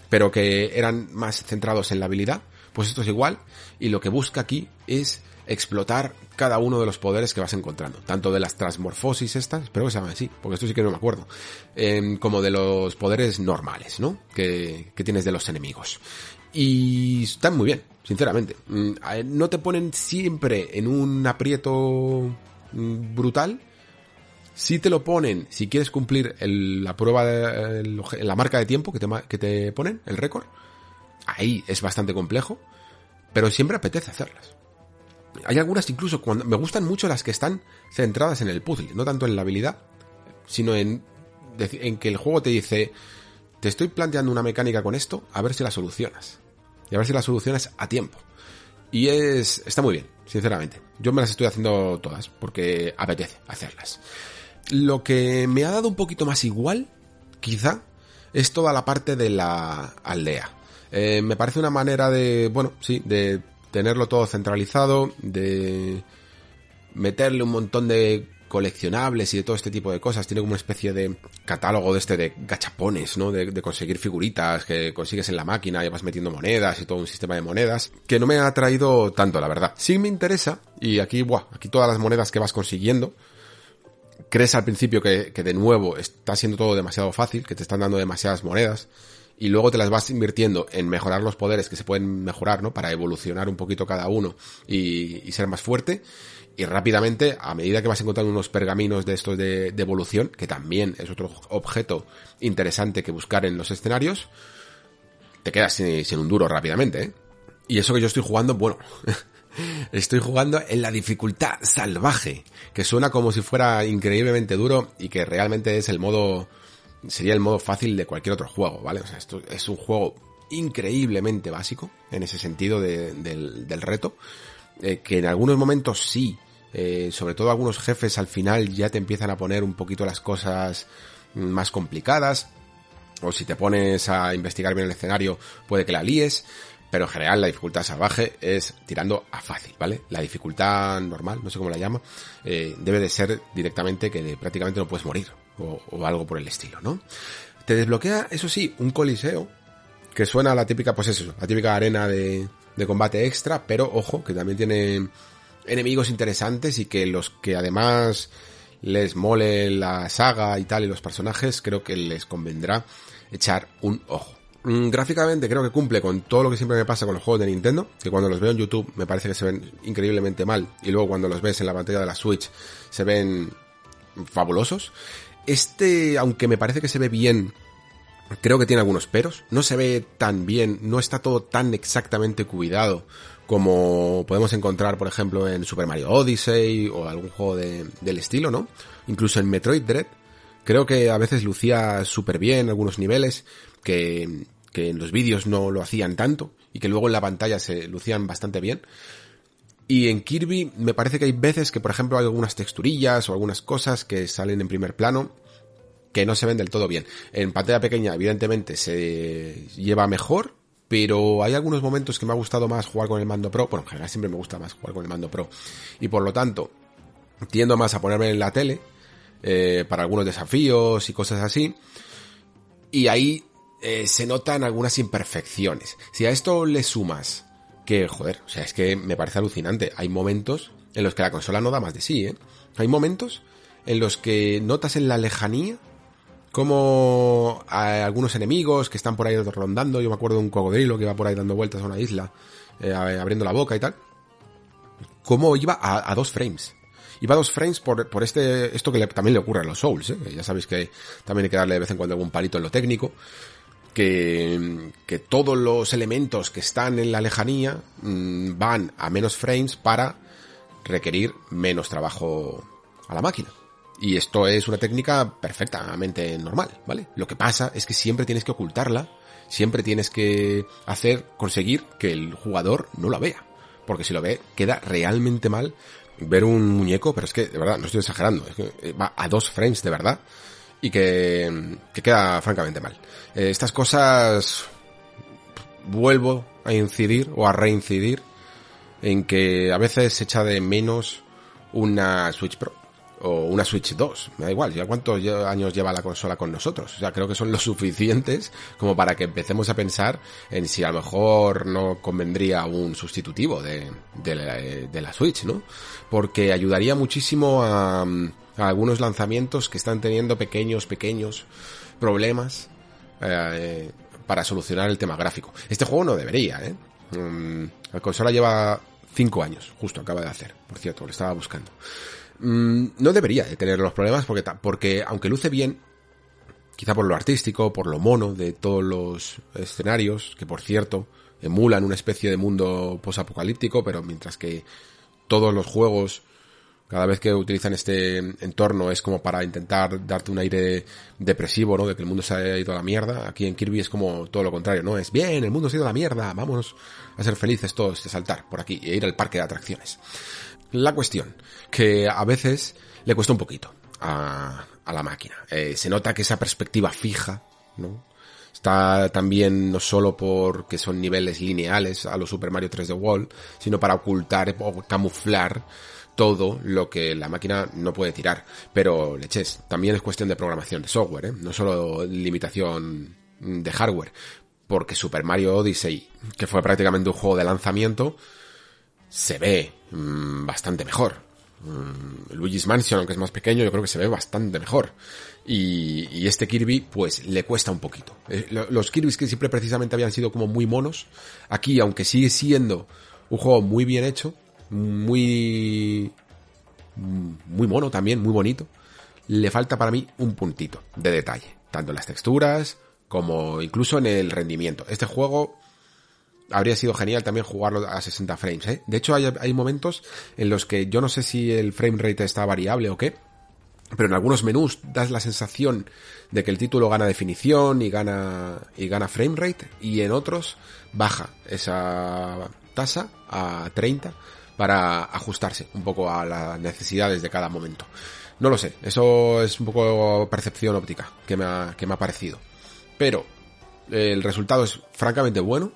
pero que eran más centrados en la habilidad, pues esto es igual, y lo que busca aquí es explotar cada uno de los poderes que vas encontrando, tanto de las transmorfosis estas, espero que se llamen así, porque esto sí que no me acuerdo, eh, como de los poderes normales, ¿no? Que, que tienes de los enemigos. Y están muy bien, sinceramente. Mm, no te ponen siempre en un aprieto mm, brutal, si te lo ponen, si quieres cumplir el, la prueba, de, el, la marca de tiempo que te, que te ponen, el récord, ahí es bastante complejo, pero siempre apetece hacerlas. Hay algunas incluso cuando me gustan mucho las que están centradas en el puzzle, no tanto en la habilidad, sino en, en que el juego te dice, te estoy planteando una mecánica con esto, a ver si la solucionas. Y a ver si la solucionas a tiempo. Y es, está muy bien, sinceramente. Yo me las estoy haciendo todas, porque apetece hacerlas. Lo que me ha dado un poquito más igual, quizá, es toda la parte de la aldea. Eh, me parece una manera de, bueno, sí, de tenerlo todo centralizado, de meterle un montón de coleccionables y de todo este tipo de cosas. Tiene como una especie de catálogo de este de gachapones, ¿no? De, de, conseguir figuritas que consigues en la máquina y vas metiendo monedas y todo un sistema de monedas. Que no me ha atraído tanto, la verdad. Sí me interesa y aquí, buah, aquí todas las monedas que vas consiguiendo crees al principio que, de nuevo está siendo todo demasiado fácil, que te están dando demasiadas monedas, y luego te las vas invirtiendo en mejorar los poderes que se pueden mejorar, ¿no? Para evolucionar un poquito cada uno y, ser más fuerte. Y rápidamente, a medida que vas encontrando unos pergaminos de estos de, de, evolución, que también es otro objeto interesante que buscar en los escenarios, te quedas sin, sin un duro rápidamente, ¿eh? Y eso que yo estoy jugando, bueno, [LAUGHS] estoy jugando en la dificultad salvaje, que suena como si fuera increíblemente duro y que realmente es el modo, sería el modo fácil de cualquier otro juego, ¿vale? O sea, esto es un juego increíblemente básico en ese sentido de, del, del, reto, eh, que en algunos momentos sí, eh, sobre todo algunos jefes al final ya te empiezan a poner un poquito las cosas más complicadas, o si te pones a investigar bien el escenario puede que la líes, pero en general la dificultad salvaje es tirando a fácil, ¿vale? La dificultad normal, no sé cómo la llama, eh, debe de ser directamente que prácticamente no puedes morir, o, algo por el estilo, ¿no? Te desbloquea, eso sí, un coliseo, que suena a la típica, pues eso, la típica arena de, de combate extra, pero ojo, que también tiene enemigos interesantes y que los que además les mole la saga y tal y los personajes, creo que les convendrá echar un ojo. Mm, gráficamente creo que cumple con todo lo que siempre me pasa con los juegos de Nintendo, que cuando los veo en YouTube me parece que se ven increíblemente mal y luego cuando los ves en la pantalla de la Switch se ven fabulosos. Este, aunque me parece que se ve bien, creo que tiene algunos peros, no se ve tan bien, no está todo tan exactamente cuidado como podemos encontrar, por ejemplo, en Super Mario Odyssey o algún juego de, del estilo, ¿no? Incluso en Metroid Dread, creo que a veces lucía súper bien algunos niveles que, que en los vídeos no lo hacían tanto y que luego en la pantalla se lucían bastante bien. Y en Kirby me parece que hay veces que, por ejemplo, hay algunas texturillas o algunas cosas que salen en primer plano que no se ven del todo bien. En pantalla pequeña, evidentemente, se lleva mejor, pero hay algunos momentos que me ha gustado más jugar con el mando pro. Bueno, en general siempre me gusta más jugar con el mando pro. Y por lo tanto, tiendo más a ponerme en la tele eh, para algunos desafíos y cosas así. Y ahí eh, se notan algunas imperfecciones. Si a esto le sumas que, joder, o sea, es que me parece alucinante. Hay momentos en los que la consola no da más de sí, ¿eh? Hay momentos en los que notas en la lejanía como algunos enemigos que están por ahí rondando. Yo me acuerdo de un cocodrilo que iba por ahí dando vueltas a una isla, eh, abriendo la boca y tal. Como iba a, dos frames. Iba a dos frames por, por este, esto que también le ocurre a los Souls, ¿eh? Ya sabéis que también hay que darle de vez en cuando algún palito en lo técnico que, que todos los elementos que están en la lejanía mmm, van a menos frames para requerir menos trabajo a la máquina. Y esto es una técnica perfectamente normal, ¿vale? Lo que pasa es que siempre tienes que ocultarla, siempre tienes que hacer, conseguir que el jugador no la vea. Porque si lo ve, queda realmente mal ver un muñeco, pero es que, de verdad, no estoy exagerando, es que va a dos frames de verdad y que, que queda francamente mal. Eh, estas cosas vuelvo a incidir o a reincidir en que a veces se echa de menos una Switch Pro o una Switch 2, me da igual, ya cuántos años lleva la consola con nosotros, o sea, creo que son lo [LAUGHS] suficientes como para que empecemos a pensar en si a lo mejor no convendría un sustitutivo de, de, la, de la Switch, ¿no? Porque ayudaría muchísimo a, a algunos lanzamientos que están teniendo pequeños, pequeños problemas eh, para solucionar el tema gráfico. Este juego no debería, ¿eh? Um, la consola lleva 5 años, justo acaba de hacer, por cierto, lo estaba buscando. Um, no debería de tener los problemas porque, porque aunque luce bien, quizá por lo artístico, por lo mono de todos los escenarios, que por cierto emulan una especie de mundo posapocalíptico, pero mientras que todos los juegos cada vez que utilizan este entorno es como para intentar darte un aire depresivo, ¿no? De que el mundo se ha ido a la mierda. Aquí en Kirby es como todo lo contrario, ¿no? Es bien, el mundo se ha ido a la mierda, vamos a ser felices todos de saltar por aquí e ir al parque de atracciones. La cuestión, que a veces le cuesta un poquito a, a la máquina. Eh, se nota que esa perspectiva fija, ¿no? Está también no solo porque son niveles lineales a los Super Mario 3D World, sino para ocultar o camuflar todo lo que la máquina no puede tirar. Pero leches, también es cuestión de programación de software, ¿eh? no solo limitación de hardware. Porque Super Mario Odyssey, que fue prácticamente un juego de lanzamiento, se ve mmm, bastante mejor. Mm, Luigi's Mansion, aunque es más pequeño, yo creo que se ve bastante mejor. Y, y este Kirby, pues, le cuesta un poquito. Eh, los Kirby's que siempre precisamente habían sido como muy monos, aquí, aunque sigue siendo un juego muy bien hecho, muy, muy mono también, muy bonito, le falta para mí un puntito de detalle, tanto en las texturas como incluso en el rendimiento. Este juego habría sido genial también jugarlo a 60 frames. ¿eh? De hecho, hay, hay, momentos en los que yo no sé si el frame rate está variable o qué, pero en algunos menús das la sensación de que el título gana definición y gana y gana frame rate y en otros baja esa tasa a 30 para ajustarse un poco a las necesidades de cada momento. No lo sé, eso es un poco percepción óptica que me ha, que me ha parecido. Pero el resultado es francamente bueno.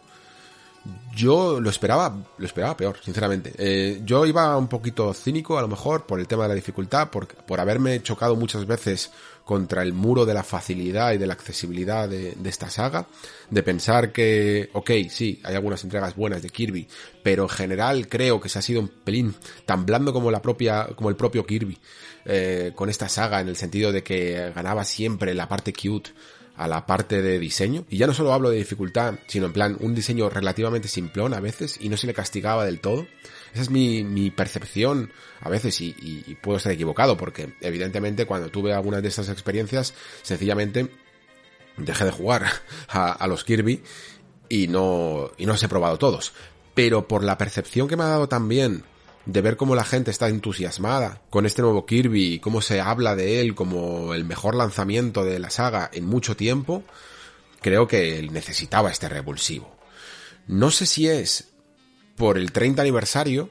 Yo lo esperaba, lo esperaba peor, sinceramente. Eh, yo iba un poquito cínico, a lo mejor, por el tema de la dificultad, por, por haberme chocado muchas veces contra el muro de la facilidad y de la accesibilidad de, esta saga, de pensar que, ok, sí, hay algunas entregas buenas de Kirby, pero en general creo que se ha sido un pelín tan blando como la propia, como el propio Kirby, eh, con esta saga, en el sentido de que ganaba siempre la parte cute, a la parte de diseño. Y ya no solo hablo de dificultad, sino en plan un diseño relativamente simplón a veces y no se le castigaba del todo. Esa es mi, percepción a veces y, puedo estar equivocado porque evidentemente cuando tuve algunas de estas experiencias sencillamente dejé de jugar [LAUGHS] a, a los Kirby y no, y no los he probado todos. Pero por la percepción que me ha dado también de ver cómo la gente está entusiasmada con este nuevo Kirby y cómo se habla de él como el mejor lanzamiento de la saga en mucho tiempo, creo que él necesitaba este revulsivo. No sé si es por el 30 aniversario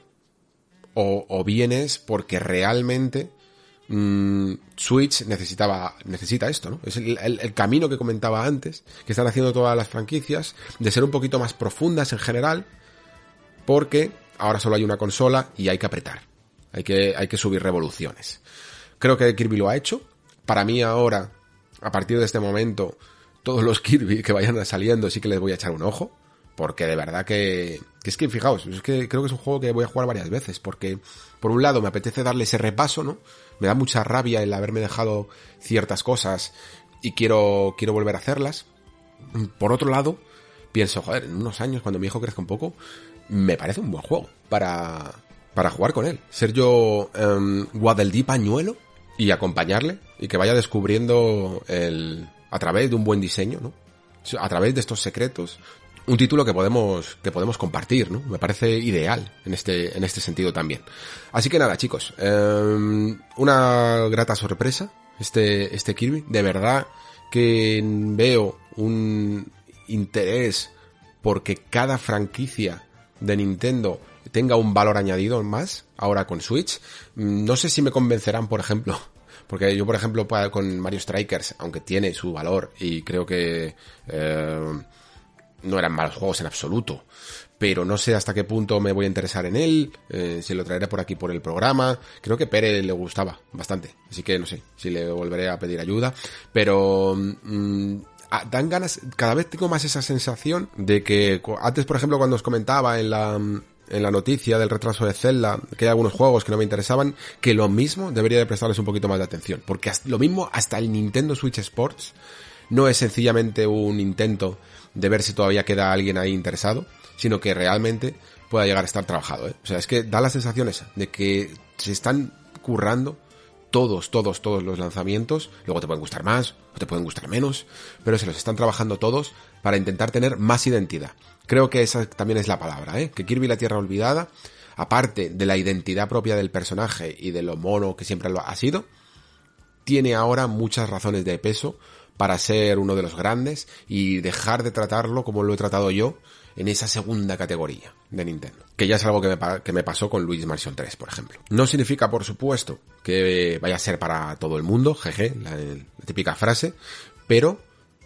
o, o bien es porque realmente mmm, Switch necesitaba necesita esto, ¿no? Es el, camino que comentaba antes, que están haciendo todas las franquicias, de ser un poquito más profundas en general, porque ahora solo hay una consola y hay que apretar. Hay que, hay que subir revoluciones. Creo que Kirby lo ha hecho. Para mí ahora, a partir de este momento, todos los Kirby que vayan saliendo sí que les voy a echar un ojo. Porque de verdad que, es que fijaos, es que creo que es un juego que voy a jugar varias veces. Porque por un lado me apetece darle ese repaso, ¿no? Me da mucha rabia el haberme dejado ciertas cosas y quiero, quiero volver a hacerlas. Por otro lado, pienso, joder, en unos años, cuando mi hijo crezca un poco, me parece un buen juego para, para jugar con él. Ser yo um, Guadeldí pañuelo y acompañarle y que vaya descubriendo el, a través de un buen diseño, ¿no? A través de estos secretos, un título que podemos, que podemos compartir, ¿no? Me parece ideal en este, en este sentido también. Así que nada, chicos, um, una grata sorpresa, este, este Kirby. De verdad que veo un interés porque cada franquicia de Nintendo tenga un valor añadido más ahora con Switch. No sé si me convencerán, por ejemplo, [LAUGHS] porque yo, por ejemplo, con Mario Strikers, aunque tiene su valor y creo que eh, no eran malos juegos en absoluto, pero no sé hasta qué punto me voy a interesar en él, eh, si lo traeré por aquí por el programa. Creo que Pere le gustaba bastante, así que no sé si le volveré a pedir ayuda, pero mmm, dan ganas, cada vez tengo más esa sensación de que antes, por ejemplo, cuando os comentaba en la, en la noticia del retraso de Zelda, que hay algunos juegos que no me interesaban, que lo mismo debería de prestarles un poquito más de atención. Porque lo mismo hasta el Nintendo Switch Sports no es sencillamente un intento de ver si todavía queda alguien ahí interesado, sino que realmente pueda llegar a estar trabajado. ¿eh? O sea, es que da la sensación esa, de que se están currando todos, todos, todos los lanzamientos. Luego te pueden gustar más o te pueden gustar menos, pero se los están trabajando todos para intentar tener más identidad. Creo que esa también es la palabra, ¿eh? Que Kirby la Tierra Olvidada, aparte de la identidad propia del personaje y de lo mono que siempre lo ha sido, tiene ahora muchas razones de peso para ser uno de los grandes y dejar de tratarlo como lo he tratado yo en esa segunda categoría de Nintendo. Que ya es algo que me, que me pasó con Luigi's Mansion 3, por ejemplo. No significa, por supuesto, que vaya a ser para todo el mundo, jeje, la, la típica frase, pero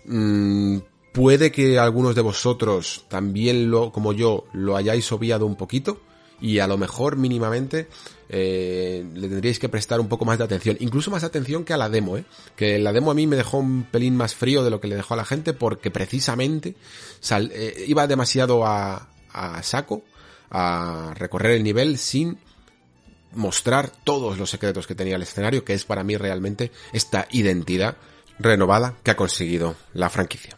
mmm, puede que algunos de vosotros también lo, como yo, lo hayáis obviado un poquito y a lo mejor mínimamente eh, le tendríais que prestar un poco más de atención, incluso más atención que a la demo, ¿eh? que la demo a mí me dejó un pelín más frío de lo que le dejó a la gente porque precisamente eh, iba demasiado a, a saco a recorrer el nivel sin mostrar todos los secretos que tenía el escenario, que es para mí realmente esta identidad renovada que ha conseguido la franquicia.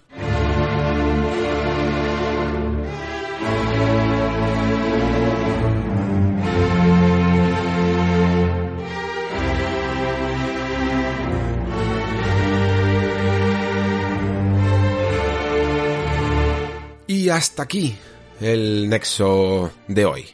Y hasta aquí el nexo de hoy.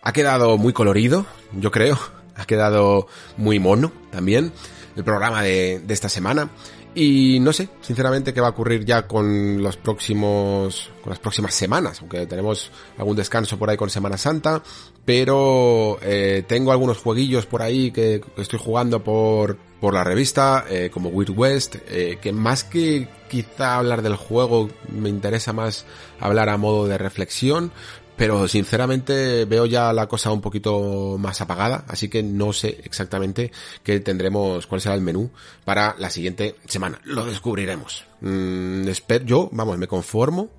Ha quedado muy colorido, yo creo. Ha quedado muy mono también el programa de, esta semana. Y no sé, sinceramente, qué va a ocurrir ya con los próximos, con las próximas semanas, aunque tenemos algún descanso por ahí con Semana Santa, pero eh, tengo algunos jueguillos por ahí que estoy jugando por, por la revista, eh, como Weird West, eh, que más que quizá hablar del juego, me interesa más hablar a modo de reflexión, pero sinceramente veo ya la cosa un poquito más apagada, así que no sé exactamente qué tendremos, cuál será el menú para la siguiente semana. Lo descubriremos. Mm, yo, vamos, me conformo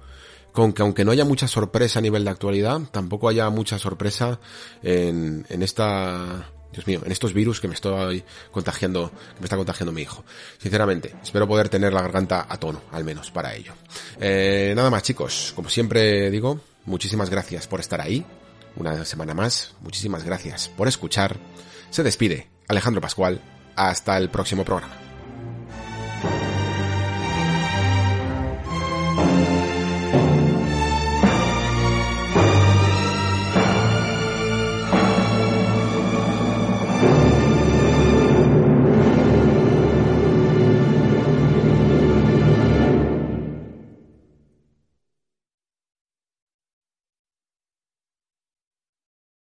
aunque no haya mucha sorpresa a nivel de actualidad, tampoco haya mucha sorpresa en, en esta Dios mío, en estos virus que me estoy contagiando, que me está contagiando mi hijo. Sinceramente, espero poder tener la garganta a tono, al menos, para ello. Eh, nada más chicos, como siempre digo, Muchísimas gracias por estar ahí. Una semana más. Muchísimas gracias por escuchar. Se despide Alejandro Pascual. Hasta el próximo programa.